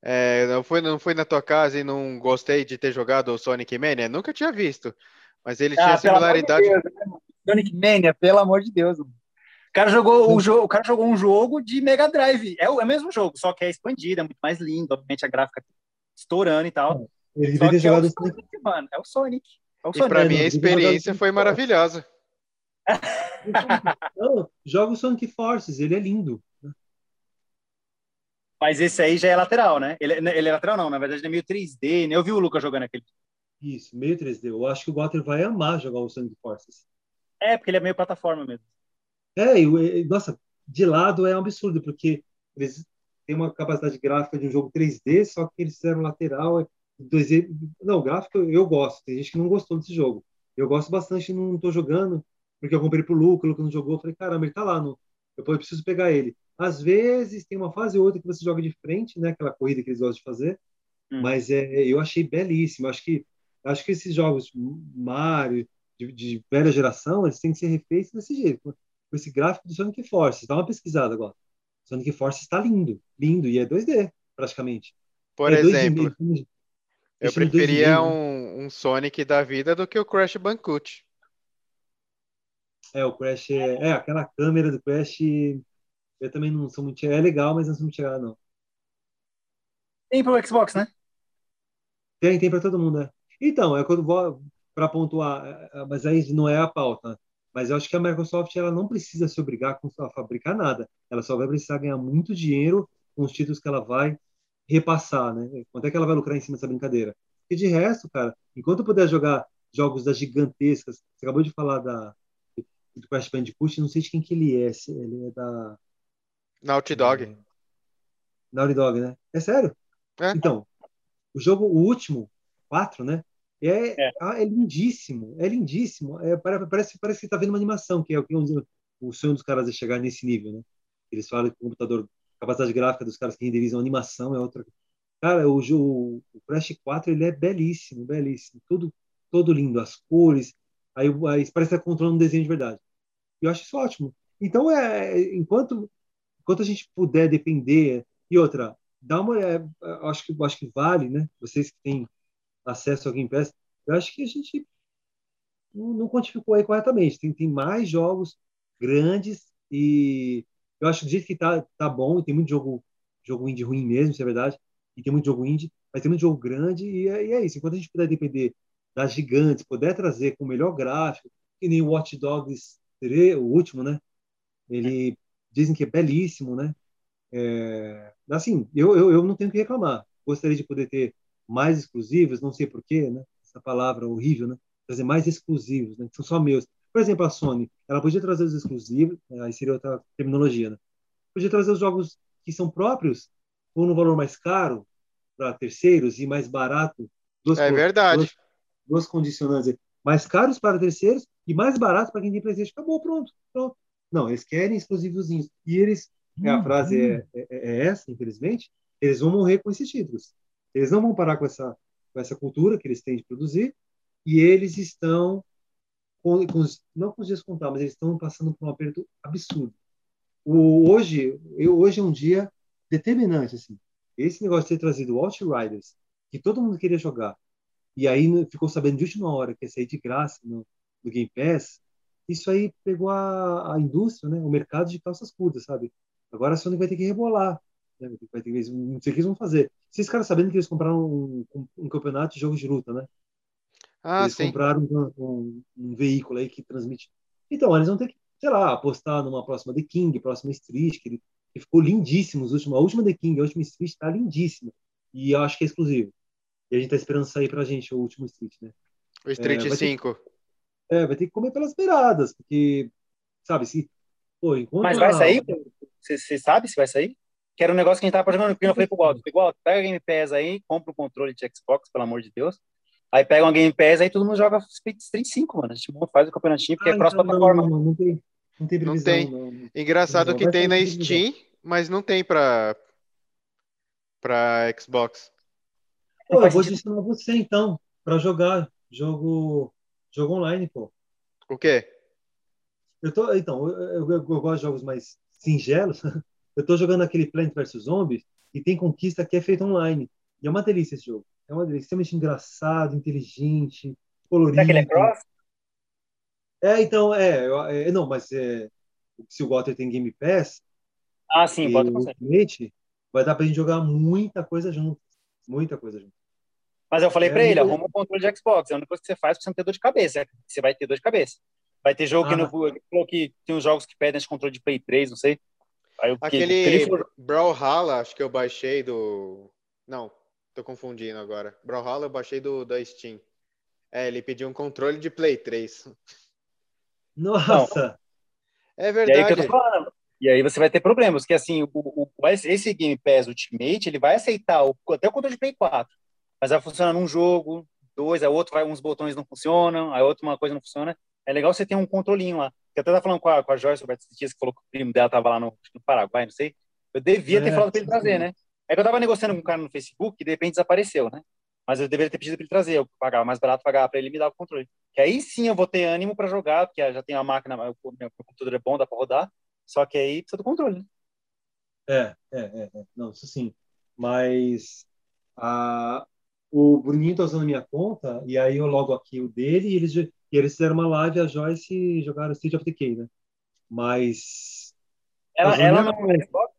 É, não, fui, não fui na tua casa e não gostei de ter jogado o Sonic Mania? Nunca tinha visto. Mas ele ah, tinha similaridade. De Deus, né? Sonic Mania, pelo amor de Deus. O cara jogou, o, jogo, o cara jogou um jogo de Mega Drive. É o, é o mesmo jogo, só que é expandido, é muito mais lindo. Obviamente a gráfica estourando e tal. Ele só que é o Sonic, mano. É o Sonic. É o Sonic. E pra mim a experiência foi maravilhosa. Não, joga o Sonic Forces, ele é lindo. Mas esse aí já é lateral, né? Ele, ele é lateral não, na verdade ele é meio 3D, né? Eu vi o Lucas jogando aquele. Isso, meio 3D. Eu acho que o Walter vai amar jogar o Sonic Forces. É, porque ele é meio plataforma mesmo. É, e, nossa, de lado é um absurdo, porque eles têm uma capacidade gráfica de um jogo 3D, só que eles fizeram lateral 2D. Não, gráfico eu gosto, tem gente que não gostou desse jogo. Eu gosto bastante, não estou jogando, porque eu comprei pro Lucas, o Lucas não jogou, eu falei, caramba, ele tá lá, no... eu preciso pegar ele. Às vezes tem uma fase ou outra que você joga de frente, né? Aquela corrida que eles gostam de fazer. Hum. Mas é, eu achei belíssimo. Acho que acho que esses jogos Mario de, de velha geração, eles têm que ser refeitos desse jeito, com, esse gráfico do Sonic Force. Dá uma pesquisada agora. Sonic Force está lindo, lindo e é 2D praticamente. Por é exemplo, 2D, eu preferia um, um, Sonic da vida do que o Crash Bandicoot. É, o Crash é, é aquela câmera do Crash eu também não sou muito. É legal, mas não sou muito chegado, não. Tem pro Xbox, né? Tem, tem para todo mundo, né? Então, é quando vou para pontuar, é, é, mas aí não é a pauta. Mas eu acho que a Microsoft ela não precisa se obrigar a fabricar nada. Ela só vai precisar ganhar muito dinheiro com os títulos que ela vai repassar, né? Quanto é que ela vai lucrar em cima dessa brincadeira? E de resto, cara, enquanto eu puder jogar jogos das gigantescas, você acabou de falar da do Crash Bandicoot, não sei de quem que ele é, ele é da Naughty Dog. É. Naughty Dog, né? É sério? É. Então, o jogo, o último, 4, né? É, é. Ah, é lindíssimo, é lindíssimo. É, parece, parece que tá vendo uma animação, que é o que o sonho dos caras é chegar nesse nível, né? Eles falam que o computador, capacidade gráfica dos caras que renderizam animação é outra. Cara, o, o, o Crash 4 ele é belíssimo, belíssimo, todo, todo lindo, as cores, aí, aí parece que tá controlando um desenho de verdade. Eu acho isso ótimo. Então, é, enquanto enquanto a gente puder depender e outra dá uma é, acho que acho que vale né vocês que têm acesso ao Game Pass eu acho que a gente não, não quantificou aí corretamente tem, tem mais jogos grandes e eu acho que do jeito que tá tá bom e tem muito jogo jogo indie ruim mesmo se é verdade e tem muito jogo indie mas tem muito jogo grande e é, e é isso enquanto a gente puder depender das gigantes puder trazer com o melhor gráfico que nem o Watch Dogs 3, o último né ele dizem que é belíssimo, né? É, assim, eu, eu, eu não tenho que reclamar. Gostaria de poder ter mais exclusivos, não sei porquê, né? Essa palavra horrível, né? Trazer mais exclusivos, né? Que são só meus. Por exemplo, a Sony, ela podia trazer os exclusivos, né? aí seria outra terminologia, né? Podia trazer os jogos que são próprios ou no valor mais caro para terceiros e mais barato. Duas é verdade. Duas, duas condicionantes. Mais caros para terceiros e mais baratos para quem tem PlayStation. Acabou, pronto. pronto. Não, eles querem exclusivozinhos. E eles, uhum. a frase é, é, é, essa, infelizmente, eles vão morrer com esses títulos. Eles não vão parar com essa, com essa cultura que eles têm de produzir, e eles estão, com, com não com os dias contar, mas eles estão passando por um aperto absurdo. O, hoje, eu, hoje é um dia determinante. Assim. Esse negócio de ter trazido Outriders, que todo mundo queria jogar, e aí ficou sabendo de última hora que ia sair de graça no, no Game Pass, isso aí pegou a, a indústria, né? O mercado de calças curtas, sabe? Agora a Sony vai ter que rebolar. Né? Vai ter que, não sei o que eles vão fazer. Vocês caras sabendo que eles compraram um, um, um campeonato de jogos de luta, né? Ah, eles sim. compraram um, um, um, veículo aí que transmite. Então, eles vão ter que, sei lá, apostar numa próxima The King, próxima Street, que, ele, que ficou lindíssimo. Os últimos, a última The King, a última Street está lindíssima. E eu acho que é exclusivo. E a gente tá esperando sair pra gente o último Street, né? O Street é, 5. Ter, é, vai ter que comer pelas beiradas, porque, sabe, se. Pô, enquanto Mas vai sair? Você sabe se vai sair? Que era um negócio que a gente tava jogando, porque eu falei pro Waldo, igual, pega a Game Pass aí, compra o um controle de Xbox, pelo amor de Deus. Aí pega uma Game Pass, aí todo mundo joga Street 5, mano. A gente faz o campeonatinho, porque ah, é cross-plataforma. Então não, não, não, tem, não tem previsão. Não tem. Não. Engraçado que tem na Steam, mas não tem pra, pra Xbox. Pô, eu vou adicionar você então, pra jogar jogo, jogo online, pô. O quê? Eu tô, então, eu, eu, eu gosto de jogos mais singelos. Eu tô jogando aquele Plant vs Zombies e tem conquista que é feito online. E é uma delícia esse jogo. É uma delícia, extremamente engraçado, inteligente, colorido. Será que ele é cross? É, então, é, é não, mas é, se o Walter tem Game Pass, ah, sim, bota Ultimate, vai dar pra gente jogar muita coisa junto. Muita coisa junto. Mas eu falei é, pra ele, arruma o controle de Xbox. É a única coisa que você faz pra você não ter dor de cabeça. Você vai ter dor de cabeça. Vai ter jogo ah, que não falou que tem uns jogos que pedem esse controle de Play 3, não sei. Eu, Aquele for... Brawlhalla, acho que eu baixei do. Não, tô confundindo agora. Brawlhalla eu baixei do da Steam. É, ele pediu um controle de Play 3. Nossa! Não. É verdade. E aí, e aí, você vai ter problemas, que assim, o, o, esse Game Pass Ultimate, ele vai aceitar o, até o controle de Play 4, mas vai funcionar num jogo, dois, aí outro vai, uns botões não funcionam, aí outro uma coisa não funciona. É legal você ter um controlinho lá. Eu até tava falando com a, com a Joyce Roberto Dias, que falou que o primo dela tava lá no, no Paraguai, não sei. Eu devia ter é, falado para ele trazer, né? É que eu tava negociando com um cara no Facebook e de repente desapareceu, né? Mas eu deveria ter pedido para ele trazer, eu pagava mais barato pagar para ele me dar o controle. Que aí sim eu vou ter ânimo para jogar, porque já tem a máquina, o meu computador é bom, dá para rodar. Só que aí precisa do controle, né? É, é, é, é. Não, isso sim. Mas a, o Bruninho tá usando a minha conta, e aí eu logo aqui o dele, e eles, e eles fizeram uma live, a Joyce jogaram State of Decay, né? Mas. Ela, tá ela não é Xbox?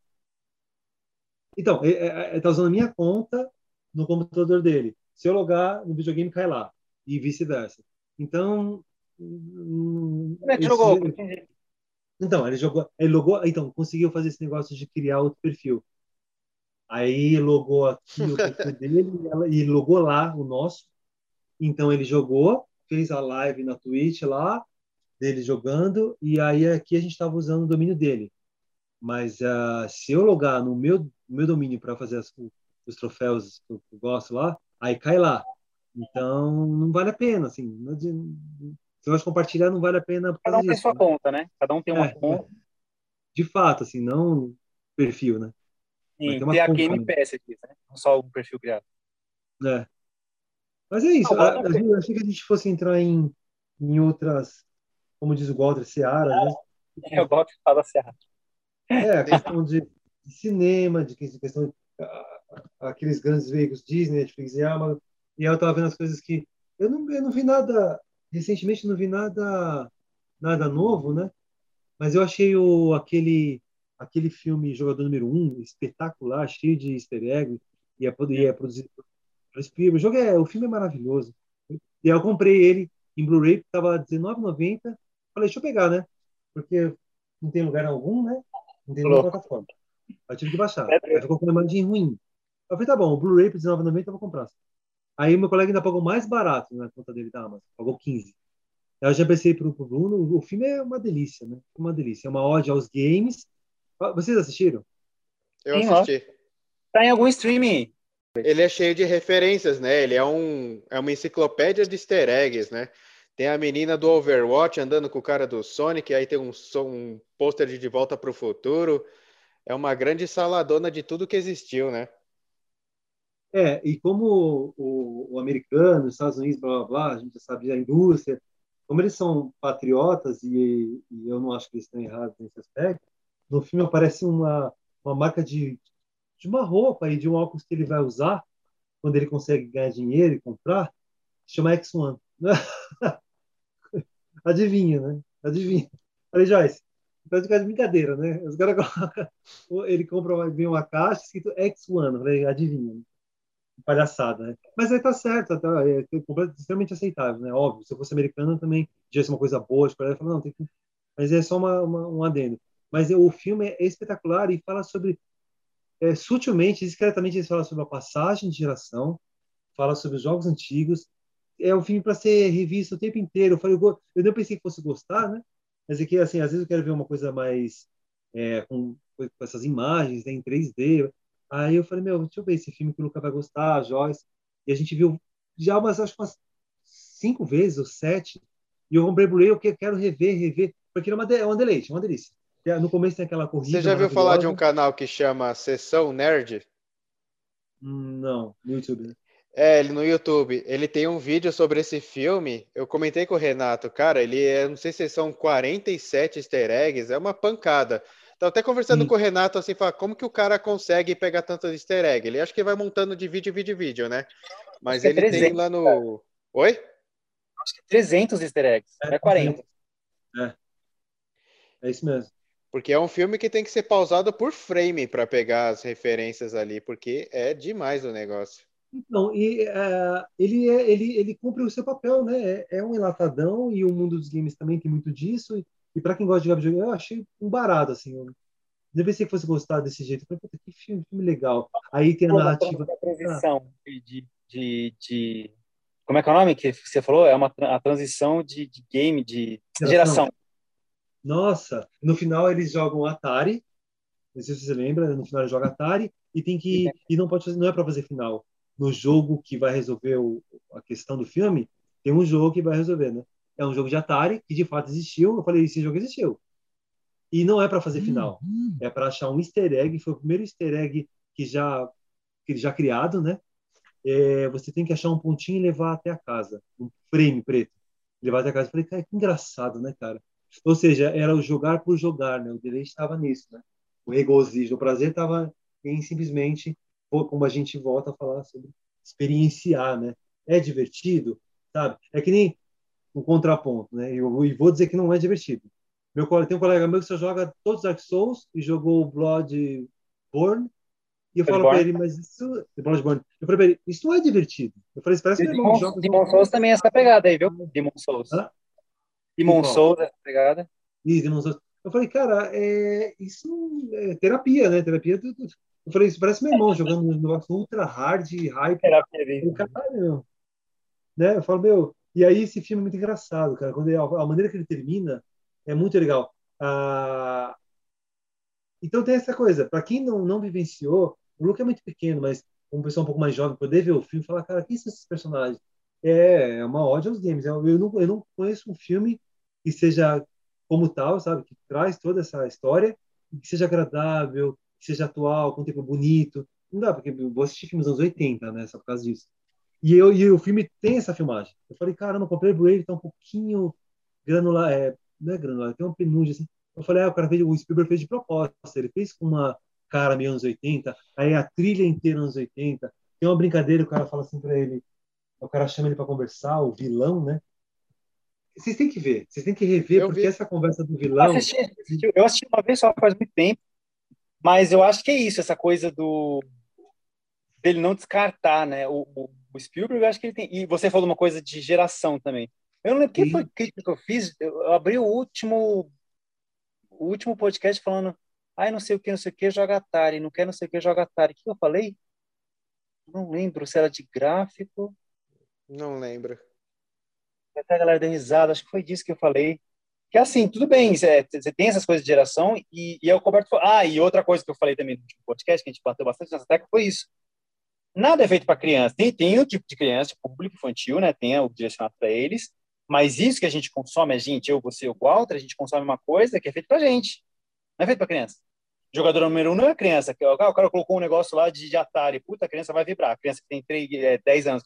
Então, é, é, tá usando a minha conta no computador dele. Se eu logar no videogame, cai lá. E vice-versa. Então. Como é que jogou? Então, ele jogou, ele logou, então, conseguiu fazer esse negócio de criar outro perfil. Aí logou aqui o perfil dele e logou lá o nosso. Então ele jogou, fez a live na Twitch lá, dele jogando, e aí aqui a gente estava usando o domínio dele. Mas uh, se eu logar no meu, meu domínio para fazer as, os troféus que eu gosto lá, aí cai lá. Então não vale a pena, assim. Não, se eu compartilhar, não vale a pena. Cada um disso, tem sua né? conta, né? Cada um tem uma é, conta. De fato, assim, não perfil, né? Sim, ter a Game Pass aqui, né? Não só o perfil criado. É. Mas é isso. Não, a, a, eu achei que a gente fosse entrar em, em outras, como diz o Walter, Seara, né? É, gosto de falar Seara. É, a questão de, de cinema, de questão de, aqueles grandes veículos Disney, Netflix e Amazon. E eu tava vendo as coisas que eu não, eu não vi nada recentemente não vi nada nada novo, né? Mas eu achei o aquele aquele filme Jogador Número 1, espetacular, cheio de easter eggs, e é, e é produzido por Spielberg. O, jogo é, o filme é maravilhoso. E eu comprei ele em Blu-ray, que estava R$19,90. Falei, deixa eu pegar, né? Porque não tem lugar algum, né? Não tem nenhuma plataforma. Aí tive que baixar. É aí ficou com uma imagem ruim. Eu falei, tá bom, o Blu-ray por R$19,90 eu vou comprar. Aí meu colega ainda pagou mais barato na conta dele da Amazon, pagou 15. Aí eu já pensei pro, pro Bruno, o filme é uma delícia, né? Uma delícia. É uma ode aos games vocês assistiram? Eu Sim, assisti. Ó. Tá em algum streaming. Ele é cheio de referências, né? Ele é, um, é uma enciclopédia de easter eggs, né? Tem a menina do Overwatch andando com o cara do Sonic, aí tem um, um pôster de De Volta para o Futuro. É uma grande saladona de tudo que existiu, né? É, e como o, o, americano, os Estados Unidos, blá blá blá, a gente já sabe a indústria, como eles são patriotas, e, e eu não acho que eles estão errados nesse aspecto, no filme aparece uma, uma marca de, de uma roupa e de um óculos que ele vai usar quando ele consegue ganhar dinheiro e comprar, chama X1. Adivinha, né? Adivinha? Falei, Joyce, tá de brincadeira, né? Os caras colocam, ele compra vem uma caixa escrito X1, falei, adivinha. Palhaçada, né? Mas aí tá certo, tá, é, é extremamente aceitável, né? Óbvio, se eu fosse americano também, é uma coisa boa, de falar, não, tem que... mas é só uma, uma, um adendo. Mas o filme é espetacular e fala sobre, é, sutilmente, discretamente, ele fala sobre a passagem de geração, fala sobre os jogos antigos, é um filme para ser revisto o tempo inteiro. Eu falei, eu, eu não pensei que fosse gostar, né? Mas é que, assim, às vezes eu quero ver uma coisa mais é, com, com, essas imagens né, em 3D. Aí eu falei, meu, deixa eu ver esse filme que o Luca vai gostar, a Joyce. E a gente viu já umas, acho umas cinco vezes ou sete. E eu Blu-ray, eu quero rever, rever, porque é uma, é uma delícia, é uma delícia. No começo tem aquela corrida. Você já viu falar de um canal que chama Sessão Nerd? Hum, não, no YouTube. Né? É, ele no YouTube. Ele tem um vídeo sobre esse filme. Eu comentei com o Renato, cara, ele é, não sei se são 47 easter eggs, é uma pancada. Tava até conversando Sim. com o Renato assim, fala, como que o cara consegue pegar tanto easter egg? Ele acha que vai montando de vídeo, vídeo, vídeo, né? Mas é ele 300, tem lá no. Cara. Oi? Acho que é 300 easter eggs, é, é 40. É. É isso mesmo. Porque é um filme que tem que ser pausado por frame para pegar as referências ali, porque é demais o negócio. Então, e, uh, ele, é, ele, ele cumpre o seu papel, né? É, é, um enlatadão e o mundo dos games também tem muito disso. E, e para quem gosta de jogar videogame, eu achei um barato, assim. Eu nem pensei que fosse gostar desse jeito. Eu falei, que filme, filme, legal. Aí tem a narrativa. A transição de, de, de, Como é que é o nome que você falou? É uma a transição de, de game, de geração. Nossa, no final eles jogam Atari. Não sei se você lembra, no final eles jogam Atari e tem que. E não pode fazer, não é para fazer final no jogo que vai resolver o, a questão do filme, tem um jogo que vai resolver, né? É um jogo de Atari que de fato existiu. Eu falei, esse jogo existiu. E não é para fazer final, uhum. é para achar um easter egg. Foi o primeiro easter egg que já que já criado, né? É, você tem que achar um pontinho e levar até a casa, um frame preto, levar até a casa. Eu falei, cara, que engraçado, né, cara? Ou seja, era o jogar por jogar, né? O deleite estava nisso, né? O regozijo, o prazer estava em simplesmente como a gente volta a falar sobre experienciar, né? É divertido, sabe? É que nem um contraponto, né? E vou dizer que não é divertido. Meu tem um colega meu que só joga todos os Dark Souls e jogou Bloodborne e eu falo para ele, mas isso. Bloodborne. Eu falei para ele, isso não é divertido. Eu falei, parece que Demon. Demon Souls também é essa pegada aí, viu? Demon Souls. Hã? Demon Souls é essa pegada. Isso, Demon Souls. Eu falei, cara, é, isso é terapia, né? Terapia do, eu falei, isso parece meu irmão jogando um negócio ultra hard, hype. Era Caralho, né? Eu falo, meu. E aí esse filme é muito engraçado, cara. Quando ele, a maneira que ele termina é muito legal. Ah, então tem essa coisa. Para quem não, não vivenciou, o Luke é muito pequeno, mas uma pessoa um pouco mais jovem poder ver o filme e falar, cara, quem são esses personagens? É, é uma ódio aos games. Eu, eu, não, eu não conheço um filme que seja como tal, sabe? Que traz toda essa história, que seja agradável, que seja atual, com um tempo bonito. Não dá, porque eu vou assistir filmes dos anos 80, né? Só por causa disso. E, eu, e o filme tem essa filmagem. Eu falei, caramba, comprei o Blu-ray, tá um pouquinho granular, é, não é granular, tem uma penugem assim. Eu falei, ah, o cara fez, o Spielberg fez de propósito, ele fez com uma cara meio anos 80, aí a trilha inteira anos 80. Tem uma brincadeira, o cara fala assim para ele, o cara chama ele para conversar, o vilão, né? Vocês têm que ver, vocês têm que rever, eu porque vi. essa conversa do vilão. Eu assisti, eu assisti uma vez só faz muito tempo, mas eu acho que é isso, essa coisa do dele não descartar, né? O, o, o Spielberg, eu acho que ele tem. E você falou uma coisa de geração também. Eu não lembro quem foi que eu fiz. Eu abri o último o último podcast falando, ai, não sei o que, não sei o que, joga Atari, não quer não sei o que, joga Atari. O que eu falei? Não lembro se era de gráfico. Não lembro. Até a galera deu risada, acho que foi disso que eu falei. Que assim, tudo bem, você tem essas coisas de geração, e, e é o Roberto falou. Ah, e outra coisa que eu falei também no podcast, que a gente bateu bastante nessa tecla, foi isso. Nada é feito para criança. Tem, tem o tipo de criança, tipo, público infantil, né? Tem o direcionado para eles, mas isso que a gente consome, a gente, eu, você, o Walter, a gente consome uma coisa que é feito para gente. Não é feito para criança. Jogador número um não é criança. O cara, o colocou um negócio lá de, de Atari. Puta, a criança vai vibrar. A criança que tem 3, é, 10 anos,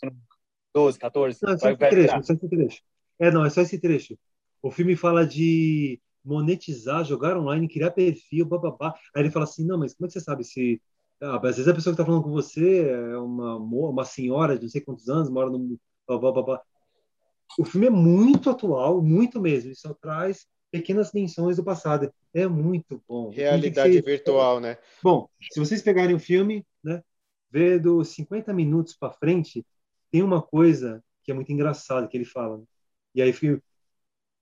12, 14. Não, vai, vai trecho, só esse trecho. É, não, é só esse trecho. O filme fala de monetizar, jogar online, criar perfil, bababá. Aí ele fala assim, não, mas como é que você sabe se... Ah, às vezes a pessoa que está falando com você é uma, uma senhora de não sei quantos anos, mora no... Bababá. O filme é muito atual, muito mesmo. Ele só traz pequenas menções do passado. É muito bom. Realidade ser... virtual, né? Bom, se vocês pegarem o filme, né, ver dos 50 minutos para frente, tem uma coisa que é muito engraçada que ele fala. Né? E aí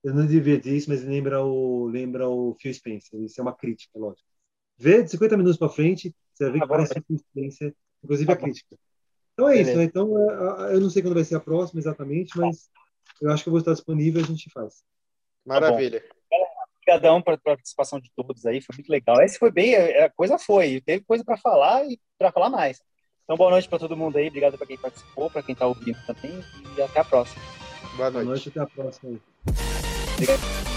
eu não devia dizer isso, mas lembra o lembra o Phil Spencer. Isso é uma crítica, lógico. Vê de 50 minutos para frente, você vai ver que parece o Phil Spencer, inclusive a tá crítica. Então é isso, né? Então é, eu não sei quando vai ser a próxima exatamente, mas eu acho que eu vou estar disponível e a gente faz. Maravilha. Tá Obrigadão pela participação de todos aí, foi muito legal. Esse foi bem, a coisa foi, teve coisa para falar e para falar mais. Então, boa noite para todo mundo aí, obrigado para quem participou, para quem está ouvindo também, e até a próxima. Boa noite. Boa noite, até a próxima aí. Obrigado.